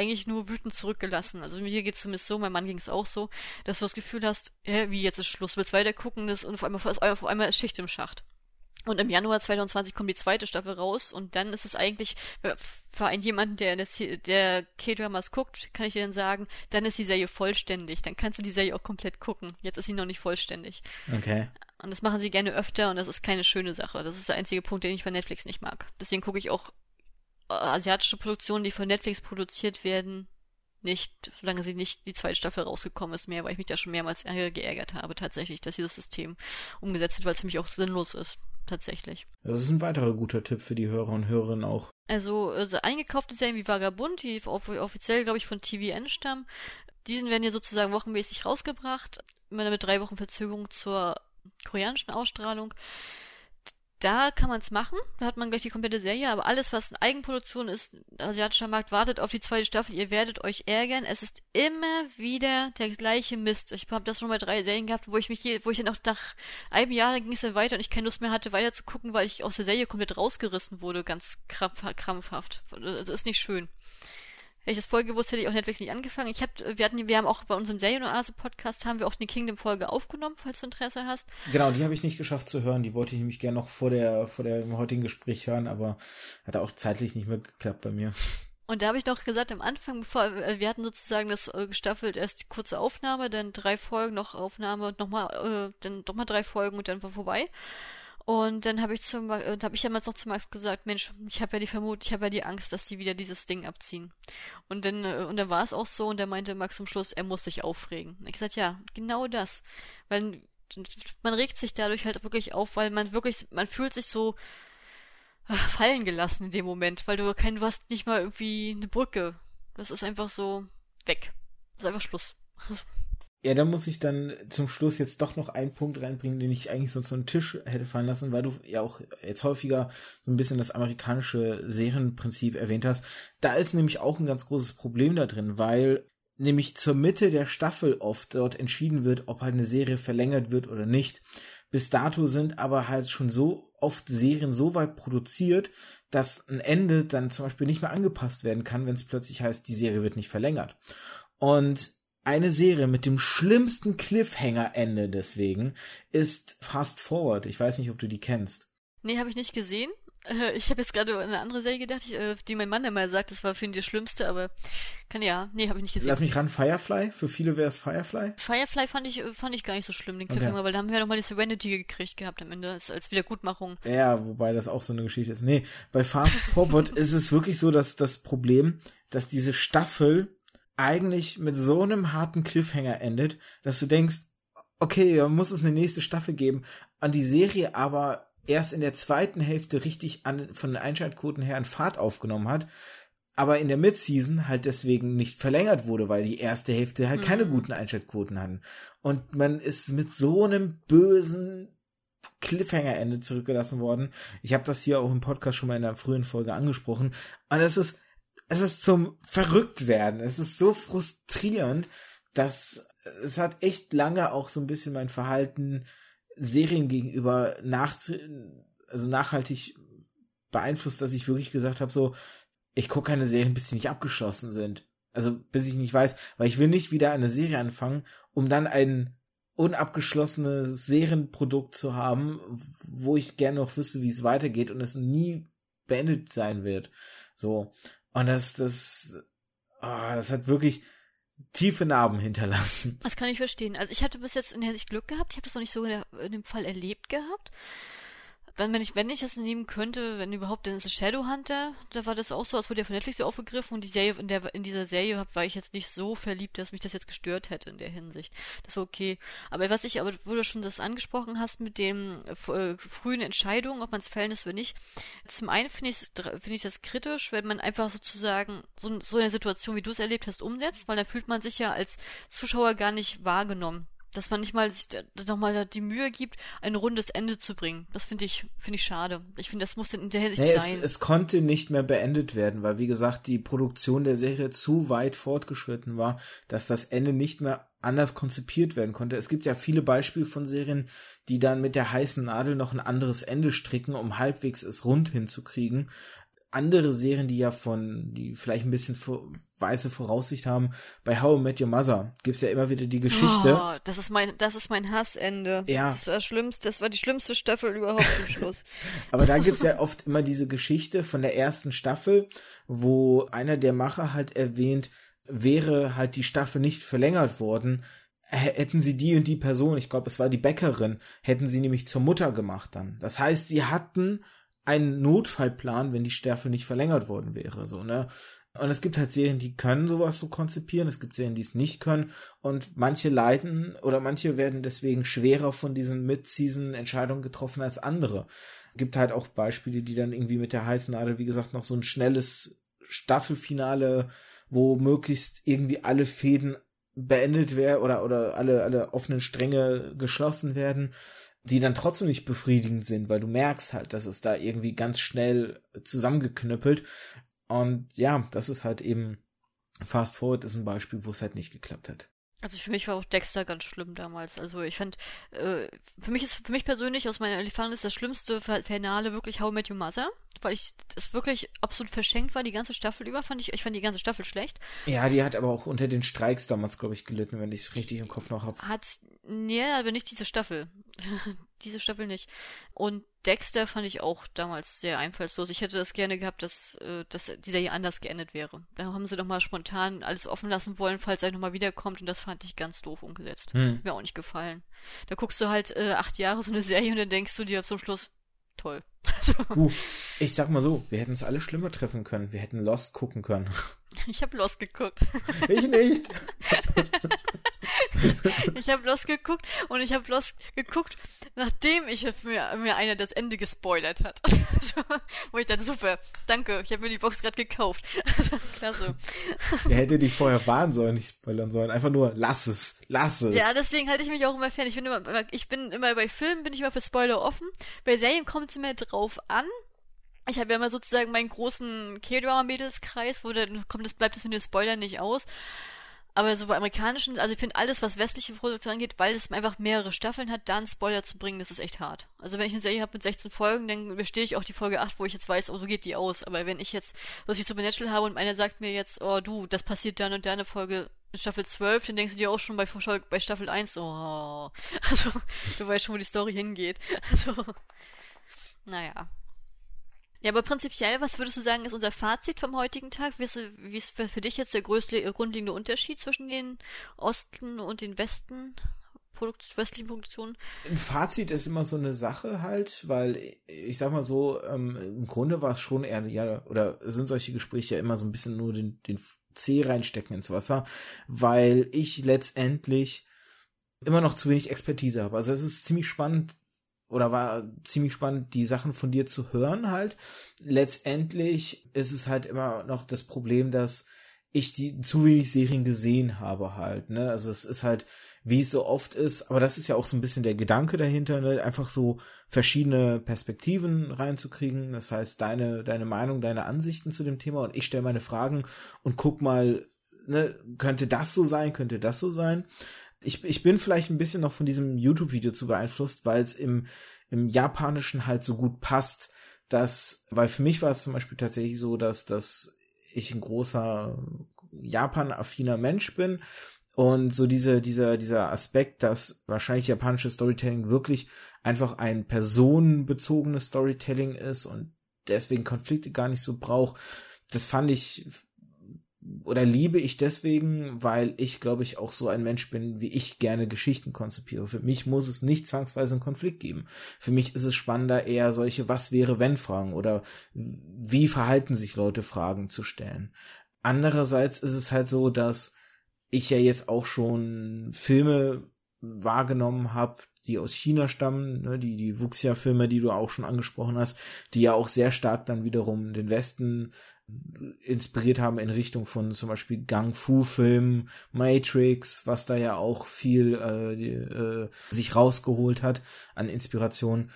eigentlich nur wütend zurückgelassen. Also mir geht es zumindest so, mein Mann ging es auch so, dass du das Gefühl hast, hä, wie jetzt ist Schluss, willst weiter gucken, das, und auf einmal, auf einmal ist Schicht im Schacht. Und im Januar 2020 kommt die zweite Staffel raus und dann ist es eigentlich, für einen jemanden, der, der K-Dramas guckt, kann ich dir dann sagen, dann ist die Serie vollständig. Dann kannst du die Serie auch komplett gucken. Jetzt ist sie noch nicht vollständig. Okay. Und das machen sie gerne öfter und das ist keine schöne Sache. Das ist der einzige Punkt, den ich bei Netflix nicht mag. Deswegen gucke ich auch asiatische Produktionen, die von Netflix produziert werden, nicht, solange sie nicht die zweite Staffel rausgekommen ist, mehr, weil ich mich da schon mehrmals geärgert habe, tatsächlich, dass dieses System umgesetzt wird, weil es für mich auch sinnlos ist, tatsächlich. Das ist ein weiterer guter Tipp für die Hörer und Hörerinnen auch. Also, also eingekaufte Serien wie Vagabund, die offiziell, glaube ich, von TVN stammen, diesen werden ja sozusagen wochenmäßig rausgebracht, immer mit drei Wochen Verzögerung zur koreanischen Ausstrahlung. Da kann man es machen, da hat man gleich die komplette Serie, aber alles, was eine Eigenproduktion ist, asiatischer Markt wartet auf die zweite Staffel, ihr werdet euch ärgern. Es ist immer wieder der gleiche Mist. Ich habe das schon bei drei Serien gehabt, wo ich mich hier, wo ich dann auch nach einem Jahr ging es dann weiter und ich keine Lust mehr hatte, weiter zu gucken, weil ich aus der Serie komplett rausgerissen wurde, ganz krampfhaft. Das ist nicht schön. Hätte ich das vorher gewusst, hätte ich auch Netflix nicht angefangen. Ich hab, wir hatten, wir haben auch bei unserem Serienoase-Podcast haben wir auch eine Kingdom-Folge aufgenommen, falls du Interesse hast. Genau, die habe ich nicht geschafft zu hören. Die wollte ich nämlich gerne noch vor der, vor dem heutigen Gespräch hören, aber hat auch zeitlich nicht mehr geklappt bei mir. Und da habe ich noch gesagt, am Anfang, bevor äh, wir hatten sozusagen das äh, gestaffelt, erst die kurze Aufnahme, dann drei Folgen, noch Aufnahme und nochmal, äh, dann nochmal drei Folgen und dann war vorbei. Und dann habe ich zum äh, habe ich damals noch zu Max gesagt, Mensch, ich habe ja die Vermutung, ich habe ja die Angst, dass die wieder dieses Ding abziehen. Und dann äh, und dann war es auch so und der meinte Max zum Schluss, er muss sich aufregen. Und ich gesagt, ja, genau das, weil man regt sich dadurch halt wirklich auf, weil man wirklich man fühlt sich so äh, fallen gelassen in dem Moment, weil du kein du hast nicht mal irgendwie eine Brücke. Das ist einfach so weg. Das ist einfach Schluss. Ja, da muss ich dann zum Schluss jetzt doch noch einen Punkt reinbringen, den ich eigentlich sonst so einen Tisch hätte fallen lassen, weil du ja auch jetzt häufiger so ein bisschen das amerikanische Serienprinzip erwähnt hast. Da ist nämlich auch ein ganz großes Problem da drin, weil nämlich zur Mitte der Staffel oft dort entschieden wird, ob halt eine Serie verlängert wird oder nicht. Bis dato sind aber halt schon so oft Serien so weit produziert, dass ein Ende dann zum Beispiel nicht mehr angepasst werden kann, wenn es plötzlich heißt, die Serie wird nicht verlängert. Und eine Serie mit dem schlimmsten Cliffhanger-Ende deswegen ist Fast Forward. Ich weiß nicht, ob du die kennst. Nee, habe ich nicht gesehen. Äh, ich habe jetzt gerade an eine andere Serie gedacht, äh, die mein Mann immer sagt, das war für ihn die schlimmste, aber kann ja, nee, habe ich nicht gesehen. Lass mich ran, Firefly. Für viele wäre es Firefly. Firefly fand ich, fand ich gar nicht so schlimm, den Cliffhanger, okay. weil da haben wir ja nochmal die Serenity gekriegt gehabt am Ende, als, als Wiedergutmachung. Ja, wobei das auch so eine Geschichte ist. Nee, bei Fast Forward ist es wirklich so, dass das Problem, dass diese Staffel eigentlich mit so einem harten Cliffhanger endet, dass du denkst, okay, da muss es eine nächste Staffel geben, an die Serie aber erst in der zweiten Hälfte richtig an, von den Einschaltquoten her an Fahrt aufgenommen hat, aber in der Midseason halt deswegen nicht verlängert wurde, weil die erste Hälfte halt mhm. keine guten Einschaltquoten hatten. Und man ist mit so einem bösen Cliffhanger-Ende zurückgelassen worden. Ich habe das hier auch im Podcast schon mal in einer frühen Folge angesprochen. Und es ist es ist zum Verrücktwerden. Es ist so frustrierend, dass es hat echt lange auch so ein bisschen mein Verhalten Serien gegenüber nach, also nachhaltig beeinflusst, dass ich wirklich gesagt habe, so, ich gucke keine Serien, bis sie nicht abgeschlossen sind. Also bis ich nicht weiß, weil ich will nicht wieder eine Serie anfangen, um dann ein unabgeschlossenes Serienprodukt zu haben, wo ich gerne noch wüsste, wie es weitergeht und es nie beendet sein wird. So. Und das, das, oh, das hat wirklich tiefe Narben hinterlassen. Das kann ich verstehen. Also ich hatte bis jetzt in der Hinsicht Glück gehabt. Ich habe das noch nicht so in, dem Fall erlebt gehabt wenn, wenn ich, wenn ich das nehmen könnte, wenn überhaupt, dann ist es Shadowhunter. Da war das auch so, als wurde ja von Netflix aufgegriffen und die Serie, in der, in dieser Serie war ich jetzt nicht so verliebt, dass mich das jetzt gestört hätte in der Hinsicht. Das war okay. Aber was ich, aber wo du schon das angesprochen hast mit dem äh, frühen Entscheidungen, ob man es fällen ist oder nicht. Zum einen finde ich, finde ich das kritisch, wenn man einfach sozusagen so, so eine Situation, wie du es erlebt hast, umsetzt, weil dann fühlt man sich ja als Zuschauer gar nicht wahrgenommen dass man nicht mal sich nochmal die Mühe gibt, ein rundes Ende zu bringen. Das finde ich, finde ich schade. Ich finde, das muss in der Hinsicht nee, sein. Es, es konnte nicht mehr beendet werden, weil wie gesagt, die Produktion der Serie zu weit fortgeschritten war, dass das Ende nicht mehr anders konzipiert werden konnte. Es gibt ja viele Beispiele von Serien, die dann mit der heißen Nadel noch ein anderes Ende stricken, um halbwegs es rund hinzukriegen. Andere Serien, die ja von, die vielleicht ein bisschen weiße Voraussicht haben, bei How I Met Your Mother gibt's ja immer wieder die Geschichte. Oh, das ist mein, das ist mein Hassende. Ja. Das war das schlimmste, das war die schlimmste Staffel überhaupt zum Schluss. Aber da gibt's ja oft immer diese Geschichte von der ersten Staffel, wo einer der Macher halt erwähnt, wäre halt die Staffel nicht verlängert worden, hätten sie die und die Person, ich glaube, es war die Bäckerin, hätten sie nämlich zur Mutter gemacht dann. Das heißt, sie hatten einen Notfallplan, wenn die Staffel nicht verlängert worden wäre, so, ne? Und es gibt halt Serien, die können sowas so konzipieren, es gibt Serien, die es nicht können und manche leiden oder manche werden deswegen schwerer von diesen Mid-Season-Entscheidungen getroffen als andere. Gibt halt auch Beispiele, die dann irgendwie mit der heißen Nadel, wie gesagt, noch so ein schnelles Staffelfinale, wo möglichst irgendwie alle Fäden beendet werden oder, oder alle, alle offenen Stränge geschlossen werden, die dann trotzdem nicht befriedigend sind, weil du merkst halt, dass es da irgendwie ganz schnell zusammengeknüppelt. Und ja, das ist halt eben Fast Forward ist ein Beispiel, wo es halt nicht geklappt hat. Also für mich war auch Dexter ganz schlimm damals. Also ich fand, äh, für mich ist, für mich persönlich aus meiner Erfahrung ist das schlimmste Finale wirklich How I Met Your Mother, weil ich es wirklich absolut verschenkt war, die ganze Staffel über, fand ich, ich fand die ganze Staffel schlecht. Ja, die hat aber auch unter den Streiks damals, glaube ich, gelitten, wenn ich es richtig im Kopf noch habe. Hat's, nee, aber nicht diese Staffel. diese Staffel nicht. Und Dexter fand ich auch damals sehr einfallslos. Ich hätte das gerne gehabt, dass, äh, dass dieser hier anders geendet wäre. Da haben sie doch mal spontan alles offen lassen wollen, falls er nochmal wiederkommt und das fand ich ganz doof umgesetzt. Hm. Mir auch nicht gefallen. Da guckst du halt äh, acht Jahre so eine Serie und dann denkst du dir zum Schluss, toll. uh, ich sag mal so, wir hätten es alle schlimmer treffen können. Wir hätten Lost gucken können. Ich habe Lost geguckt. Ich nicht. ich habe Lost geguckt und ich habe Lost geguckt, nachdem ich mir, mir einer das Ende gespoilert hat. Wo ich dachte, super, danke, ich habe mir die Box gerade gekauft. Klasse. Er hätte dich vorher warnen sollen, nicht spoilern sollen. Einfach nur, lass es, lass es. Ja, deswegen halte ich mich auch immer fern. Ich bin immer, ich bin immer bei Filmen, bin ich immer für Spoiler offen. Bei Serien kommt es mir drauf an. Ich habe ja immer sozusagen meinen großen K-Drama-Mädelskreis, wo dann kommt es, bleibt es mit den Spoilern nicht aus. Aber so bei amerikanischen, also ich finde alles, was westliche Produktion angeht, weil es einfach mehrere Staffeln hat, dann Spoiler zu bringen, das ist echt hart. Also wenn ich eine Serie habe mit 16 Folgen, dann bestehe ich auch die Folge 8, wo ich jetzt weiß, oh, so geht die aus. Aber wenn ich jetzt, was ich Supernatural habe und einer sagt mir jetzt, oh du, das passiert dann und dann eine Folge in Staffel 12, dann denkst du dir auch schon bei, bei Staffel 1, oh, also du weißt schon, wo die Story hingeht. Also, naja. Ja, aber prinzipiell, was würdest du sagen, ist unser Fazit vom heutigen Tag? Wie ist, für dich jetzt der größte grundlegende Unterschied zwischen den Osten und den Westen? Produkt, westlichen Produktionen? Ein Fazit ist immer so eine Sache halt, weil ich sag mal so, ähm, im Grunde war es schon eher, ja, oder sind solche Gespräche ja immer so ein bisschen nur den, den C reinstecken ins Wasser, weil ich letztendlich immer noch zu wenig Expertise habe. Also es ist ziemlich spannend, oder war ziemlich spannend, die Sachen von dir zu hören halt. Letztendlich ist es halt immer noch das Problem, dass ich die zu wenig Serien gesehen habe halt, ne? Also es ist halt, wie es so oft ist, aber das ist ja auch so ein bisschen der Gedanke dahinter, ne? Einfach so verschiedene Perspektiven reinzukriegen. Das heißt, deine, deine Meinung, deine Ansichten zu dem Thema und ich stelle meine Fragen und guck mal, ne, könnte das so sein, könnte das so sein ich, ich bin vielleicht ein bisschen noch von diesem YouTube-Video zu beeinflusst, weil es im, im Japanischen halt so gut passt, dass, weil für mich war es zum Beispiel tatsächlich so, dass, dass ich ein großer Japan-affiner Mensch bin und so diese, dieser, dieser Aspekt, dass wahrscheinlich japanisches Storytelling wirklich einfach ein personenbezogenes Storytelling ist und deswegen Konflikte gar nicht so braucht, das fand ich oder liebe ich deswegen, weil ich, glaube ich, auch so ein Mensch bin, wie ich gerne Geschichten konzipiere. Für mich muss es nicht zwangsweise einen Konflikt geben. Für mich ist es spannender, eher solche Was wäre wenn Fragen oder wie verhalten sich Leute Fragen zu stellen. Andererseits ist es halt so, dass ich ja jetzt auch schon Filme wahrgenommen habe, die aus China stammen, ne, die, die Wuxia-Filme, die du auch schon angesprochen hast, die ja auch sehr stark dann wiederum den Westen inspiriert haben in Richtung von zum Beispiel Gang Fu Film, Matrix, was da ja auch viel äh, die, äh, sich rausgeholt hat an Inspiration.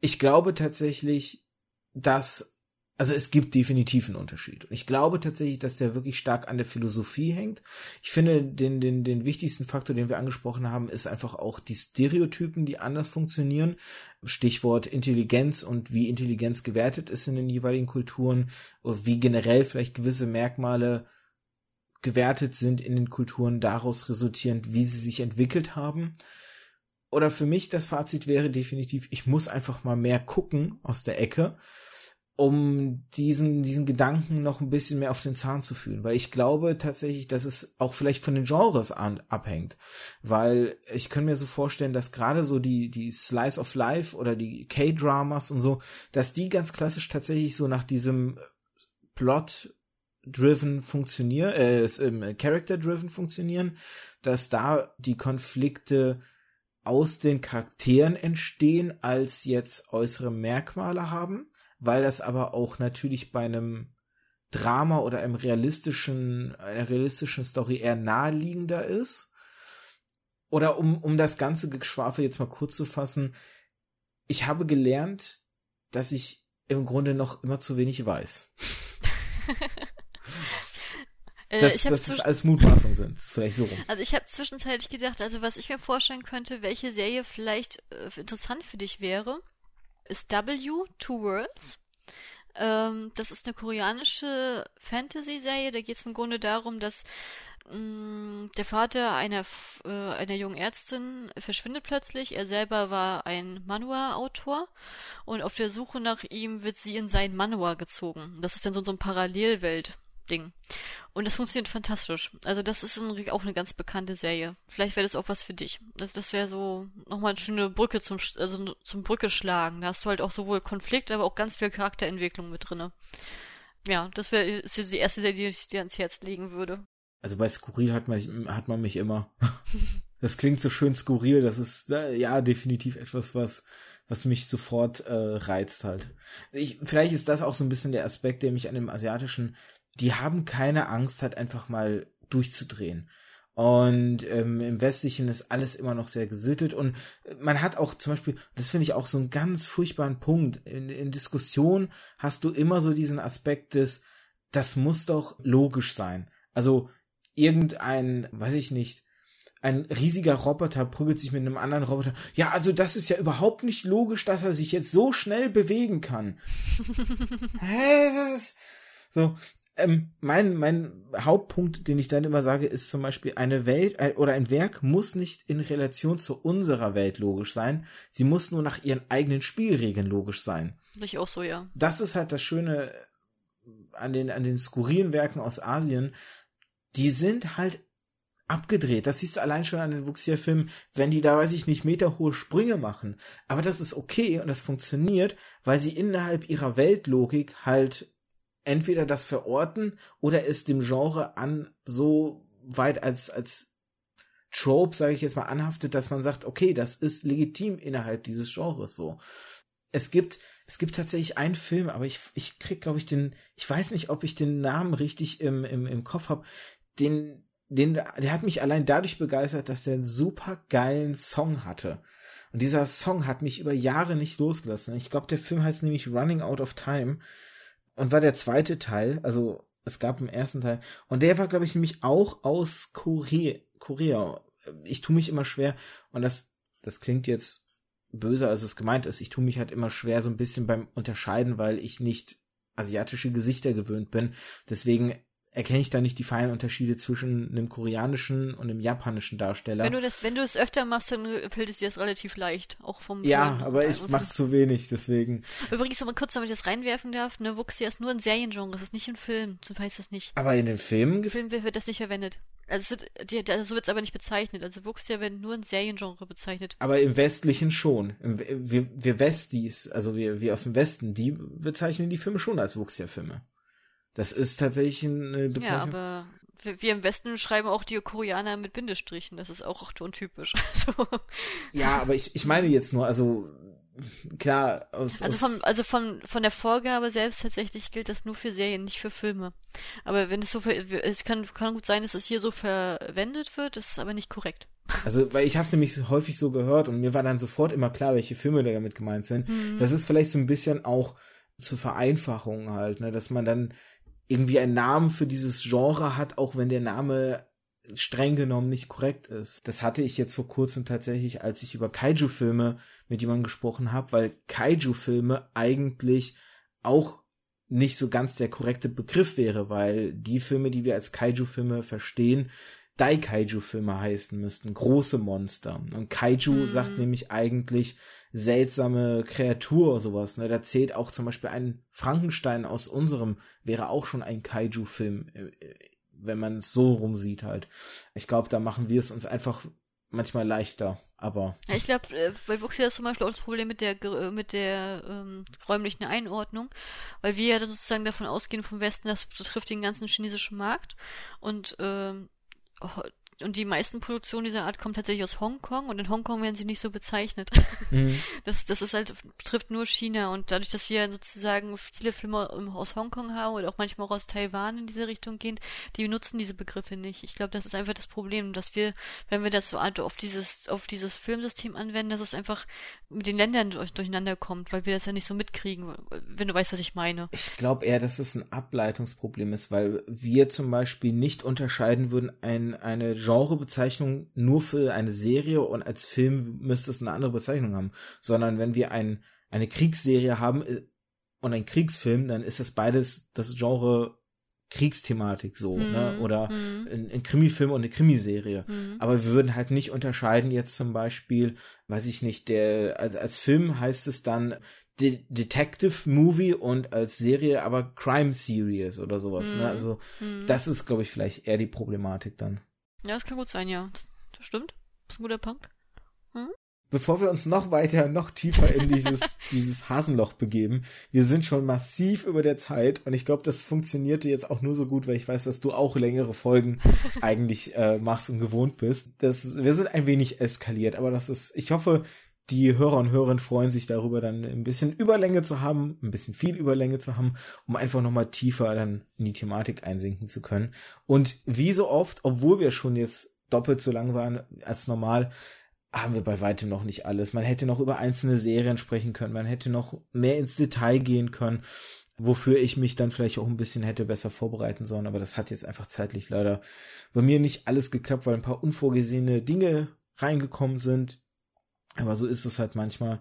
Ich glaube tatsächlich, dass also es gibt definitiv einen Unterschied. Und ich glaube tatsächlich, dass der wirklich stark an der Philosophie hängt. Ich finde, den, den, den wichtigsten Faktor, den wir angesprochen haben, ist einfach auch die Stereotypen, die anders funktionieren. Stichwort Intelligenz und wie Intelligenz gewertet ist in den jeweiligen Kulturen, wie generell vielleicht gewisse Merkmale gewertet sind in den Kulturen, daraus resultierend, wie sie sich entwickelt haben. Oder für mich das Fazit wäre definitiv, ich muss einfach mal mehr gucken aus der Ecke um diesen, diesen Gedanken noch ein bisschen mehr auf den Zahn zu fühlen. Weil ich glaube tatsächlich, dass es auch vielleicht von den Genres an, abhängt. Weil ich kann mir so vorstellen, dass gerade so die, die Slice of Life oder die K-Dramas und so, dass die ganz klassisch tatsächlich so nach diesem Plot driven funktionieren, äh, ähm, Character driven funktionieren, dass da die Konflikte aus den Charakteren entstehen, als jetzt äußere Merkmale haben weil das aber auch natürlich bei einem Drama oder einem realistischen, einer realistischen Story eher naheliegender ist. Oder um, um das ganze Geschwafel jetzt mal kurz zu fassen, ich habe gelernt, dass ich im Grunde noch immer zu wenig weiß. Äh, dass, dass das alles Mutmaßungen sind, vielleicht so rum. Also ich habe zwischenzeitlich gedacht, also was ich mir vorstellen könnte, welche Serie vielleicht äh, interessant für dich wäre, ist W, Two Worlds. Ähm, das ist eine koreanische Fantasy-Serie. Da geht es im Grunde darum, dass mh, mm, der Vater einer, äh, einer jungen Ärztin verschwindet plötzlich. Er selber war ein Manhwa-Autor und auf der Suche nach ihm wird sie in sein Manhwa gezogen. Das ist dann so, so ein Parallelwelt. Ding. Und das funktioniert fantastisch. Also das ist auch eine ganz bekannte Serie. Vielleicht wäre das auch was für dich. Also das wäre so nochmal eine schöne Brücke zum, also zum Brücke schlagen. Da hast du halt auch sowohl Konflikt, aber auch ganz viel Charakterentwicklung mit drinne. Ja, das wäre die erste Serie, die ich dir ans Herz legen würde. Also bei Skurril hat man, hat man mich immer. das klingt so schön skurril. Das ist äh, ja definitiv etwas, was was mich sofort äh, reizt halt. Ich, vielleicht ist das auch so ein bisschen der Aspekt, der mich an dem asiatischen die haben keine Angst, halt einfach mal durchzudrehen. Und ähm, im Westlichen ist alles immer noch sehr gesittet. Und man hat auch zum Beispiel, das finde ich auch so einen ganz furchtbaren Punkt. In, in Diskussion hast du immer so diesen Aspekt des, das muss doch logisch sein. Also irgendein, weiß ich nicht, ein riesiger Roboter prügelt sich mit einem anderen Roboter. Ja, also das ist ja überhaupt nicht logisch, dass er sich jetzt so schnell bewegen kann. Hä? Das ist so, ähm, mein, mein Hauptpunkt, den ich dann immer sage, ist zum Beispiel, eine Welt äh, oder ein Werk muss nicht in Relation zu unserer Welt logisch sein. Sie muss nur nach ihren eigenen Spielregeln logisch sein. Ich auch so, ja. Das ist halt das Schöne an den, an den skurrilen Werken aus Asien. Die sind halt abgedreht. Das siehst du allein schon an den Wuxia-Filmen, wenn die da, weiß ich nicht, meterhohe Sprünge machen. Aber das ist okay und das funktioniert, weil sie innerhalb ihrer Weltlogik halt entweder das verorten oder es dem Genre an so weit als als Trope, sage ich jetzt mal, anhaftet, dass man sagt, okay, das ist legitim innerhalb dieses Genres so. Es gibt es gibt tatsächlich einen Film, aber ich ich krieg glaube ich den ich weiß nicht, ob ich den Namen richtig im im, im Kopf habe, den den der hat mich allein dadurch begeistert, dass er einen super geilen Song hatte. Und dieser Song hat mich über Jahre nicht losgelassen. Ich glaube, der Film heißt nämlich Running Out of Time und war der zweite Teil, also es gab einen ersten Teil und der war glaube ich nämlich auch aus Korea. Korea. Ich tue mich immer schwer und das das klingt jetzt böser als es gemeint ist. Ich tue mich halt immer schwer so ein bisschen beim unterscheiden, weil ich nicht asiatische Gesichter gewöhnt bin. Deswegen erkenne ich da nicht die feinen Unterschiede zwischen einem koreanischen und einem japanischen Darsteller. Wenn du das, wenn du es öfter machst, dann fällt es dir das relativ leicht, auch vom. Ja, aber ich mach's zu wenig, deswegen. Übrigens, noch mal kurz, damit ich das reinwerfen darf, ne, Wuxia ist nur ein Seriengenre, das ist nicht ein Film, so heißt das nicht. Aber in den Filmen? Im Film wird das nicht verwendet. Also wird, die, so wird es aber nicht bezeichnet. Also Wuxia wird nur ein Seriengenre bezeichnet. Aber im Westlichen schon. Wir, wir Westies, also wir, wir aus dem Westen, die bezeichnen die Filme schon als Wuxia-Filme. Das ist tatsächlich eine Bezeichnung. Ja, aber wir im Westen schreiben auch die Koreaner mit Bindestrichen. Das ist auch untypisch. Also. Ja, aber ich, ich meine jetzt nur, also klar. Aus, also von, also von, von der Vorgabe selbst tatsächlich gilt das nur für Serien, nicht für Filme. Aber wenn es so, es kann, kann gut sein, dass es hier so verwendet wird, das ist aber nicht korrekt. Also, weil ich habe es nämlich häufig so gehört und mir war dann sofort immer klar, welche Filme da damit gemeint sind. Mhm. Das ist vielleicht so ein bisschen auch zur Vereinfachung halt, ne, dass man dann irgendwie einen Namen für dieses Genre hat, auch wenn der Name streng genommen nicht korrekt ist. Das hatte ich jetzt vor kurzem tatsächlich, als ich über Kaiju-Filme mit jemandem gesprochen habe, weil Kaiju-Filme eigentlich auch nicht so ganz der korrekte Begriff wäre, weil die Filme, die wir als Kaiju-Filme verstehen, Daikaiju-Filme heißen müssten, große Monster. Und Kaiju Mhm. sagt nämlich eigentlich seltsame Kreatur oder sowas. Ne? Da zählt auch zum Beispiel ein Frankenstein aus unserem, wäre auch schon ein Kaiju-Film, äh, wenn man es so rumsieht halt. Ich glaube, da machen wir es uns einfach manchmal leichter, aber Ja, ich glaube, äh, bei Wuxia ist zum Beispiel auch das Problem mit der äh, mit der ähm, räumlichen Einordnung, weil wir ja dann sozusagen davon ausgehen vom Westen, das betrifft den ganzen chinesischen Markt und ähm, und die meisten Produktionen dieser Art kommen tatsächlich aus Hongkong und in Hongkong werden sie nicht so bezeichnet. Mhm. Das, das ist halt, betrifft nur China und dadurch, dass wir sozusagen viele Filme aus Hongkong haben oder auch manchmal auch aus Taiwan in diese Richtung gehen, die benutzen diese Begriffe nicht. Ich glaube, das ist einfach das Problem, dass wir, wenn wir das so auf dieses, auf dieses Filmsystem anwenden, dass es einfach mit den Ländern durch, durcheinander kommt, weil wir das ja nicht so mitkriegen, wenn du weißt, was ich meine. Ich glaube eher, dass es ein Ableitungsproblem ist, weil wir zum Beispiel nicht unterscheiden würden, ein, eine Genrebezeichnung nur für eine Serie und als Film müsste es eine andere Bezeichnung haben, sondern wenn wir ein, eine Kriegsserie haben äh, und ein Kriegsfilm, dann ist das beides das Genre Kriegsthematik so, ne? Mhm, Oder mhm. ein, ein Krimifilm und eine Krimiserie. Mhm. Aber wir würden halt nicht unterscheiden jetzt zum Beispiel, weiß ich nicht, der als, als Film heißt es dann De Detective Movie und als Serie aber Crime Series oder sowas. Mhm. Ne? Also Mhm. das ist, glaube ich, vielleicht eher die Problematik dann. Ja, das kann gut sein, ja. Das stimmt. Das ist ein guter Punkt. Bevor wir uns noch weiter, noch tiefer in dieses, dieses Hasenloch begeben, wir sind schon massiv über der Zeit und ich glaube, das funktionierte jetzt auch nur so gut, weil ich weiß, dass du auch längere Folgen eigentlich äh, machst und gewohnt bist. Das, wir sind ein wenig eskaliert, aber das ist, ich hoffe, die Hörer und Hörerinnen freuen sich darüber, dann ein bisschen Überlänge zu haben, ein bisschen viel Überlänge zu haben, um einfach nochmal tiefer dann in die Thematik einsinken zu können. Und wie so oft, obwohl wir schon jetzt doppelt so lang waren als normal, haben wir bei weitem noch nicht alles. Man hätte noch über einzelne Serien sprechen können, man hätte noch mehr ins Detail gehen können, wofür ich mich dann vielleicht auch ein bisschen hätte besser vorbereiten sollen, aber das hat jetzt einfach zeitlich leider bei mir nicht alles geklappt, weil ein paar unvorgesehene Dinge reingekommen sind. Aber so ist es halt manchmal.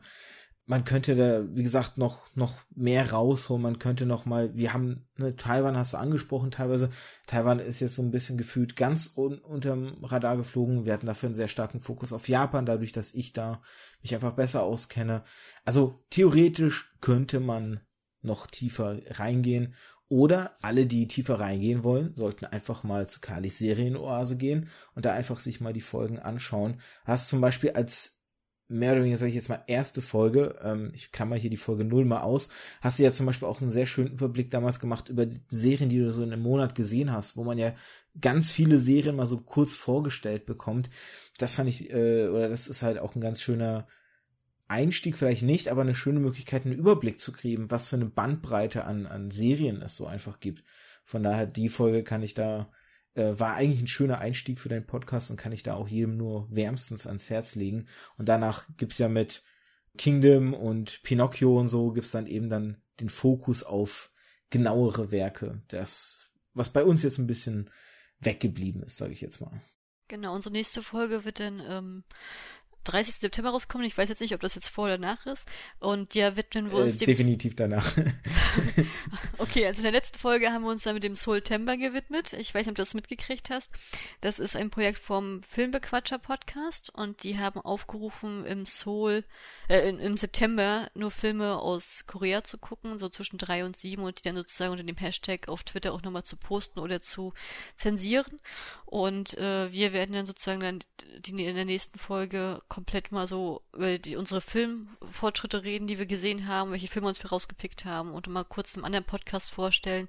Man könnte da, wie gesagt, noch, noch mehr rausholen. Man könnte noch mal, wir haben, ne, Taiwan hast du angesprochen teilweise. Taiwan ist jetzt so ein bisschen gefühlt ganz un unterm Radar geflogen. Wir hatten dafür einen sehr starken Fokus auf Japan, dadurch, dass ich da mich einfach besser auskenne. Also theoretisch könnte man noch tiefer reingehen. Oder alle, die tiefer reingehen wollen, sollten einfach mal zu Kalis Serienoase gehen und da einfach sich mal die Folgen anschauen. Hast zum Beispiel als mehr oder weniger, sage ich jetzt mal, erste Folge, ähm, ich klammer hier die Folge 0 mal aus, hast du ja zum Beispiel auch einen sehr schönen Überblick damals gemacht über die Serien, die du so in einem Monat gesehen hast, wo man ja ganz viele Serien mal so kurz vorgestellt bekommt. Das fand ich, äh, oder das ist halt auch ein ganz schöner Einstieg vielleicht nicht, aber eine schöne Möglichkeit, einen Überblick zu kriegen, was für eine Bandbreite an, an Serien es so einfach gibt. Von daher, die Folge kann ich da, äh, war eigentlich ein schöner Einstieg für deinen Podcast und kann ich da auch jedem nur wärmstens ans Herz legen. Und danach gibt's ja mit Kingdom und Pinocchio und so gibt's dann eben dann den Fokus auf genauere Werke. Das, was bei uns jetzt ein bisschen weggeblieben ist, sage ich jetzt mal. Genau, unsere nächste Folge wird dann ähm, 30. September rauskommen. Ich weiß jetzt nicht, ob das jetzt vor oder nach ist. Und ja, widmen wir uns Äh, dem. definitiv danach. Okay, also in der letzten Folge haben wir uns dann mit dem Soultember gewidmet. Ich weiß nicht, ob du das mitgekriegt hast. Das ist ein Projekt vom Filmbequatscher Podcast und die haben aufgerufen, im Seoul, äh, im September nur Filme aus Korea zu gucken, so zwischen drei und sieben und die dann sozusagen unter dem Hashtag auf Twitter auch nochmal zu posten oder zu zensieren. Und äh, wir werden dann sozusagen dann die, in der nächsten Folge komplett mal so über die, unsere Filmfortschritte reden, die wir gesehen haben, welche Filme uns wir rausgepickt haben und mal kurz einen anderen Podcast vorstellen.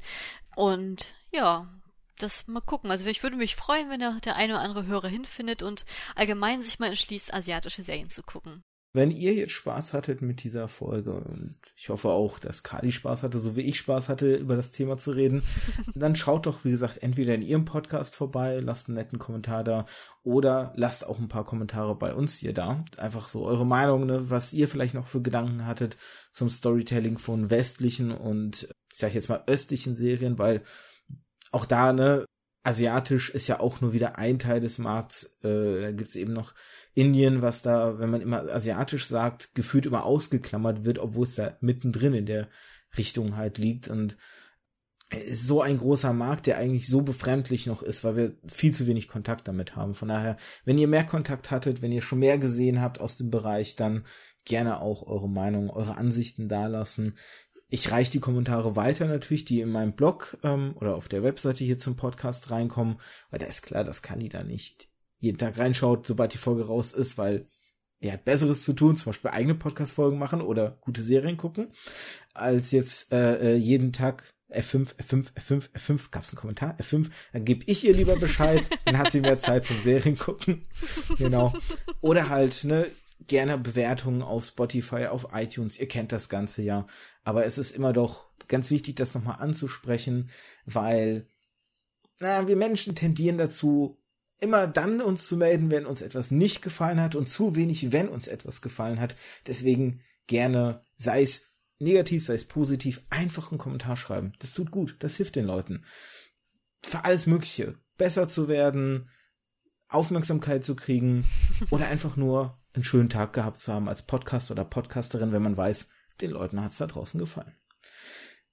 Und ja, das mal gucken. Also ich würde mich freuen, wenn da der eine oder andere Hörer hinfindet und allgemein sich mal entschließt, asiatische Serien zu gucken. Wenn ihr jetzt Spaß hattet mit dieser Folge und ich hoffe auch, dass Kali Spaß hatte, so wie ich Spaß hatte, über das Thema zu reden, dann schaut doch, wie gesagt, entweder in ihrem Podcast vorbei, lasst einen netten Kommentar da oder lasst auch ein paar Kommentare bei uns hier da. Einfach so eure Meinung, ne, was ihr vielleicht noch für Gedanken hattet zum Storytelling von westlichen und ich sag jetzt mal östlichen Serien, weil auch da, ne, asiatisch ist ja auch nur wieder ein Teil des Markts. Äh, da gibt's eben noch Indien, was da, wenn man immer asiatisch sagt, gefühlt immer ausgeklammert wird, obwohl es da mittendrin in der Richtung halt liegt. Und ist so ein großer Markt, der eigentlich so befremdlich noch ist, weil wir viel zu wenig Kontakt damit haben. Von daher, wenn ihr mehr Kontakt hattet, wenn ihr schon mehr gesehen habt aus dem Bereich, dann gerne auch eure Meinung, eure Ansichten dalassen. Ich reiche die Kommentare weiter natürlich, die in meinem Blog ähm, oder auf der Webseite hier zum Podcast reinkommen, weil da ist klar, das kann ich da nicht jeden Tag reinschaut, sobald die Folge raus ist, weil er hat Besseres zu tun, zum Beispiel eigene Podcast-Folgen machen oder gute Serien gucken, als jetzt äh, äh jeden Tag F5, F5, F5, F5, gab's einen Kommentar? F5, dann gebe ich ihr lieber Bescheid, dann hat sie mehr Zeit zum Serien gucken. Genau. Oder halt, ne, gerne Bewertungen auf Spotify, auf iTunes, ihr kennt das Ganze ja. Aber es ist immer doch ganz wichtig, das nochmal anzusprechen, weil, na, wir Menschen tendieren dazu, immer dann uns zu melden, wenn uns etwas nicht gefallen hat und zu wenig, wenn uns etwas gefallen hat. Deswegen gerne, sei es negativ, sei es positiv, einfach einen Kommentar schreiben. Das tut gut, das hilft den Leuten. Für alles Mögliche. Besser zu werden, Aufmerksamkeit zu kriegen oder einfach nur einen schönen Tag gehabt zu haben als Podcast oder Podcasterin, wenn man weiß, den Leuten hat es da draußen gefallen.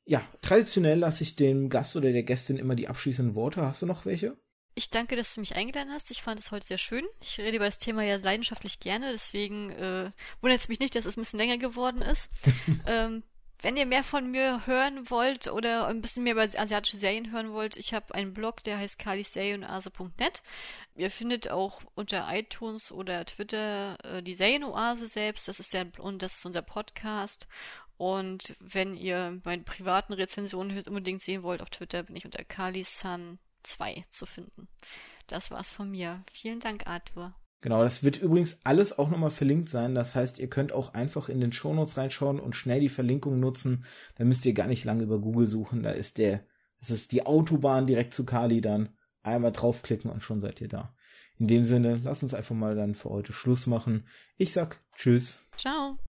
Ja, traditionell lasse ich dem Gast oder der Gästin immer die abschließenden Worte. Hast du noch welche? Ich danke, dass du mich eingeladen hast. Ich fand es heute sehr schön. Ich rede über das Thema ja leidenschaftlich gerne, deswegen äh, wundert es mich nicht, dass es ein bisschen länger geworden ist. ähm, wenn ihr mehr von mir hören wollt oder ein bisschen mehr über asiatische Serien hören wollt, ich habe einen Blog, der heißt kaliserienoase.net. Ihr findet auch unter iTunes oder Twitter äh, die Serienoase selbst. Das ist der und das ist unser Podcast. Und wenn ihr meine privaten Rezensionen unbedingt sehen wollt auf Twitter, bin ich unter kalisan 2 zu finden. Das war's von mir. Vielen Dank, Arthur. Genau, das wird übrigens alles auch nochmal verlinkt sein. Das heißt, ihr könnt auch einfach in den Shownotes reinschauen und schnell die Verlinkung nutzen. Da müsst ihr gar nicht lange über Google suchen. Da ist der, das ist die Autobahn direkt zu Kali dann. Einmal draufklicken und schon seid ihr da. In dem Sinne, lasst uns einfach mal dann für heute Schluss machen. Ich sag Tschüss. Ciao.